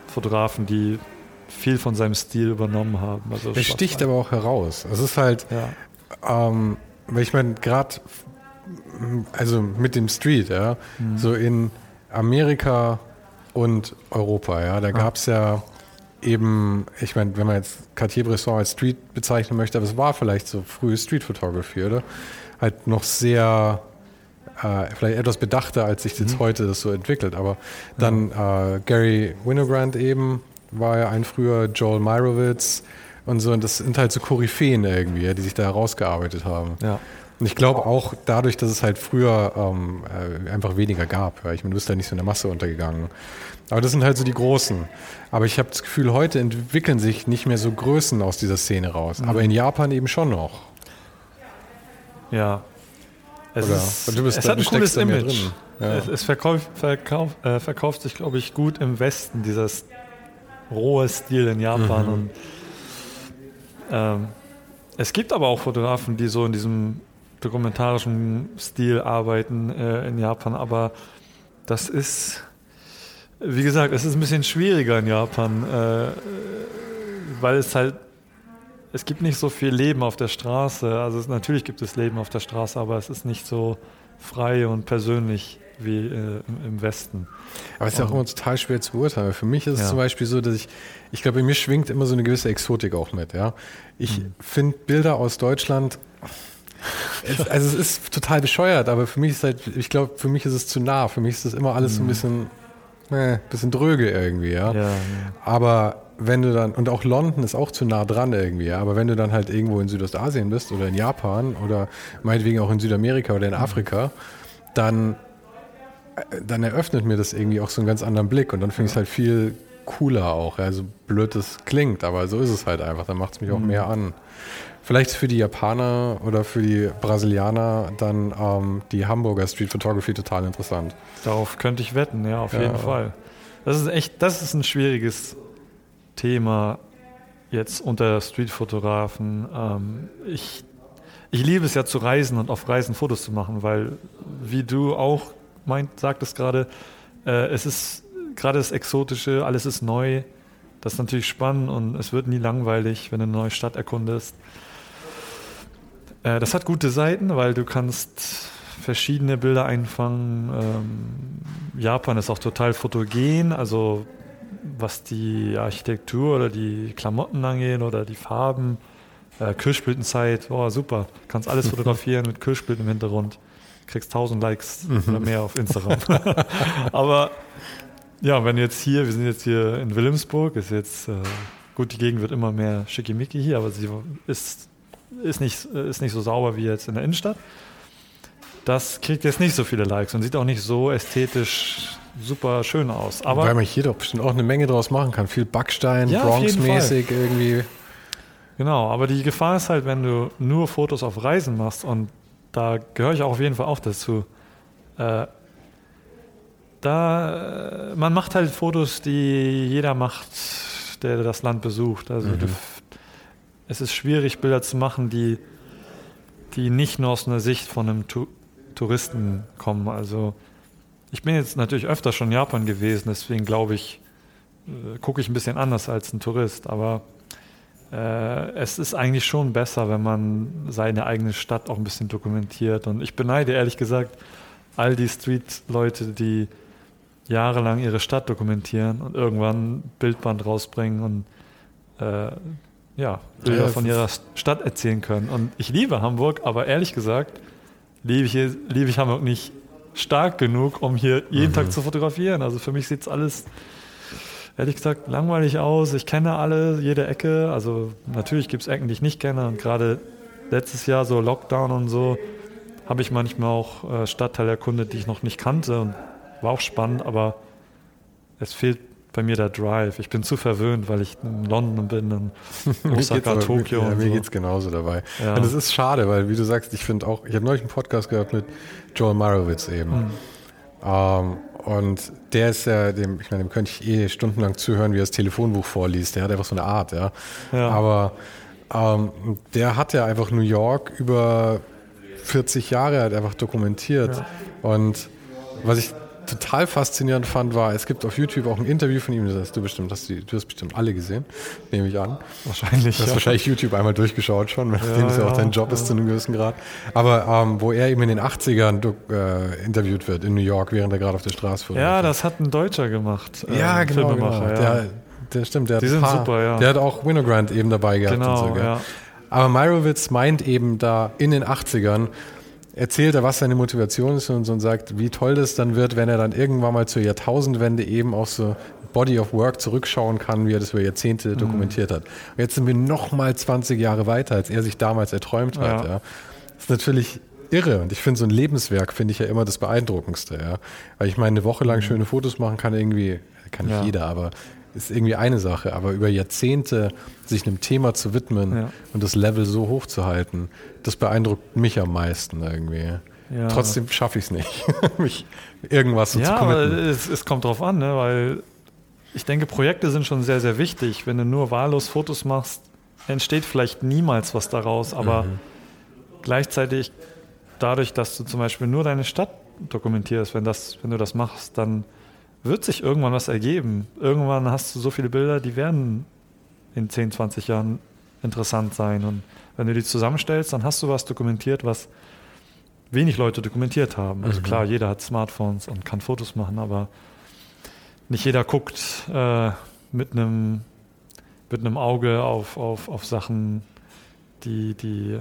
Fotografen, die viel von seinem Stil übernommen haben. Also er sticht aber auch heraus. Es ist halt, ja. ähm, weil ich meine, gerade, also mit dem Street, ja, mhm. so in Amerika und Europa, ja, da ah. gab es ja eben, ich meine, wenn man jetzt Cartier-Bresson als Street bezeichnen möchte, aber es war vielleicht so frühe Street Photography, oder? Halt noch sehr äh, vielleicht etwas bedachter, als sich jetzt mhm. heute das so entwickelt. Aber dann ja. äh, Gary Winogrand eben, war ja ein früher Joel Meyerowitz und so. Und das sind halt so Koryphäen irgendwie, die sich da herausgearbeitet haben. Ja. Und ich glaube auch dadurch, dass es halt früher ähm, äh, einfach weniger gab. Ja. Ich meine, du bist da nicht so in der Masse untergegangen. Aber das sind halt so die Großen. Aber ich habe das Gefühl, heute entwickeln sich nicht mehr so Größen aus dieser Szene raus. Mhm. Aber in Japan eben schon noch. Ja. Es, ist, du bist, es hat ein cooles Image. Ja. Es, es verkauf, verkauf, äh, verkauft sich, glaube ich, gut im Westen, dieses rohe Stil in Japan. Mhm. Und ähm, es gibt aber auch Fotografen, die so in diesem dokumentarischen Stil arbeiten äh, in Japan, aber das ist, wie gesagt, es ist ein bisschen schwieriger in Japan, äh, weil es halt, es gibt nicht so viel Leben auf der Straße. Also es, natürlich gibt es Leben auf der Straße, aber es ist nicht so frei und persönlich wie äh, im, Westen. Aber es ist ja auch immer total schwer zu beurteilen. Für mich ist ja. es zum Beispiel so, dass ich, ich glaube, bei mir schwingt immer so eine gewisse Exotik auch mit. Ja? Ich mhm. finde Bilder aus Deutschland, es, also es ist total bescheuert, aber für mich ist halt, ich glaube, für mich ist es zu nah. Für mich ist das immer alles mhm. so ein mhm. bisschen, äh, bisschen dröge irgendwie. Ja? ja? Ja, Aber wenn du dann, und auch London ist auch zu nah dran irgendwie, ja, aber wenn du dann halt irgendwo in Südostasien bist oder in Japan oder meinetwegen auch in Südamerika oder in. Afrika, dann dann eröffnet mir das irgendwie auch so einen ganz anderen Blick und dann finde ich es halt viel cooler auch. Also blöd es klingt, aber so ist es halt einfach. Dann macht es mich auch mhm. mehr an. Vielleicht für die Japaner oder für die Brasilianer dann ähm, die Hamburger Street Photography total interessant. Darauf könnte ich wetten, ja, auf ja. jeden Fall. Das ist echt, das ist ein schwieriges Thema jetzt unter Streetfotografen. Ähm, ich, ich liebe es ja zu reisen und auf Reisen Fotos zu machen, weil wie du auch meint, sagt es gerade, äh, es ist gerade das Exotische, alles ist neu. Das ist natürlich spannend und es wird nie langweilig, wenn du eine neue Stadt erkundest. Äh, das hat gute Seiten, weil du kannst verschiedene Bilder einfangen. Ähm, Japan ist auch total fotogen, also was die Architektur oder die Klamotten angeht oder die Farben. Äh, Kirschblütenzeit, oh super, kannst alles fotografieren mit Kirschblüten im Hintergrund kriegst 1000 Likes mhm. oder mehr auf Instagram. Aber ja, wenn jetzt hier, wir sind jetzt hier in Wilhelmsburg, ist jetzt, äh, gut, die Gegend wird immer mehr schickimicki hier, aber sie ist, ist, nicht, ist nicht so sauber wie jetzt in der Innenstadt. Das kriegt jetzt nicht so viele Likes und sieht auch nicht so ästhetisch super schön aus. Aber Weil man hier doch bestimmt auch eine Menge draus machen kann. Viel Backstein, ja, Bronx-mäßig irgendwie. Genau, aber die Gefahr ist halt, wenn du nur Fotos auf Reisen machst und da gehöre ich auch auf jeden Fall auch dazu. Äh, da, man macht halt Fotos, die jeder macht, der das Land besucht. Also mhm. du, es ist schwierig, Bilder zu machen, die, die nicht nur aus einer Sicht von einem tu Touristen kommen. Also ich bin jetzt natürlich öfter schon in Japan gewesen, deswegen glaube ich, äh, gucke ich ein bisschen anders als ein Tourist. Aber äh, es ist eigentlich schon besser, wenn man seine eigene Stadt auch ein bisschen dokumentiert. Und ich beneide ehrlich gesagt all die Street-Leute, die jahrelang ihre Stadt dokumentieren und irgendwann ein Bildband rausbringen und äh, ja, Bilder Ja, von ihrer Stadt erzählen können. Und ich liebe Hamburg, aber ehrlich gesagt liebe ich, liebe ich Hamburg nicht stark genug, um hier jeden Mhm. Tag zu fotografieren. Also für mich sieht es alles, ehrlich gesagt, langweilig aus. Ich kenne alle, jede Ecke. Also natürlich gibt es Ecken, die ich nicht kenne. Und gerade letztes Jahr, so Lockdown und so, habe ich manchmal auch äh, Stadtteile erkundet, die ich noch nicht kannte. Und war auch spannend, aber es fehlt bei mir der Drive. Ich bin zu verwöhnt, weil ich in London bin, in Osaka, aber- Tokio Ja, mir so. geht's genauso dabei. Ja. Und es ist schade, weil, wie du sagst, ich finde auch, ich habe neulich einen Podcast gehört mit Joel Marowitz eben. Hm. Ähm, und der ist ja, dem, ich meine, dem könnte ich eh stundenlang zuhören, wie er das Telefonbuch vorliest. Der hat einfach so eine Art, ja. Ja. Aber ähm, der hat ja einfach New York über 40 Jahre halt einfach dokumentiert. Und was ich total faszinierend fand, war, es gibt auf YouTube auch ein Interview von ihm, das hast du bestimmt, hast du, du hast bestimmt alle gesehen, nehme ich an. Wahrscheinlich. Du hast ja. wahrscheinlich YouTube einmal durchgeschaut schon, nachdem es ja auch ja, dein Job ist zu einem gewissen Grad. Aber ähm, wo er eben in den 80ern do- äh, interviewt wird in New York, während er gerade auf der Straße Ja, fotografiert. das hat ein Deutscher gemacht. äh, ja, genau, genau. Filmemacher, ja. Der, der stimmt, der hat Die ein sind paar, super, ja. Der hat auch Winogrand eben dabei gehabt und Genau, so. Gell? ja. Aber Meyerowitz meint eben da in den 80ern, erzählt er, was seine Motivation ist und, so und sagt, wie toll das dann wird, wenn er dann irgendwann mal zur Jahrtausendwende eben auch so Body of Work zurückschauen kann, wie er das über Jahrzehnte Mhm. dokumentiert hat. Und jetzt sind wir noch mal 20 Jahre weiter, als er sich damals erträumt hat. Ja. Ja. Das ist natürlich irre und ich finde so ein Lebenswerk finde ich ja immer das Beeindruckendste. Ja. Weil ich meine, eine Woche lang schöne Fotos machen kann irgendwie, kann nicht Mhm. Ja. jeder, aber ist irgendwie eine Sache. Aber über Jahrzehnte sich einem Thema zu widmen Ja. und das Level so hoch zu halten, das beeindruckt mich am meisten irgendwie. Ja. Trotzdem schaffe ich es nicht, mich irgendwas so Ja, zu committen. es, es kommt drauf an, ne? weil ich denke, Projekte sind schon sehr, sehr wichtig. Wenn du nur wahllos Fotos machst, entsteht vielleicht niemals was daraus, aber Mhm. gleichzeitig dadurch, dass du zum Beispiel nur deine Stadt dokumentierst, wenn, das, wenn du das machst, dann wird sich irgendwann was ergeben. Irgendwann hast du so viele Bilder, die werden in 10, 20 Jahren interessant sein. Und wenn du die zusammenstellst, dann hast du was dokumentiert, was wenig Leute dokumentiert haben. Also klar, jeder hat Smartphones und kann Fotos machen, aber nicht jeder guckt äh, mit einem mit einem Auge auf, auf, auf Sachen, die, die äh,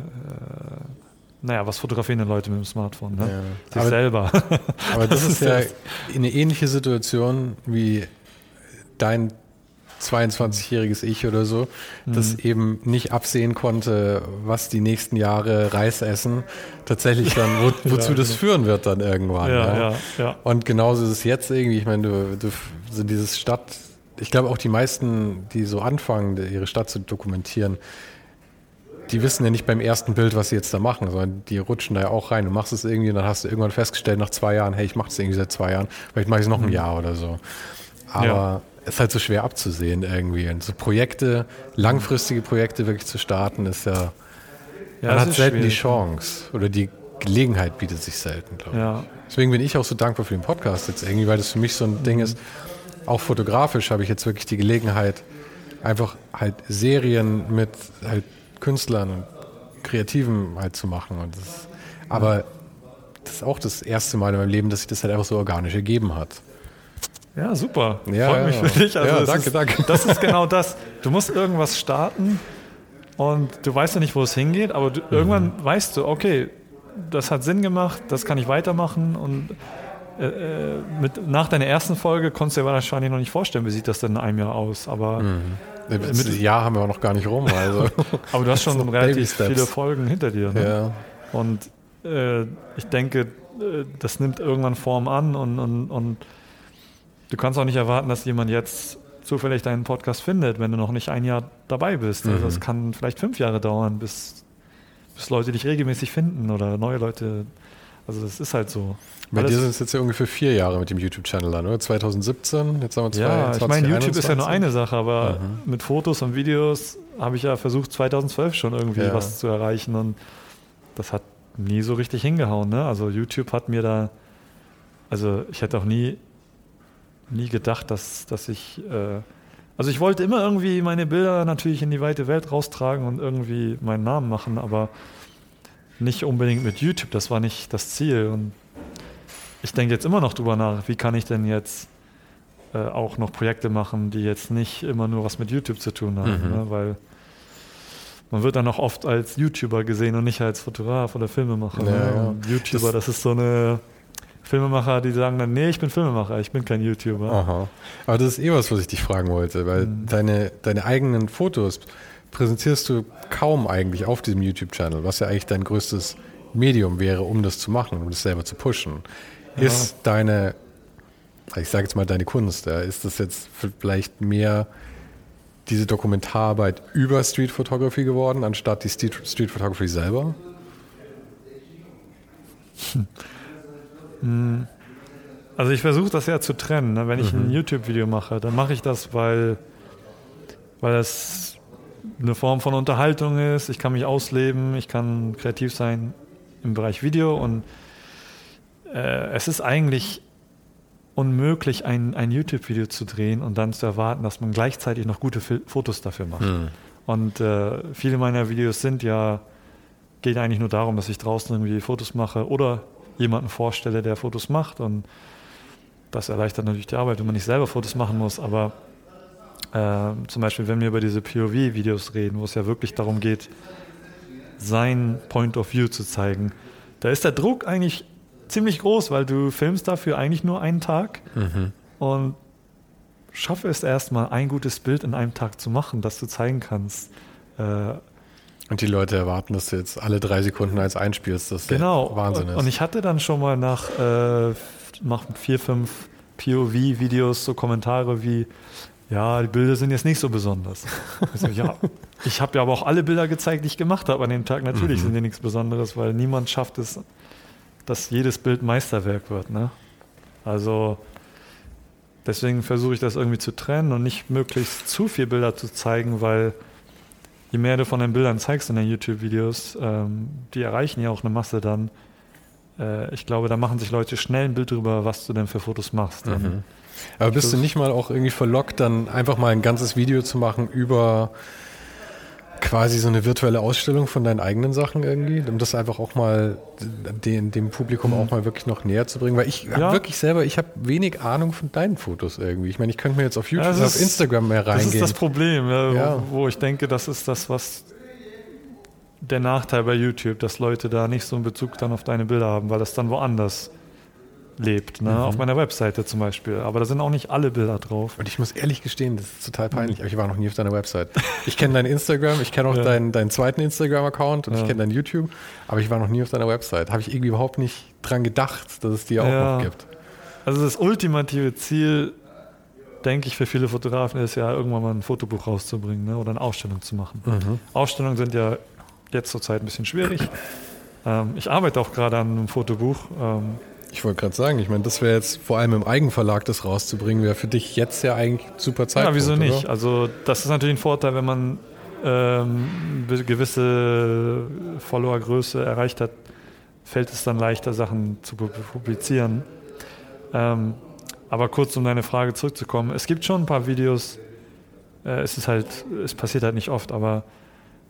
naja, was fotografieren denn Leute mit dem Smartphone? Ne? Ja. Sich Aber- selber. Aber das, Das ist ja das. eine ähnliche Situation wie dein 22-jähriges Ich oder so, das Mhm. eben nicht absehen konnte, was die nächsten Jahre Reis essen, tatsächlich dann, wo, wozu Ja, das führen wird dann irgendwann. ja, ja. Und genauso ist es jetzt irgendwie, ich meine, du, du so dieses Stadt, ich glaube auch die meisten, die so anfangen, ihre Stadt zu dokumentieren, die wissen ja nicht beim ersten Bild, was sie jetzt da machen, sondern die rutschen da ja auch rein. Du machst es irgendwie und dann hast du irgendwann festgestellt nach zwei Jahren, hey, ich mache das irgendwie seit zwei Jahren, vielleicht mache ich es noch ein Jahr oder so. Aber Ja. es ist halt so schwer abzusehen irgendwie. Und so Projekte, langfristige Projekte wirklich zu starten, ist ja, ja man es hat selten die schwierig. Chance oder die Gelegenheit bietet sich selten, glaube ich. Ja, Deswegen bin ich auch so dankbar für den Podcast jetzt irgendwie, weil das für mich so ein Ding ist. Auch fotografisch habe ich jetzt wirklich die Gelegenheit, einfach halt Serien mit halt Künstlern und Kreativen halt zu machen. Und das, aber das ist auch das erste Mal in meinem Leben, dass sich das halt einfach so organisch ergeben hat. ja, super. Ja, Freut ja. mich für dich. Also Ja, danke, ist, danke. Das ist genau das. Du musst irgendwas starten und du weißt ja nicht, wo es hingeht, aber Mhm. du, irgendwann weißt du, okay, das hat Sinn gemacht, das kann ich weitermachen und äh, äh, mit, nach deiner ersten Folge konntest du dir wahrscheinlich noch nicht vorstellen, wie sieht das denn in einem Jahr aus. Aber, Das Jahr haben wir auch noch gar nicht rum. Also. aber du hast schon relativ viele Folgen hinter dir. Ne? ja. Und äh, ich denke, äh, das nimmt irgendwann Form an und, und, und du kannst auch nicht erwarten, dass jemand jetzt zufällig deinen Podcast findet, wenn du noch nicht ein Jahr dabei bist. Also Mhm. es kann vielleicht fünf Jahre dauern, bis, bis Leute dich regelmäßig finden oder neue Leute. Also das ist halt so. Bei Alles- dir sind es jetzt ja ungefähr vier Jahre mit dem YouTube-Channel an, oder? 2017, jetzt haben wir zwei, ja, ich meine, YouTube ist ja nur 2021. eine Sache, aber Mhm. mit Fotos und Videos habe ich ja versucht, 2012 schon irgendwie Ja. was zu erreichen und das hat nie so richtig hingehauen. Ne? Also YouTube hat mir da, also ich hätte auch nie, nie gedacht, dass, dass ich, äh, also ich wollte immer irgendwie meine Bilder natürlich in die weite Welt raustragen und irgendwie meinen Namen machen, aber nicht unbedingt mit YouTube, das war nicht das Ziel und ich denke jetzt immer noch drüber nach, wie kann ich denn jetzt äh, auch noch Projekte machen, die jetzt nicht immer nur was mit YouTube zu tun haben, Mhm. ne? weil man wird dann auch oft als YouTuber gesehen und nicht als Fotograf oder Filmemacher. Ja, ne? ja. YouTuber, Das- das, ist so eine Filmemacher, die sagen dann, nee, ich bin Filmemacher, ich bin kein YouTuber. Aha. Aber das ist eh was, was ich dich fragen wollte, weil Mhm. deine, deine eigenen Fotos präsentierst du kaum eigentlich auf diesem YouTube-Channel, was ja eigentlich dein größtes Medium wäre, um das zu machen, um das selber zu pushen. Ja. Ist deine, ich sage jetzt mal deine Kunst, ist das jetzt vielleicht mehr diese Dokumentararbeit über Street Photography geworden, anstatt die Street, Street Photography selber? Also ich versuche das ja zu trennen. Ne? Wenn ich Mhm. ein YouTube-Video mache, dann mache ich das, weil, weil es eine Form von Unterhaltung ist. Ich kann mich ausleben, ich kann kreativ sein im Bereich Video und äh, es ist eigentlich unmöglich, ein, ein YouTube-Video zu drehen und dann zu erwarten, dass man gleichzeitig noch gute Fil Fotos dafür macht. Und äh, viele meiner Videos sind ja, geht eigentlich nur darum, dass ich draußen irgendwie Fotos mache oder jemanden vorstelle, der Fotos macht. Und das erleichtert natürlich die Arbeit, wenn man nicht selber Fotos machen muss. Aber äh, zum Beispiel, wenn wir über diese POV-Videos reden, wo es ja wirklich darum geht, sein Point of View zu zeigen, da ist der Druck eigentlich ziemlich groß, weil du filmst dafür eigentlich nur einen Tag und schaffe es erstmal, ein gutes Bild in einem Tag zu machen, das du zeigen kannst. Äh, Und die Leute erwarten, dass du jetzt alle drei Sekunden eins einspielst, das genau. Wahnsinn ist. Und ich hatte dann schon mal nach, äh, nach vier, fünf POV-Videos so Kommentare wie, ja, die Bilder sind jetzt nicht so besonders. Ich so, ja, ich habe ja aber auch alle Bilder gezeigt, die ich gemacht habe an dem Tag. Natürlich Mhm. sind die nichts Besonderes, weil niemand schafft es, dass jedes Bild Meisterwerk wird. Ne? Also deswegen versuche ich das irgendwie zu trennen und nicht möglichst zu viel Bilder zu zeigen, weil je mehr du von den Bildern zeigst in den YouTube-Videos, ähm, die erreichen ja auch eine Masse dann. Äh, ich glaube, da machen sich Leute schnell ein Bild drüber, was du denn für Fotos machst. Mhm. Aber bist du nicht mal auch irgendwie verlockt, dann einfach mal ein ganzes Video zu machen über quasi so eine virtuelle Ausstellung von deinen eigenen Sachen irgendwie, um das einfach auch mal den, dem Publikum auch mal wirklich noch näher zu bringen? Weil ich Ja. wirklich selber, ich habe wenig Ahnung von deinen Fotos irgendwie. Ich meine, ich könnte mir jetzt auf YouTube, das auf ist- Instagram mehr Das ist reingehen. das Problem, ja, Ja. Wo, wo ich denke, das ist das, was der Nachteil bei YouTube, dass Leute da nicht so einen Bezug dann auf deine Bilder haben, weil das dann woanders lebt. Mhm. Ne? Auf meiner Webseite zum Beispiel. Aber da sind auch nicht alle Bilder drauf. Und ich muss ehrlich gestehen, das ist total peinlich, aber ich war noch nie auf deiner Website. Ich kenne dein Instagram, ich kenne auch Ja. deinen, deinen zweiten Instagram-Account und ich Ja. kenne dein YouTube, aber ich war noch nie auf deiner Website. Habe ich irgendwie überhaupt nicht dran gedacht, dass es die auch Ja. noch gibt. Also das ultimative Ziel, denke ich, für viele Fotografen ist ja, irgendwann mal ein Fotobuch rauszubringen ne? oder eine Ausstellung zu machen. Ausstellungen sind ja jetzt zurzeit ein bisschen schwierig. Ähm, ich arbeite auch gerade an einem Fotobuch. Ähm, Ich wollte gerade sagen, ich meine, das wäre jetzt vor allem im Eigenverlag das rauszubringen, wäre für dich jetzt ja eigentlich super Zeit. ja, wieso nicht? Also das ist natürlich ein Vorteil, wenn man ähm, eine gewisse Followergröße erreicht hat, fällt es dann leichter, Sachen zu pu- publizieren. Ähm, aber kurz um deine Frage zurückzukommen, es gibt schon ein paar Videos, äh, es ist halt, es passiert halt nicht oft, aber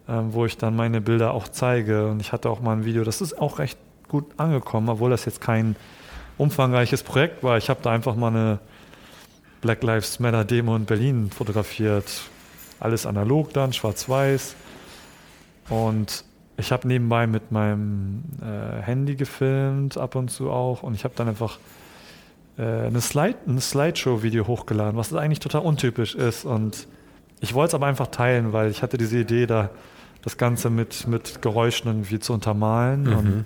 ähm, wo ich dann meine Bilder auch zeige. Und ich hatte auch mal ein Video, das ist auch recht gut angekommen, obwohl das jetzt kein umfangreiches Projekt war. Ich habe da einfach mal eine Black Lives Matter Demo in Berlin fotografiert. Alles analog dann, schwarz-weiß. Und ich habe nebenbei mit meinem äh, Handy gefilmt, ab und zu auch. Und ich habe dann einfach äh, eine Slide, ein Slideshow-Video hochgeladen, was eigentlich total untypisch ist. Und ich wollte es aber einfach teilen, weil ich hatte diese Idee, da das Ganze mit, mit Geräuschen irgendwie zu untermalen. Und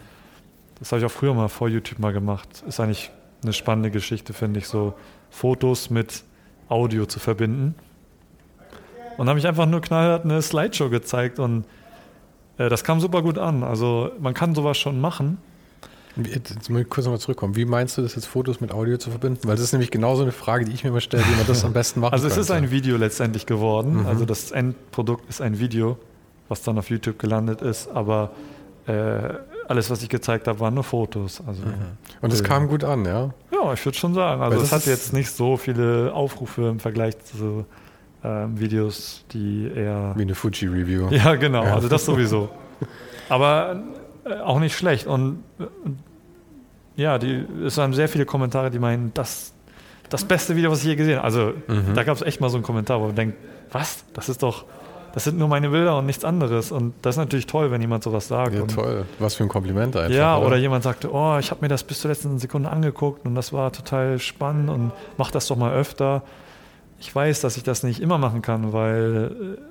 das habe ich auch früher mal vor YouTube mal gemacht. Ist eigentlich eine spannende Geschichte, finde ich, so Fotos mit Audio zu verbinden. Und habe ich einfach nur knallhart eine Slideshow gezeigt und äh, das kam super gut an. Also man kann sowas schon machen. Jetzt muss ich kurz nochmal zurückkommen. Wie meinst du das jetzt, Fotos mit Audio zu verbinden? Weil das ist nämlich genauso eine Frage, die ich mir immer stelle, wie man das am besten machen Also es ist könnte. ein Video letztendlich geworden. Also das Endprodukt ist ein Video, was dann auf YouTube gelandet ist. Aber äh, alles, was ich gezeigt habe, waren nur Fotos. Also Und es kam gut an, ja? Ja, ich würde schon sagen. Also es hat jetzt nicht so viele Aufrufe im Vergleich zu ähm, Videos, die eher. Wie eine Fuji-Review. Ja, genau. Ja. Also das sowieso. Aber äh, auch nicht schlecht. Und äh, ja, die, es waren sehr viele Kommentare, die meinen, das, das beste Video, was ich je gesehen habe. Also Mhm. da gab es echt mal so einen Kommentar, wo man denkt, was? Das ist doch, das sind nur meine Bilder und nichts anderes. Und das ist natürlich toll, wenn jemand sowas sagt. Ja, und, toll. Was für ein Kompliment einfach. ja, oder jemand sagte, oh, ich habe mir das bis zur letzten Sekunde angeguckt und das war total spannend und mach das doch mal öfter. Ich weiß, dass ich das nicht immer machen kann, weil äh,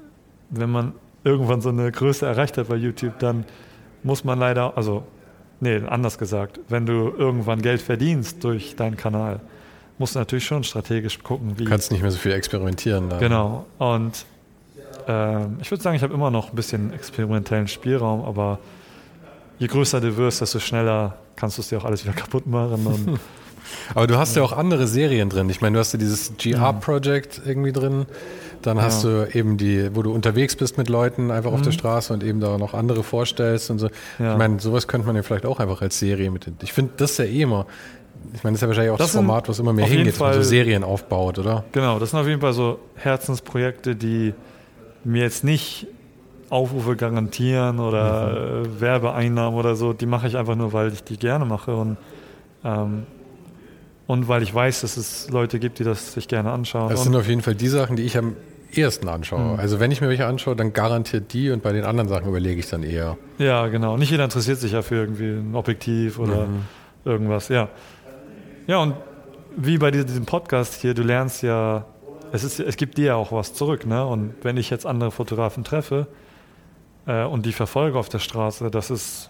wenn man irgendwann so eine Größe erreicht hat bei YouTube, dann muss man leider, also, nee, anders gesagt, wenn du irgendwann Geld verdienst durch deinen Kanal, musst du natürlich schon strategisch gucken, wie. Du kannst nicht mehr so viel experimentieren. Da. Genau. Und ähm, ich würde sagen, ich habe immer noch ein bisschen experimentellen Spielraum, aber je größer du wirst, desto schneller kannst du es dir auch alles wieder kaputt machen. Und Aber du hast ja auch andere Serien drin. Ich meine, du hast ja dieses GR-Project irgendwie drin. Dann hast Ja. du eben die, wo du unterwegs bist mit Leuten einfach auf der Straße und eben da noch andere vorstellst und so. Ja. Ich meine, sowas könnte man ja vielleicht auch einfach als Serie mit. Ich finde, das ist ja eh immer. Ich meine, das ist ja wahrscheinlich auch das, Das Format, was immer mehr hingeht, wenn man so Serien aufbaut, oder? genau, das sind auf jeden Fall so Herzensprojekte, die mir jetzt nicht Aufrufe garantieren oder äh, Werbeeinnahmen oder so. Die mache ich einfach nur, weil ich die gerne mache und, ähm, und weil ich weiß, dass es Leute gibt, die das sich gerne anschauen. Das sind auf jeden Fall die Sachen, die ich am ehesten anschaue. Also wenn ich mir welche anschaue, dann garantiert die und bei den anderen Sachen überlege ich dann eher. Ja, genau. Nicht jeder interessiert sich ja für irgendwie ein Objektiv oder irgendwas. Ja. Ja, und wie bei diesem Podcast hier, du lernst ja, es, ist, es gibt dir ja auch was zurück. Ne? Und wenn ich jetzt andere Fotografen treffe äh, und die verfolge auf der Straße, das ist,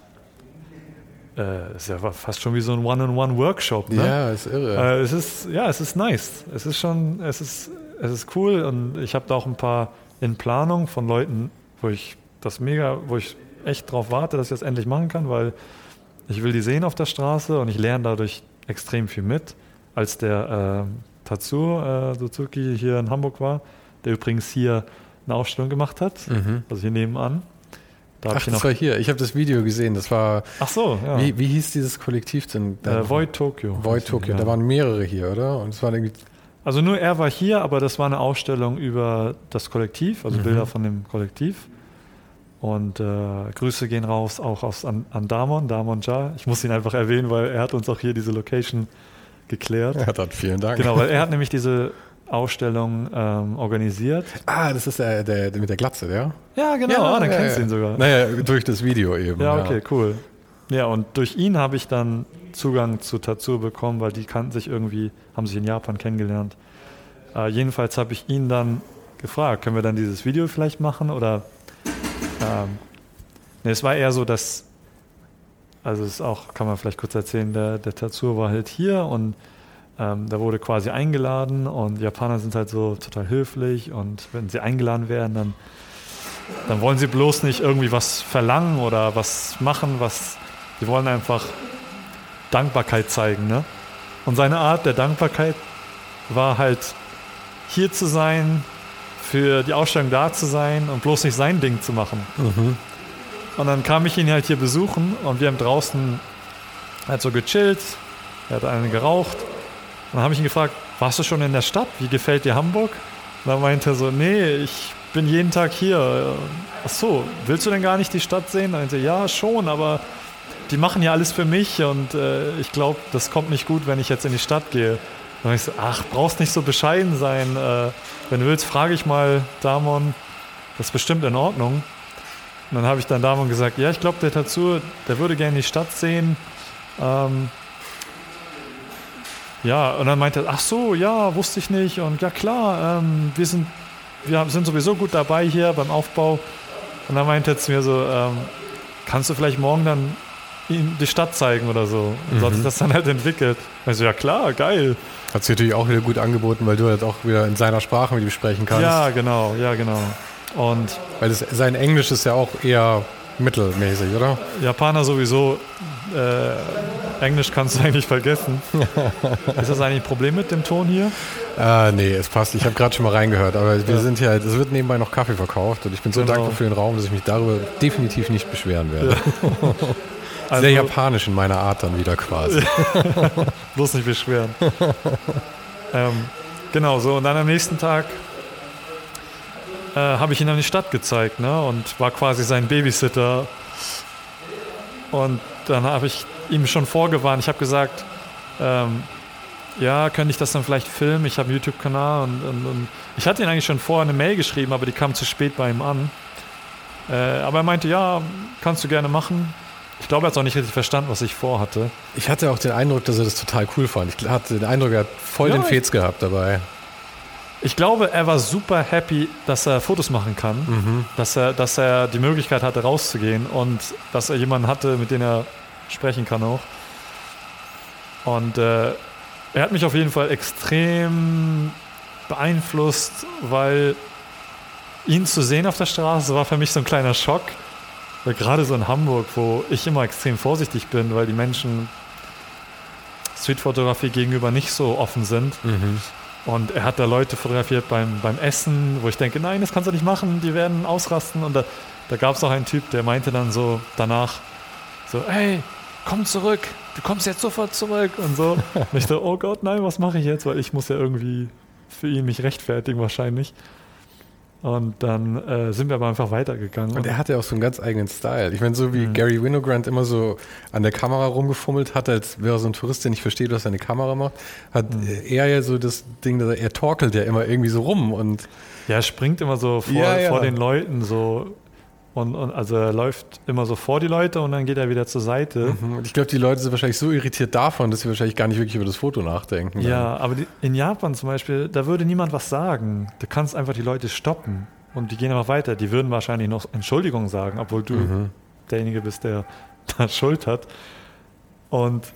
äh, ist ja fast schon wie so ein One-on-One-Workshop. Ne? Ja, ist irre. Äh, es ist, ja, es ist nice. Es ist schon, es ist, es ist cool und ich habe da auch ein paar in Planung von Leuten, wo ich das mega, wo ich echt drauf warte, dass ich das endlich machen kann, weil ich will die sehen auf der Straße und ich lerne dadurch extrem viel mit. Als der äh, Tatsuo äh, Suzuki hier in Hamburg war, der übrigens hier eine Ausstellung gemacht hat, also hier nebenan. Da Ach, das war hier. Ich habe das Video gesehen. Das war. ach so, ja. Wie, wie hieß dieses Kollektiv denn? äh, Void Tokyo. Void Tokyo. Ja. Da waren mehrere hier, oder? Und es waren irgendwie. Also nur er war hier, aber das war eine Ausstellung über das Kollektiv, also Bilder von dem Kollektiv. Und äh, Grüße gehen raus auch aus, an, an Damon, Damon Ja. Ich muss ihn einfach erwähnen, weil er hat uns auch hier diese Location geklärt. Ja, dann vielen Dank. Genau, weil er hat nämlich diese Ausstellung ähm, organisiert. Ah, das ist der, der, der mit der Glatze, der? Ja, genau, ah, dann kennst du ihn sogar. Naja, durch das Video eben. Ja, okay, cool. Ja, und durch ihn habe ich dann Zugang zu Tatsuo bekommen, weil die kannten sich irgendwie, haben sich in Japan kennengelernt. Äh, jedenfalls habe ich ihn dann gefragt, können wir dann dieses Video vielleicht machen oder ähm, nee, es war eher so, dass also ist auch, kann man vielleicht kurz erzählen, der, der Tatsuo war halt hier und ähm, da wurde quasi eingeladen und Japaner sind halt so total höflich und wenn sie eingeladen werden, dann dann wollen sie bloß nicht irgendwie was verlangen oder was machen, was die wollen einfach Dankbarkeit zeigen, ne? Und seine Art der Dankbarkeit war halt hier zu sein, für die Ausstellung da zu sein und bloß nicht sein Ding zu machen. Und dann kam ich ihn halt hier besuchen und wir haben draußen halt so gechillt, er hat einen geraucht und dann habe ich ihn gefragt, warst du schon in der Stadt? Wie gefällt dir Hamburg? Und dann meinte er so, nee, ich bin jeden Tag hier. Ach so, willst du denn gar nicht die Stadt sehen? Dann meinte ja, schon, aber die machen ja alles für mich und äh, ich glaube, das kommt nicht gut, wenn ich jetzt in die Stadt gehe. Dann habe ich so, ach, brauchst nicht so bescheiden sein. Äh, wenn du willst, frage ich mal Damon, das ist bestimmt in Ordnung. Und dann habe ich dann Damon gesagt, ja, ich glaube, der Tatsuo, der würde gerne die Stadt sehen. Ähm, ja, und dann meinte er, ach so, ja, wusste ich nicht. Und ja, klar, ähm, wir, sind, wir sind sowieso gut dabei hier beim Aufbau. Und dann meinte er zu mir so, ähm, kannst du vielleicht morgen dann ihm die Stadt zeigen oder so? Und so hat sich das dann halt entwickelt. Ich so, ja klar, geil. Hat sich natürlich auch wieder gut angeboten, weil du halt auch wieder in seiner Sprache mit ihm sprechen kannst. Ja, genau, ja, genau. Und Weil das, sein Englisch ist ja auch eher mittelmäßig, oder? Japaner sowieso, äh, Englisch kannst du eigentlich vergessen. Ist das eigentlich ein Problem mit dem Ton hier? Ah, nee, es passt. Ich habe gerade schon mal reingehört, aber wir sind hier, es wird nebenbei noch Kaffee verkauft und ich bin so Genau. dankbar für den Raum, dass ich mich darüber definitiv nicht beschweren werde. Also, Sehr japanisch in meiner Art dann wieder quasi. bloß nicht beschweren. ähm, genau, so. Und dann am nächsten Tag äh, habe ich ihn dann die Stadt gezeigt ne? und war quasi sein Babysitter. Und dann habe ich ihm schon vorgewarnt. Ich habe gesagt, ähm, ja, könnte ich das dann vielleicht filmen? Ich habe einen YouTube-Kanal und, und, und, ich hatte ihn eigentlich schon vorher eine Mail geschrieben, aber die kam zu spät bei ihm an. Äh, aber er meinte, ja, kannst du gerne machen. Ich glaube, er hat auch nicht richtig verstanden, was ich vorhatte. Ich hatte auch den Eindruck, dass er das total cool fand. Ich hatte den Eindruck, er hat voll ja, den Fez gehabt dabei. Ich glaube, er war super happy, dass er Fotos machen kann, mhm. dass, er, dass er die Möglichkeit hatte, rauszugehen und dass er jemanden hatte, mit dem er sprechen kann auch. Und äh, er hat mich auf jeden Fall extrem beeinflusst, weil ihn zu sehen auf der Straße war für mich so ein kleiner Schock. Weil gerade so in Hamburg, wo ich immer extrem vorsichtig bin, weil die Menschen Streetfotografie gegenüber nicht so offen sind. Mhm. Und er hat da Leute fotografiert beim, beim Essen, wo ich denke, nein, das kannst du nicht machen, die werden ausrasten. Und da, da gab es auch einen Typ, der meinte dann so danach, so, hey, komm zurück, du kommst jetzt sofort zurück und so. Und ich dachte, oh Gott, nein, was mache ich jetzt? Weil ich muss ja irgendwie für ihn mich rechtfertigen wahrscheinlich. Und dann äh, sind wir aber einfach weitergegangen. Und er hatte auch so einen ganz eigenen Style. Ich meine, so wie mhm. Gary Winogrand immer so an der Kamera rumgefummelt hat, als wäre so ein Tourist, der nicht versteht, was seine Kamera macht, hat mhm. er ja so das Ding, dass er, er torkelt ja immer irgendwie so rum und ja, er springt immer so vor, ja, ja. vor den Leuten so und, und, also er läuft immer so vor die Leute und dann geht er wieder zur Seite. Mhm. Und ich glaube, die Leute sind wahrscheinlich so irritiert davon, dass sie wahrscheinlich gar nicht wirklich über das Foto nachdenken. Ja, aber die, in Japan zum Beispiel, da würde niemand was sagen. Du kannst einfach die Leute stoppen und die gehen aber weiter. Die würden wahrscheinlich noch Entschuldigung sagen, obwohl du mhm. derjenige bist, der da Schuld hat. Und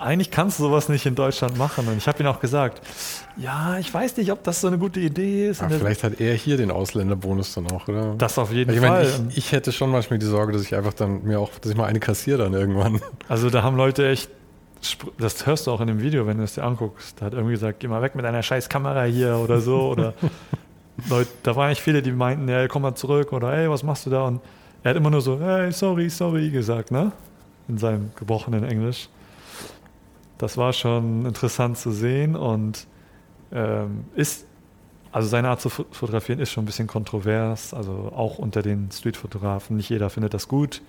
eigentlich kannst du sowas nicht in Deutschland machen. Und ich habe ihm auch gesagt, ja, ich weiß nicht, ob das so eine gute Idee ist. Aber vielleicht hat er hier den Ausländerbonus dann auch, oder? Das auf jeden ich Fall. Meine, ich, ich, hätte schon manchmal die Sorge, dass ich einfach dann mir auch, dass ich mal eine kassiere dann irgendwann. Also da haben Leute echt, das hörst du auch in dem Video, wenn du es dir anguckst. Da hat irgendwie gesagt, geh mal weg mit deiner scheiß Kamera hier oder so. Oder Leute, da waren echt viele, die meinten, ja, komm mal zurück oder hey, was machst du da? Und er hat immer nur so, hey, sorry, sorry gesagt, ne? In seinem gebrochenen Englisch das war schon interessant zu sehen und ähm, ist, also seine Art zu fotografieren ist schon ein bisschen kontrovers, also auch unter den Streetfotografen. Nicht jeder findet das gut.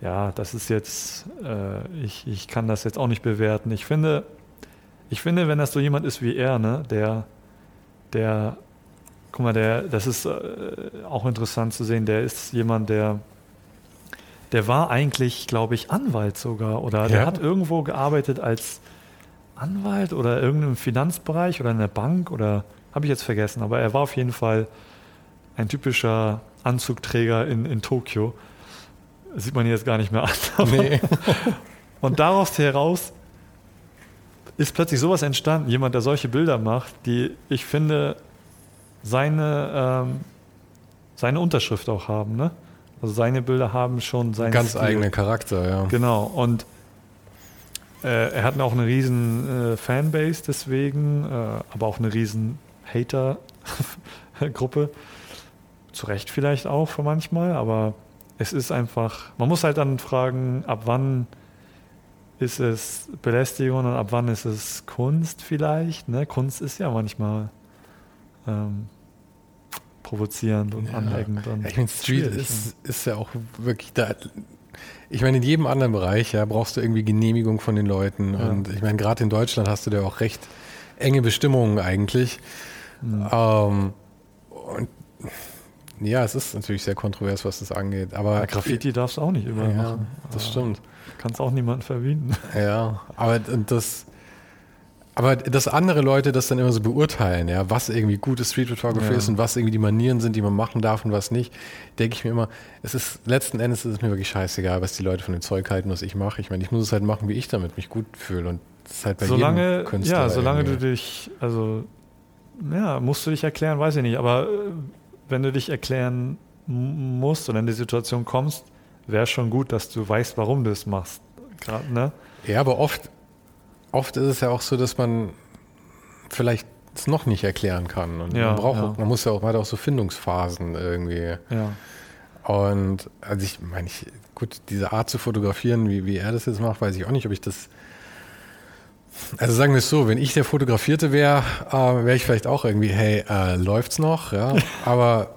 Ja, das ist jetzt, äh, ich, ich kann das jetzt auch nicht bewerten. Ich finde, ich finde, wenn das so jemand ist wie er, ne, der, der, guck mal, der, das ist äh, auch interessant zu sehen, der ist jemand, der der war eigentlich, glaube ich, Anwalt sogar. Oder ja. der hat irgendwo gearbeitet als Anwalt oder irgendeinem Finanzbereich oder in der Bank oder habe ich jetzt vergessen. Aber er war auf jeden Fall ein typischer Anzugträger in, in Tokio. Das sieht man jetzt gar nicht mehr an. Nee. Und daraus heraus ist plötzlich sowas entstanden. Jemand, der solche Bilder macht, die ich finde, seine, ähm, seine Unterschrift auch haben. Ne? Also seine Bilder haben schon seinen ganz Stil. eigenen Charakter, ja. Genau. Und äh, er hat auch eine riesen äh, Fanbase deswegen, äh, aber auch eine riesen Hater-Gruppe. Zu Recht vielleicht auch für manchmal, aber es ist einfach, man muss halt dann fragen, ab wann ist es Belästigung und ab wann ist es Kunst vielleicht. Ne? Kunst ist ja manchmal ähm, provozierend und ja. aneckend. Und ja, ich meine, Street ist, ist ja auch wirklich da. Ich meine, in jedem anderen Bereich ja, brauchst du irgendwie Genehmigung von den Leuten. Ja. Und ich meine, gerade in Deutschland hast du da auch recht enge Bestimmungen eigentlich. Mhm. Ähm, und ja, es ist natürlich sehr kontrovers, was das angeht. Aber Graffiti darfst du auch nicht überall ja, machen. Das stimmt. Kannst auch niemanden verbieten. Ja, aber das aber dass andere Leute das dann immer so beurteilen, ja, was irgendwie gute Street Photography ja. ist und was irgendwie die Manieren sind, die man machen darf und was nicht, denke ich mir immer, es ist letzten Endes ist es mir wirklich scheißegal, was die Leute von dem Zeug halten, was ich mache. Ich meine, ich muss es halt machen, wie ich damit mich gut fühle und das ist halt bei solange, jedem Künstler. Ja, solange irgendwie. du dich, also ja, musst du dich erklären, weiß ich nicht, aber äh, wenn du dich erklären musst oder in die Situation kommst, wäre schon gut, dass du weißt, warum du es machst. Grad, ne? Ja, aber oft oft ist es ja auch so, dass man vielleicht es noch nicht erklären kann. Und ja, man braucht, ja. man muss ja auch weiter auch so Findungsphasen irgendwie. Ja. Und also ich meine, ich, gut, diese Art zu fotografieren, wie, wie er das jetzt macht, weiß ich auch nicht, ob ich das. Also sagen wir es so, wenn ich der Fotografierte wäre, äh, wäre ich vielleicht auch irgendwie, hey, äh, läuft's noch? Ja, aber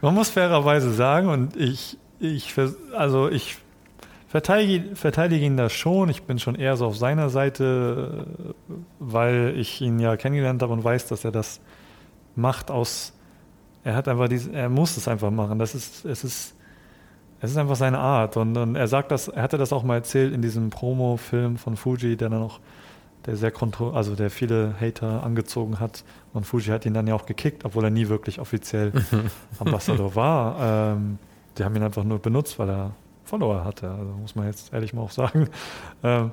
man muss fairerweise sagen, und ich, ich, also ich verteidige, verteidige ihn da schon. Ich bin schon eher so auf seiner Seite, weil ich ihn ja kennengelernt habe und weiß, dass er das macht aus. Er hat einfach diese, er muss es einfach machen. Das ist, es ist, es ist einfach seine Art. Und, und er sagt das, er hatte das auch mal erzählt in diesem Promo-Film von Fuji, der dann noch, der sehr kontro, also der viele Hater angezogen hat. Und Fuji hat ihn dann ja auch gekickt, obwohl er nie wirklich offiziell Ambassador war. Ähm, die haben ihn einfach nur benutzt, weil er Follower hatte. Also muss man jetzt ehrlich mal auch sagen. Ähm,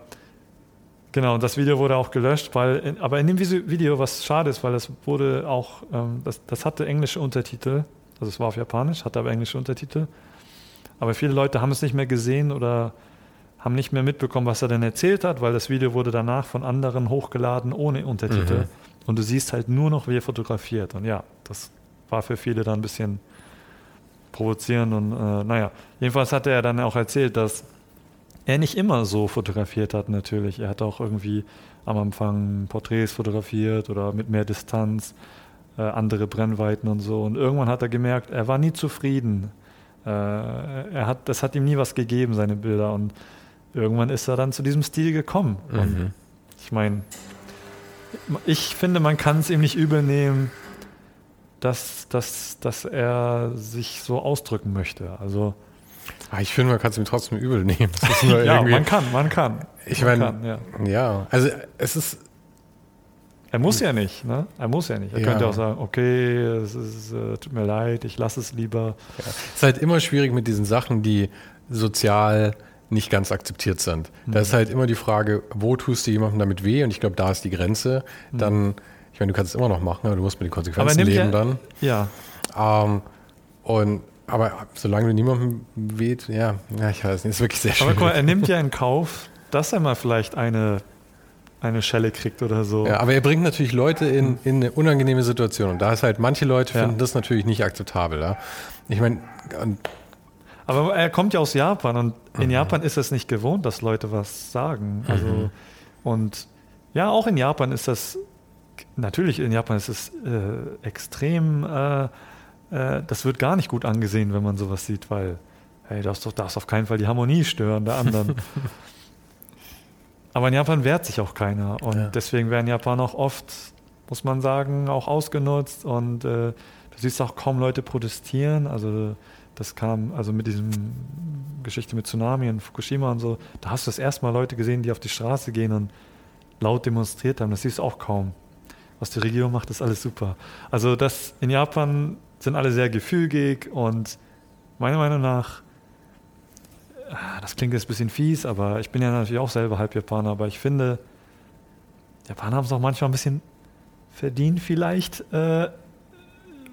genau, und das Video wurde auch gelöscht, weil, in, aber in dem Video, was schade ist, weil das wurde auch, ähm, das, das hatte englische Untertitel, also es war auf Japanisch, hatte aber englische Untertitel. Aber viele Leute haben es nicht mehr gesehen oder haben nicht mehr mitbekommen, was er denn erzählt hat, weil das Video wurde danach von anderen hochgeladen ohne Untertitel. Mhm. Und du siehst halt nur noch, wie er fotografiert. Und ja, das war für viele dann ein bisschen provozieren und äh, naja, jedenfalls hat er dann auch erzählt, dass er nicht immer so fotografiert hat natürlich. Er hat auch irgendwie am Anfang Porträts fotografiert oder mit mehr Distanz, äh, andere Brennweiten und so. Und irgendwann hat er gemerkt, er war nie zufrieden. Äh, er hat, das hat ihm nie was gegeben, seine Bilder. Und irgendwann ist er dann zu diesem Stil gekommen. Mhm. Ich meine, ich finde, man kann es ihm nicht übel nehmen, dass, dass, dass er sich so ausdrücken möchte. Also ah, ich finde, man kann es ihm trotzdem übel nehmen. ja, man kann, man kann. Ich meine, ja. ja. also es ist. Er muss ja nicht, ne? Er muss ja nicht. Er ja. könnte auch sagen, okay, es ist, äh, tut mir leid, ich lasse es lieber. Ja. Es ist halt immer schwierig mit diesen Sachen, die sozial nicht ganz akzeptiert sind. Mhm. Da ist halt immer die Frage, wo tust du jemandem damit weh? Und ich glaube, da ist die Grenze. Dann mhm ich meine, du kannst es immer noch machen, aber du musst mit den Konsequenzen leben ja, dann. Ja. Ähm, und aber solange du niemandem weht, ja, ja, ich weiß nicht, ist wirklich sehr schwierig. Aber guck mal, er nimmt ja in Kauf, dass er mal vielleicht eine, eine Schelle kriegt oder so. Ja, aber er bringt natürlich Leute in, in eine unangenehme Situation. Und da ist halt, manche Leute ja. finden das natürlich nicht akzeptabel. Ja? Ich meine. Aber er kommt ja aus Japan und in mhm. Japan ist es nicht gewohnt, dass Leute was sagen. Also, mhm. und ja, auch in Japan ist das natürlich in Japan ist es äh, extrem, äh, äh, das wird gar nicht gut angesehen, wenn man sowas sieht, weil, hey, darfst doch darfst auf keinen Fall die Harmonie stören der anderen. Aber in Japan wehrt sich auch keiner und ja. deswegen werden Japan auch oft, muss man sagen, auch ausgenutzt und äh, du siehst auch kaum Leute protestieren. Also das kam also mit diesem Geschichte mit Tsunami in Fukushima und so. Da hast du das erste Mal Leute gesehen, die auf die Straße gehen und laut demonstriert haben. Das siehst du auch kaum was die Regierung macht, ist alles super. Also das in Japan sind alle sehr gefügig und meiner Meinung nach, ah, das klingt jetzt ein bisschen fies, aber ich bin ja natürlich auch selber halb Japaner, aber ich finde, Japaner haben es auch manchmal ein bisschen verdient vielleicht, äh,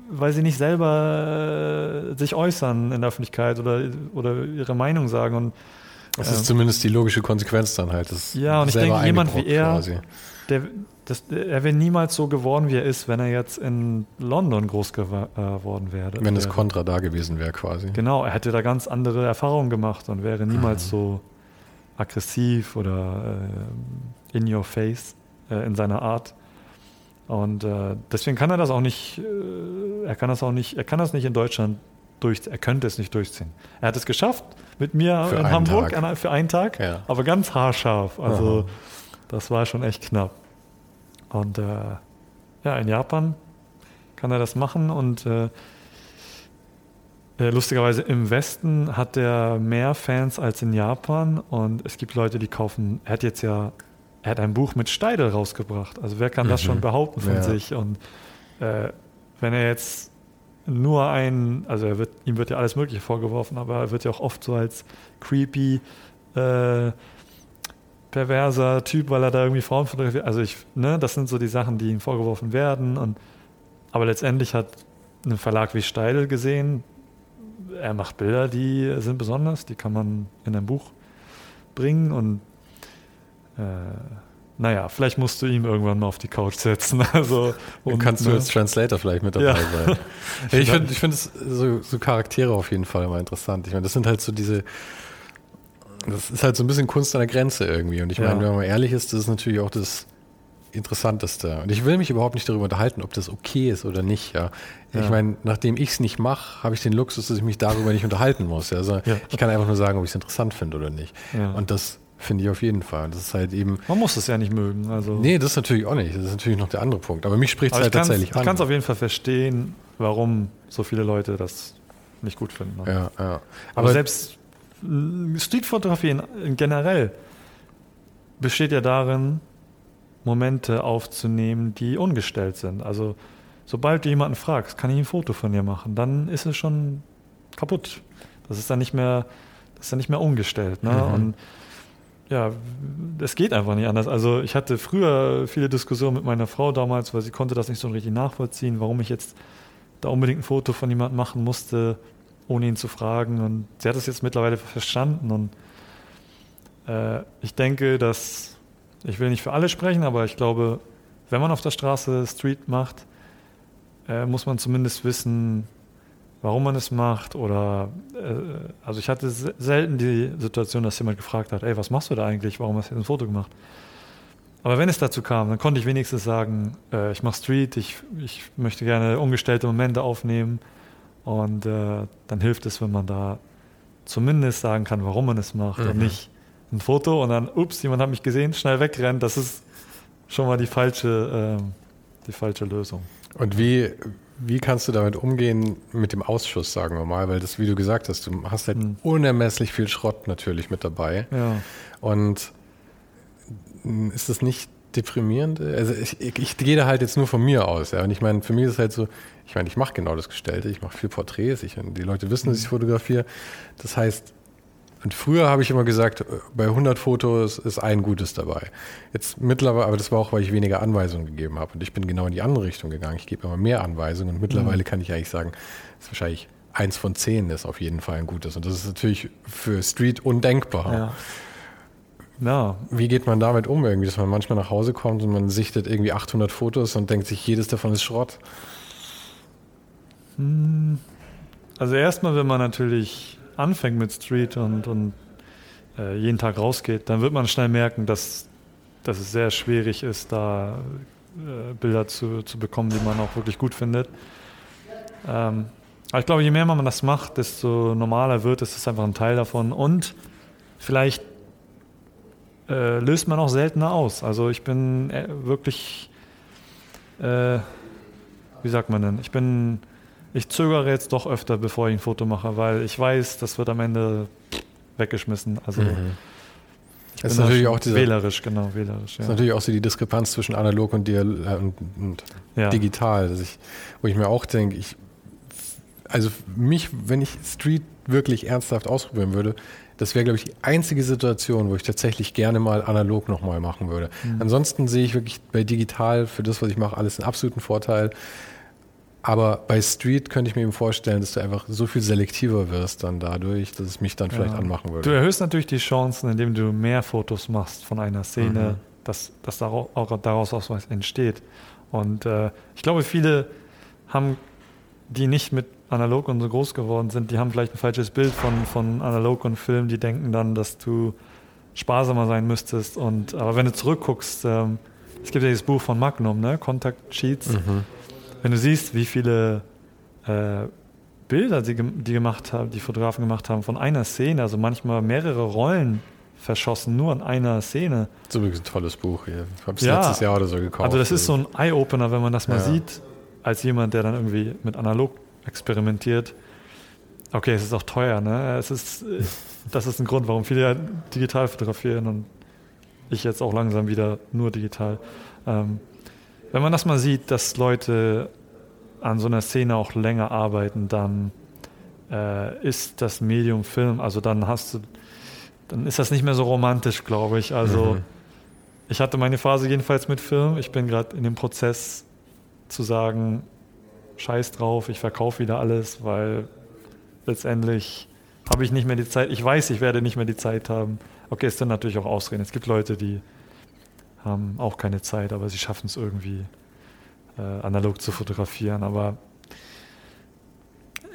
weil sie nicht selber äh, sich äußern in der Öffentlichkeit oder, oder ihre Meinung sagen. Und, das ist äh, zumindest die logische Konsequenz dann halt. ja, und ich denke, jemand wie er, der das, er wäre niemals so geworden, wie er ist, wenn er jetzt in London groß geworden wäre. Wenn es Contra da gewesen wäre, quasi. Genau, er hätte da ganz andere Erfahrungen gemacht und wäre niemals mhm. so aggressiv oder äh, in your face äh, in seiner Art. Und äh, deswegen kann er das auch nicht, äh, er kann das auch nicht, er kann das nicht in Deutschland durchziehen, er könnte es nicht durchziehen. Er hat es geschafft mit mir für in Hamburg Tag. für einen Tag, ja. aber ganz haarscharf. Also Aha. das war schon echt knapp. Und äh, ja, in Japan kann er das machen und äh, äh, lustigerweise im Westen hat er mehr Fans als in Japan und es gibt Leute, die kaufen, er hat jetzt ja, er hat ein Buch mit Steidel rausgebracht. Also wer kann das mhm. schon behaupten von ja. sich? Und äh, wenn er jetzt nur ein, also er wird, ihm wird ja alles Mögliche vorgeworfen, aber er wird ja auch oft so als creepy äh, perverser Typ, weil er da irgendwie Frauen fotografiert. Also ich, ne, das sind so die Sachen, die ihm vorgeworfen werden. Und, aber letztendlich hat ein Verlag wie Steidel gesehen, er macht Bilder, die sind besonders, die kann man in ein Buch bringen und äh, naja, vielleicht musst du ihm irgendwann mal auf die Couch setzen. Also, und, kannst du ne? als Translator vielleicht mit dabei ja. sein. ich finde ich find so, so Charaktere auf jeden Fall immer interessant. Ich meine, das sind halt so diese das ist halt so ein bisschen Kunst an der Grenze irgendwie. Und ich meine, ja. wenn man mal ehrlich ist, das ist natürlich auch das Interessanteste. Und ich will mich überhaupt nicht darüber unterhalten, ob das okay ist oder nicht. Ja. ja. Ich meine, nachdem ich es nicht mache, habe ich den Luxus, dass ich mich darüber nicht unterhalten muss. Ja. Also. Ich kann einfach nur sagen, ob ich es interessant finde oder nicht. Und das finde ich auf jeden Fall. Das ist halt eben. Man muss es ja nicht mögen. Also nee, das natürlich auch nicht. Das ist natürlich noch der andere Punkt. Aber mich spricht es halt tatsächlich an. Ich kann es auf jeden Fall verstehen, warum so viele Leute das nicht gut finden. Ne? Ja, ja. Aber, Aber selbst Streetfotografie generell besteht ja darin, Momente aufzunehmen, die ungestellt sind. Also sobald du jemanden fragst, kann ich ein Foto von dir machen, dann ist es schon kaputt. Das ist dann nicht mehr, das ist dann nicht mehr umgestellt. Ne? Mhm. Und ja, es geht einfach nicht anders. Also ich hatte früher viele Diskussionen mit meiner Frau damals, weil sie konnte das nicht so richtig nachvollziehen, warum ich jetzt da unbedingt ein Foto von jemandem machen musste, ohne ihn zu fragen. Und sie hat es jetzt mittlerweile verstanden. Und äh, ich denke, dass, ich will nicht für alle sprechen, aber ich glaube, wenn man auf der Straße Street macht, äh, muss man zumindest wissen, warum man es macht. Oder äh, also ich hatte selten die Situation, dass jemand gefragt hat, ey, was machst du da eigentlich? Warum hast du ein Foto gemacht? Aber wenn es dazu kam, dann konnte ich wenigstens sagen, äh, ich mache Street, ich, ich möchte gerne ungestellte Momente aufnehmen. Und äh, dann hilft es, wenn man da zumindest sagen kann, warum man es macht mhm. und nicht ein Foto und dann, ups, jemand hat mich gesehen, schnell wegrennt. Das ist schon mal die falsche, äh, die falsche Lösung. Und wie, wie kannst du damit umgehen mit dem Ausschuss, sagen wir mal? Weil das, wie du gesagt hast, du hast halt mhm. unermesslich viel Schrott natürlich mit dabei. Ja. Und ist das nicht deprimierend? Also ich, ich, ich, gehe da halt jetzt nur von mir aus. Ja. Und ich meine, für mich ist es halt so, ich meine, ich mache genau das Gestellte, ich mache viel Porträts, ich, die Leute wissen, dass ich fotografiere. Das heißt, und früher habe ich immer gesagt, bei 100 Fotos ist ein gutes dabei. Jetzt mittlerweile, aber das war auch, weil ich weniger Anweisungen gegeben habe. Und ich bin genau in die andere Richtung gegangen. Ich gebe immer mehr Anweisungen. Und mittlerweile mhm. kann ich eigentlich sagen, es ist wahrscheinlich eins von zehn ist auf jeden Fall ein gutes. Und das ist natürlich für Street undenkbar. Ja. Ja. Wie geht man damit um irgendwie, dass man manchmal nach Hause kommt und man sichtet irgendwie 800 Fotos und denkt sich, jedes davon ist Schrott? Hm. Also erstmal, wenn man natürlich anfängt mit Street und, und äh, jeden Tag rausgeht, dann wird man schnell merken, dass, dass es sehr schwierig ist, da äh, Bilder zu, zu bekommen, die man auch wirklich gut findet. Ähm, aber ich glaube, je mehr man das macht, desto normaler wird es. Ist einfach ein Teil davon. Und vielleicht äh, löst man auch seltener aus. Also ich bin äh, wirklich, äh, wie sagt man denn, ich bin, ich zögere jetzt doch öfter, bevor ich ein Foto mache, weil ich weiß, das wird am Ende weggeschmissen. Also mhm. das ist natürlich auch dieser, wählerisch, genau, wählerisch. Ja. ist natürlich auch so die Diskrepanz zwischen analog und, Dial und, und ja. digital, ich, wo ich mir auch denke, ich, also mich, wenn ich Street wirklich ernsthaft ausprobieren würde, das wäre, glaube ich, die einzige Situation, wo ich tatsächlich gerne mal analog nochmal machen würde. Mhm. Ansonsten sehe ich wirklich bei digital für das, was ich mache, alles einen absoluten Vorteil. Aber bei Street könnte ich mir eben vorstellen, dass du einfach so viel selektiver wirst dann dadurch, dass es mich dann vielleicht ja. anmachen würde. Du erhöhst natürlich die Chancen, indem du mehr Fotos machst von einer Szene, mhm. dass, dass daraus, auch daraus auch was entsteht. Und äh, ich glaube, viele haben, die nicht mit analog und so groß geworden sind, die haben vielleicht ein falsches Bild von, von analog und Film, die denken dann, dass du sparsamer sein müsstest. Und, aber wenn du zurückguckst, ähm, es gibt ja dieses Buch von Magnum, ne? Contact Sheets. Mhm wenn du siehst, wie viele äh, Bilder die, die gemacht haben, die Fotografen gemacht haben von einer Szene, also manchmal mehrere Rollen verschossen, nur an einer Szene. Das ist übrigens ein tolles Buch hier. Ich habe es ja, letztes Jahr oder so gekauft. Also das ist so ein Eye-Opener, wenn man das mal ja. sieht, als jemand, der dann irgendwie mit analog experimentiert. Okay, es ist auch teuer, ne? Es ist, das ist ein Grund, warum viele ja digital fotografieren und ich jetzt auch langsam wieder nur digital. Ähm, wenn man das mal sieht, dass Leute an so einer Szene auch länger arbeiten, dann äh, ist das Medium Film, also dann hast du, dann ist das nicht mehr so romantisch, glaube ich. Also mhm. ich hatte meine Phase jedenfalls mit Film. Ich bin gerade in dem Prozess zu sagen, scheiß drauf, ich verkaufe wieder alles, weil letztendlich habe ich nicht mehr die Zeit. Ich weiß, ich werde nicht mehr die Zeit haben. Okay, es sind natürlich auch Ausreden. Es gibt Leute, die haben auch keine Zeit, aber sie schaffen es irgendwie äh, analog zu fotografieren. Aber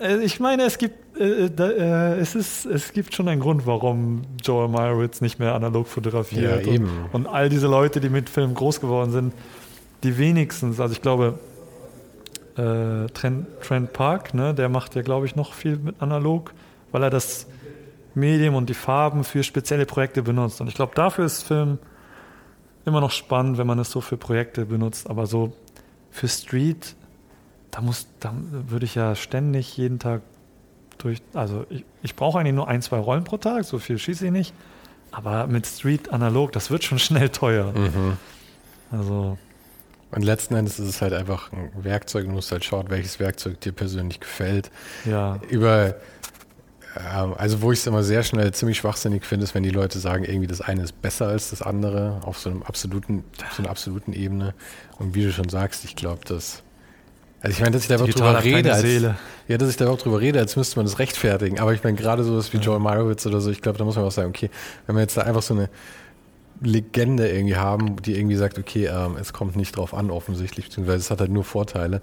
Äh, ich meine, es gibt, äh, da, äh, es, ist, es gibt schon einen Grund, warum Joel Meyerowitz nicht mehr analog fotografiert. Ja. Und, und all diese Leute, die mit Film groß geworden sind, die wenigstens, also ich glaube, äh, Trent, Trent Park, ne, der macht ja, glaube ich, noch viel mit analog, weil er das Medium und die Farben für spezielle Projekte benutzt. Und ich glaube, dafür ist Film immer noch spannend, wenn man es so für Projekte benutzt. Aber so für Street, da muss, da würde ich ja ständig jeden Tag durch. Also ich, ich brauche eigentlich nur ein, zwei Rollen pro Tag, so viel schieße ich nicht. Aber mit Street analog, das wird schon schnell teuer. Mhm. Also Und letzten Endes ist es halt einfach ein Werkzeug. Du musst halt schauen, welches Werkzeug dir persönlich gefällt. ja, Über, also wo ich es immer sehr schnell ziemlich schwachsinnig finde, ist, wenn die Leute sagen, irgendwie das eine ist besser als das andere auf so einem absoluten, so einer absoluten Ebene. Und wie du schon sagst, ich glaube, dass also ich meine, dass ich da überhaupt drüber rede, als, Seele. ja, dass ich da überhaupt drüber rede, als müsste man das rechtfertigen. Aber ich meine, gerade sowas wie Joel Meyerowitz oder so, ich glaube, da muss man auch sagen, okay, wenn wir jetzt da einfach so eine Legende irgendwie haben, die irgendwie sagt, okay, ähm, es kommt nicht drauf an offensichtlich, beziehungsweise es hat halt nur Vorteile,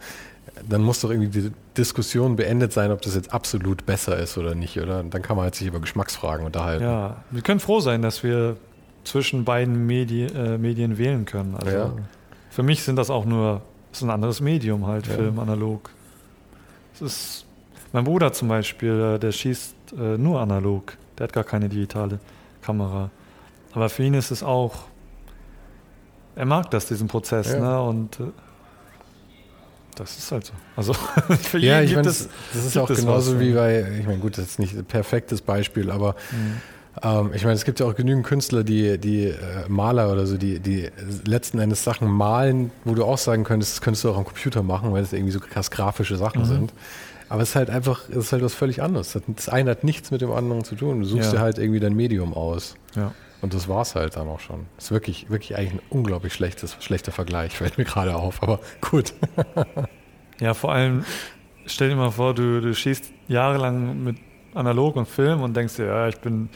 dann muss doch irgendwie die Diskussion beendet sein, ob das jetzt absolut besser ist oder nicht, oder? Dann kann man halt sich über Geschmacksfragen unterhalten. ja, wir können froh sein, dass wir zwischen beiden Medi äh, Medien wählen können. Also Ja. für mich sind das auch nur, ist ein anderes Medium halt, Ja. Film, analog. Es ist, mein Bruder zum Beispiel, äh, der schießt äh, nur analog. Der hat gar keine digitale Kamera. Aber für ihn ist es auch, er mag das, diesen Prozess, Ja. ne? Und äh, das ist halt so. Also für Ja, jeden ich es. das, das ist auch es genauso was, wie bei, ich meine, gut, das ist nicht ein perfektes Beispiel, aber Mhm. ähm, ich meine, es gibt ja auch genügend Künstler, die, die äh, Maler oder so, die, die letzten Endes Sachen malen, wo du auch sagen könntest, das könntest du auch am Computer machen, weil das irgendwie so krass grafische Sachen Mhm. sind. Aber es ist halt einfach, es ist halt was völlig anderes. Das- Das eine hat nichts mit dem anderen zu tun. Du suchst Ja. dir halt irgendwie dein Medium aus. Ja. Und das war's halt dann auch schon. Ist wirklich, wirklich eigentlich ein unglaublich schlechtes, schlechter Vergleich, fällt mir gerade auf. Aber gut. Ja, vor allem, stell dir mal vor, du, du schießt jahrelang mit Analog und Film und denkst dir, ja, ich bin,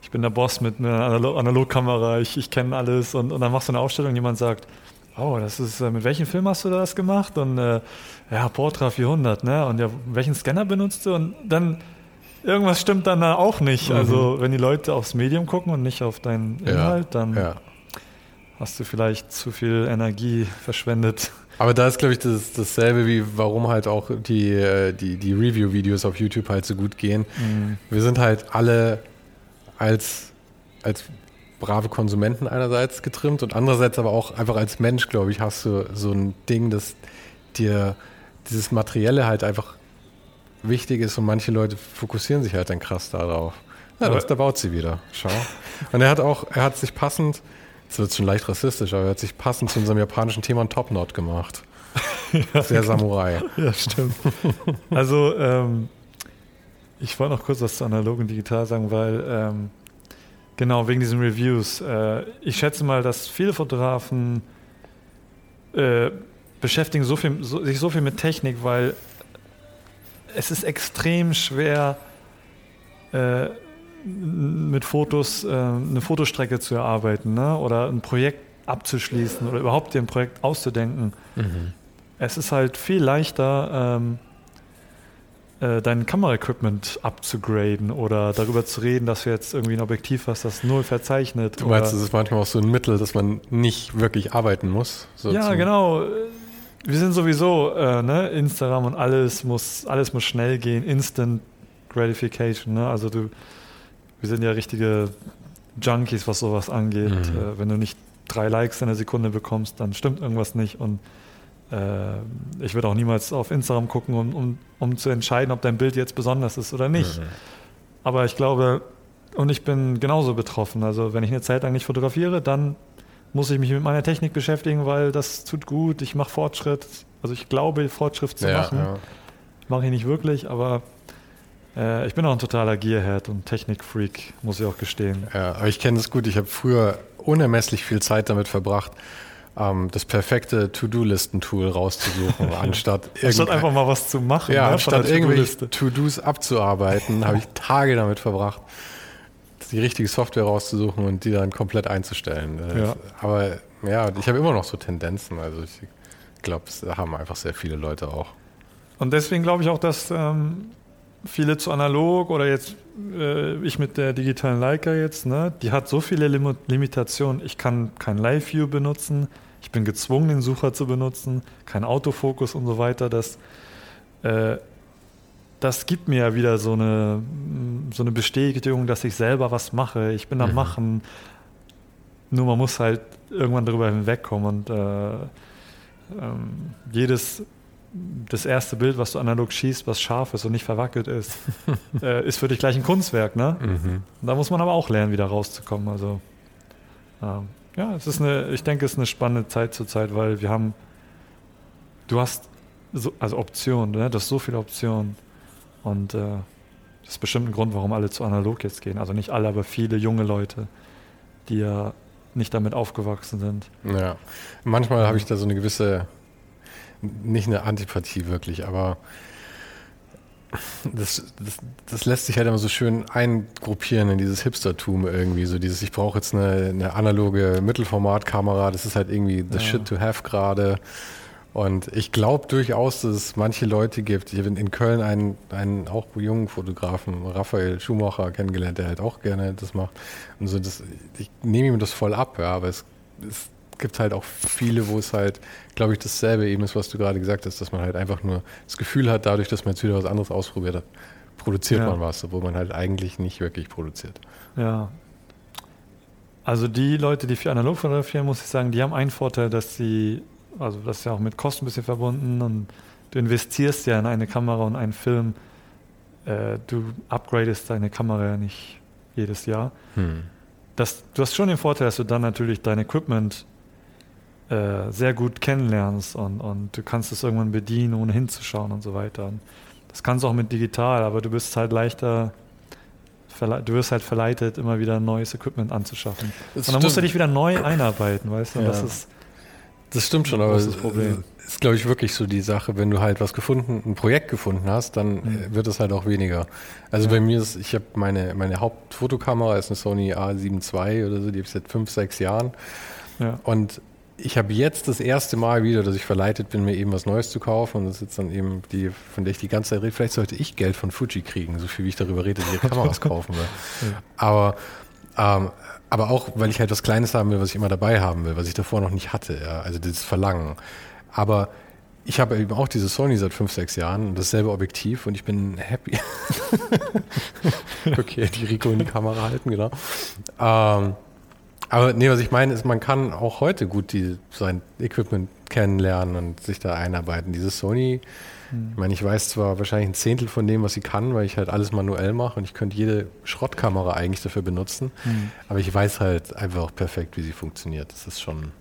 ich bin der Boss mit einer Analog Analogkamera, ich, ich kenne alles und, und dann machst du eine Ausstellung und jemand sagt, oh, das ist, äh, mit welchem Film hast du das gemacht? Und äh, ja, Portra 400, ne? Und ja, welchen Scanner benutzt du? Und dann, irgendwas stimmt dann da auch nicht. Mhm. Also, wenn die Leute aufs Medium gucken und nicht auf deinen Inhalt, dann Ja. hast du vielleicht zu viel Energie verschwendet. Aber da ist, glaube ich, das, dasselbe, wie warum halt auch die, äh, die, die Review-Videos auf YouTube halt so gut gehen. Wir sind halt alle als, als brave Konsumenten einerseits getrimmt und andererseits aber auch einfach als Mensch, glaube ich, hast du so ein Ding, dass dir dieses Materielle halt einfach wichtig ist und manche Leute fokussieren sich halt dann krass darauf. Ja, das, da baut sie wieder. Schau. Und er hat auch, er hat sich passend, das wird schon leicht rassistisch, aber er hat sich passend zu unserem japanischen Thema einen Top-Knot gemacht. Sehr Samurai. Ja, stimmt. also, ähm, ich wollte noch kurz was zu analog und digital sagen, weil, ähm, genau, wegen diesen Reviews. Äh, ich schätze mal, dass viele Fotografen äh, beschäftigen so viel, so, sich so viel mit Technik, weil es ist extrem schwer, äh, mit Fotos äh, eine Fotostrecke zu erarbeiten ne? oder ein Projekt abzuschließen oder überhaupt dir ein Projekt auszudenken. Es ist halt viel leichter, ähm, äh, dein Kameraequipment abzugraden oder darüber zu reden, dass du jetzt irgendwie ein Objektiv hast, das null verzeichnet. Du meinst, es ist manchmal auch so ein Mittel, dass man nicht wirklich arbeiten muss? So ja, genau. Wir sind sowieso, äh, ne, Instagram und alles muss, alles muss schnell gehen, Instant Gratification. Ne? Also du, wir sind ja richtige Junkies, was sowas angeht. Mhm. Äh, wenn du nicht drei Likes in einer Sekunde bekommst, dann stimmt irgendwas nicht. Und äh, ich würde auch niemals auf Instagram gucken, um, um, um zu entscheiden, ob dein Bild jetzt besonders ist oder nicht. Mhm. Aber ich glaube, und ich bin genauso betroffen. Also wenn ich eine Zeit lang nicht fotografiere, dann muss ich mich mit meiner Technik beschäftigen, weil das tut gut. Ich mache Fortschritt. Also ich glaube, Fortschritt zu Ja, machen. ja. Mache ich nicht wirklich, aber äh, ich bin auch ein totaler Gearhead und Technikfreak, muss ich auch gestehen. Ja, aber ich kenne das gut. Ich habe früher unermesslich viel Zeit damit verbracht, ähm, das perfekte To-Do-Listen-Tool rauszusuchen, anstatt, Anstatt einfach mal was zu machen. ja, ne, anstatt irgendwelche. To-Dos abzuarbeiten, habe ich Tage damit verbracht, die richtige Software rauszusuchen und die dann komplett einzustellen. Ja. Aber ja, ich habe immer noch so Tendenzen. Also ich glaube, das haben einfach sehr viele Leute auch. und deswegen glaube ich auch, dass ähm, viele zu analog oder jetzt äh, ich mit der digitalen Leica jetzt, ne, die hat so viele Lim Limitationen. Ich kann kein Live-View benutzen, ich bin gezwungen, den Sucher zu benutzen, kein Autofokus und so weiter. Das, äh, das gibt mir ja wieder so eine, so eine Bestätigung, dass ich selber was mache. Ich bin am mhm. Machen. Nur man muss halt irgendwann darüber hinwegkommen und äh, ähm, jedes das erste Bild, was du analog schießt, was scharf ist und nicht verwackelt ist, äh, ist für dich gleich ein Kunstwerk. Ne? Mhm. Da muss man aber auch lernen, wieder rauszukommen. Also ähm, ja, es ist eine, ich denke, es ist eine spannende Zeit zur Zeit, weil wir haben, du hast so, also Optionen, ne? du hast so viele Optionen und äh, das ist bestimmt ein Grund, warum alle zu analog jetzt gehen. Also nicht alle, aber viele junge Leute, die ja nicht damit aufgewachsen sind. Ja, manchmal habe ich da so eine gewisse nicht eine Antipathie wirklich, aber das, das, das, lässt sich halt immer so schön eingruppieren in dieses Hipstertum irgendwie. So dieses, ich brauche jetzt eine, eine, analoge Mittelformatkamera, das ist halt irgendwie the ja. shit to have gerade. Und ich glaube durchaus, dass es manche Leute gibt. Ich habe in Köln einen, einen auch jungen Fotografen, Raphael Schumacher, kennengelernt, der halt auch gerne das macht. Und so, das, ich nehme ihm das voll ab, ja, aber es, es gibt halt auch viele, wo es halt, glaube ich, dasselbe eben ist, was du gerade gesagt hast, dass man halt einfach nur das Gefühl hat, dadurch, dass man jetzt wieder was anderes ausprobiert hat, produziert ja. man was, obwohl man halt eigentlich nicht wirklich produziert. Ja. Also die Leute, die für analog fotografieren, muss ich sagen, die haben einen Vorteil, dass sie, also das ist ja auch mit Kosten ein bisschen verbunden und du investierst ja in eine Kamera und einen Film. Äh, du upgradest deine Kamera ja nicht jedes Jahr. Hm. Das, du hast schon den Vorteil, dass du dann natürlich dein Equipment äh, sehr gut kennenlernst und, und du kannst es irgendwann bedienen, ohne hinzuschauen und so weiter. Und das kannst du auch mit digital, aber du bist halt leichter, du wirst halt verleitet, immer wieder neues Equipment anzuschaffen. Das und dann stimmt. musst du dich wieder neu einarbeiten, weißt du? Ja. Das ist das stimmt schon, aber das Problem. ist, glaube ich, wirklich so die Sache, wenn du halt was gefunden, ein Projekt gefunden hast, dann mhm. wird es halt auch weniger. Also ja. bei mir ist, ich habe meine, meine Hauptfotokamera ist eine Sony A7 II oder so, die habe ich seit fünf, sechs Jahren. Ja. Und ich habe jetzt das erste Mal wieder, dass ich verleitet bin, mir eben was Neues zu kaufen. Und das ist jetzt dann eben die, von der ich die ganze Zeit rede. Vielleicht sollte ich Geld von Fuji kriegen, so viel wie ich darüber rede, ich Kameras kaufen will. Aber, ähm, aber auch, weil ich halt was Kleines haben will, was ich immer dabei haben will, was ich davor noch nicht hatte. Ja? Also das Verlangen. Aber ich habe eben auch diese Sony seit fünf, sechs Jahren und dasselbe Objektiv und ich bin happy. okay, die Rico in die Kamera halten, genau. Ähm, aber nee, was ich meine, ist, man kann auch heute gut die, sein Equipment kennenlernen und sich da einarbeiten. Dieses Sony. Ich meine, ich weiß zwar wahrscheinlich ein Zehntel von dem, was sie kann, weil ich halt alles manuell mache und ich könnte jede Schrottkamera eigentlich dafür benutzen, hm. aber ich weiß halt einfach auch perfekt, wie sie funktioniert. Das ist schon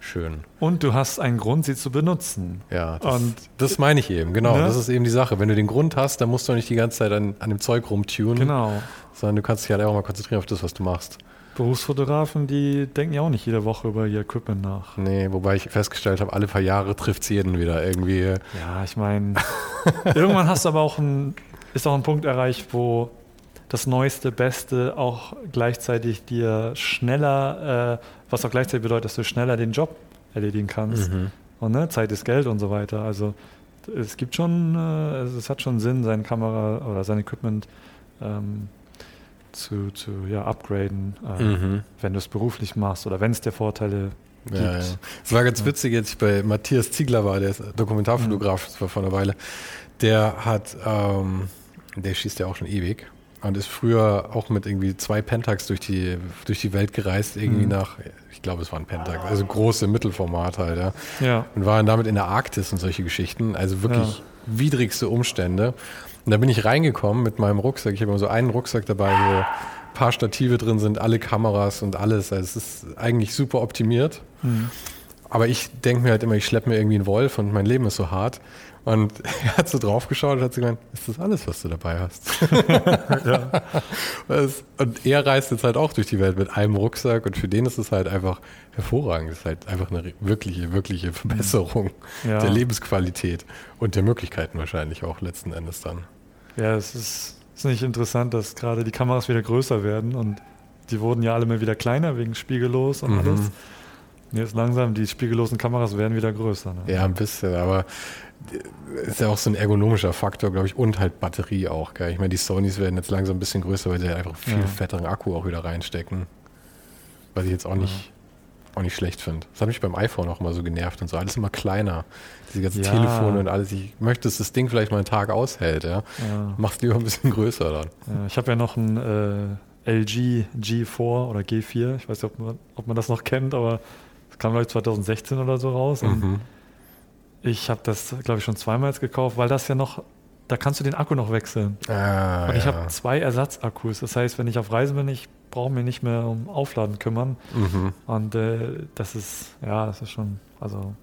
schön. Und du hast einen Grund, sie zu benutzen. Ja, das, und, das meine ich eben, genau. Ne? Das ist eben die Sache. Wenn du den Grund hast, dann musst du nicht die ganze Zeit an, an dem Zeug rumtunen. Genau. Sondern du kannst dich halt einfach mal konzentrieren auf das, was du machst. Berufsfotografen, die denken ja auch nicht jede Woche über ihr Equipment nach. Nee, wobei ich festgestellt habe, alle paar Jahre trifft es jeden wieder irgendwie. Ja, ich meine, irgendwann hast du aber auch ein, ist auch ein Punkt erreicht, wo das Neueste, Beste auch gleichzeitig dir schneller, äh, was auch gleichzeitig bedeutet, dass du schneller den Job erledigen kannst. Mhm. Und ne, Zeit ist Geld und so weiter. Also es gibt schon, äh, es hat schon Sinn, seine Kamera oder sein Equipment ähm, zu, zu ja, upgraden, äh, mhm. wenn du es beruflich machst oder wenn es dir Vorteile gibt. Ja, ja. Es war ganz witzig, ich bei Matthias Ziegler war, der ist Dokumentarfotograf, das war vor einer Weile. Der hat, ähm, der schießt ja auch schon ewig und ist früher auch mit irgendwie zwei Pentax durch die, durch die Welt gereist, irgendwie mhm. nach, ich glaube, es war ein Pentax, also große Mittelformat halt, ja. ja. Und waren damit in der Arktis und solche Geschichten, also wirklich ja. widrigste Umstände. Und da bin ich reingekommen mit meinem Rucksack. Ich habe immer so einen Rucksack dabei, wo ein paar Stative drin sind, alle Kameras und alles. Also es ist eigentlich super optimiert. Mhm. Aber ich denke mir halt immer, ich schleppe mir irgendwie einen Wolf und mein Leben ist so hart. Und er hat so drauf geschaut und hat so gemeint, ist das alles, was du dabei hast? ja. und er reist jetzt halt auch durch die Welt mit einem Rucksack und für den ist es halt einfach hervorragend. Es ist halt einfach eine wirkliche, wirkliche Verbesserung ja. der Lebensqualität und der Möglichkeiten wahrscheinlich auch letzten Endes dann. Ja, es ist, ist nicht interessant, dass gerade die Kameras wieder größer werden und die wurden ja alle mal wieder kleiner wegen spiegellos und mhm. alles. Jetzt langsam, die spiegellosen Kameras werden wieder größer. Ne? Ja, ein bisschen, aber ist ja auch so ein ergonomischer Faktor, glaube ich, und halt Batterie auch. Gell? Ich meine, die Sonys werden jetzt langsam ein bisschen größer, weil sie einfach viel ja. fetteren Akku auch wieder reinstecken. Was ich jetzt auch nicht. Auch nicht schlecht finde. Das hat mich beim iPhone auch immer so genervt und so. Alles immer kleiner. Diese ganzen ja. Telefone und alles. Ich möchte, dass das Ding vielleicht mal einen Tag aushält. Ja? Ja. Mach's lieber ein bisschen größer dann. Ja, ich habe ja noch ein äh, LG G4 oder G4. Ich weiß nicht, ob man, ob man das noch kennt, aber das kam, glaube ich, 2016 oder so raus. Mhm. Ich habe das, glaube ich, schon zweimal jetzt gekauft, weil das ja noch, da kannst du den Akku noch wechseln. Ah, und ich ja. habe zwei Ersatzakkus. Das heißt, wenn ich auf Reisen bin, ich brauche mich nicht mehr um Aufladen kümmern. Mhm. Und äh, das ist, ja, das ist schon, also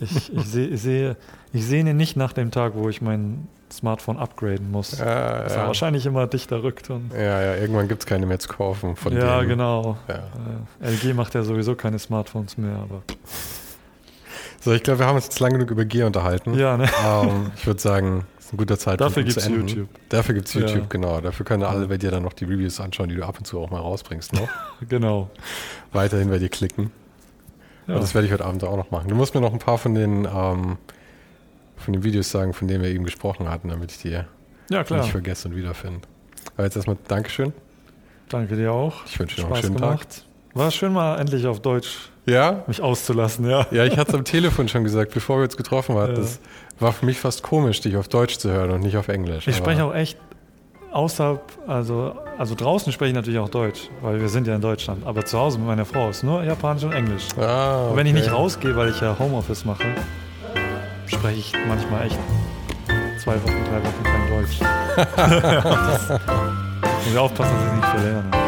ich, ich sehe ich seh, ich sehne nicht nach dem Tag, wo ich mein Smartphone upgraden muss. Ja, das ja. wahrscheinlich immer dichter rückt. Und ja, ja, irgendwann gibt es keine mehr zu kaufen von Ja, denen. genau. Ja. Äh, LG macht ja sowieso keine Smartphones mehr, aber so, ich glaube, wir haben uns jetzt lang genug über Gear unterhalten. Ja, ne? Ähm, ich würde sagen, ist ein guter Zeitpunkt, Dafür gibt es YouTube. Dafür gibt es YouTube, ja. genau. Dafür können alle bei dir dann noch die Reviews anschauen, die du ab und zu auch mal rausbringst. Noch. genau. Weiterhin bei dir klicken. Ja. Und das werde ich heute Abend auch noch machen. Du musst mir noch ein paar von den, ähm, von den Videos sagen, von denen wir eben gesprochen hatten, damit ich die ja, nicht vergesse und wiederfinde. Aber jetzt erstmal Dankeschön. Danke dir auch. Ich wünsche dir noch einen schönen gemacht. Tag. War schön mal endlich auf Deutsch ja? mich auszulassen, ja. Ja, ich hatte es am Telefon schon gesagt, bevor wir uns getroffen haben. Ja. Das war für mich fast komisch, dich auf Deutsch zu hören und nicht auf Englisch. Ich spreche auch echt außerhalb, also, also draußen spreche ich natürlich auch Deutsch, weil wir sind ja in Deutschland. Aber zu Hause mit meiner Frau ist nur Japanisch und Englisch. Ah, okay. Und wenn ich nicht rausgehe, weil ich ja Homeoffice mache, spreche ich manchmal echt zwei Wochen, drei Wochen kein Deutsch. das, muss ich aufpassen, dass ich nicht verlerne.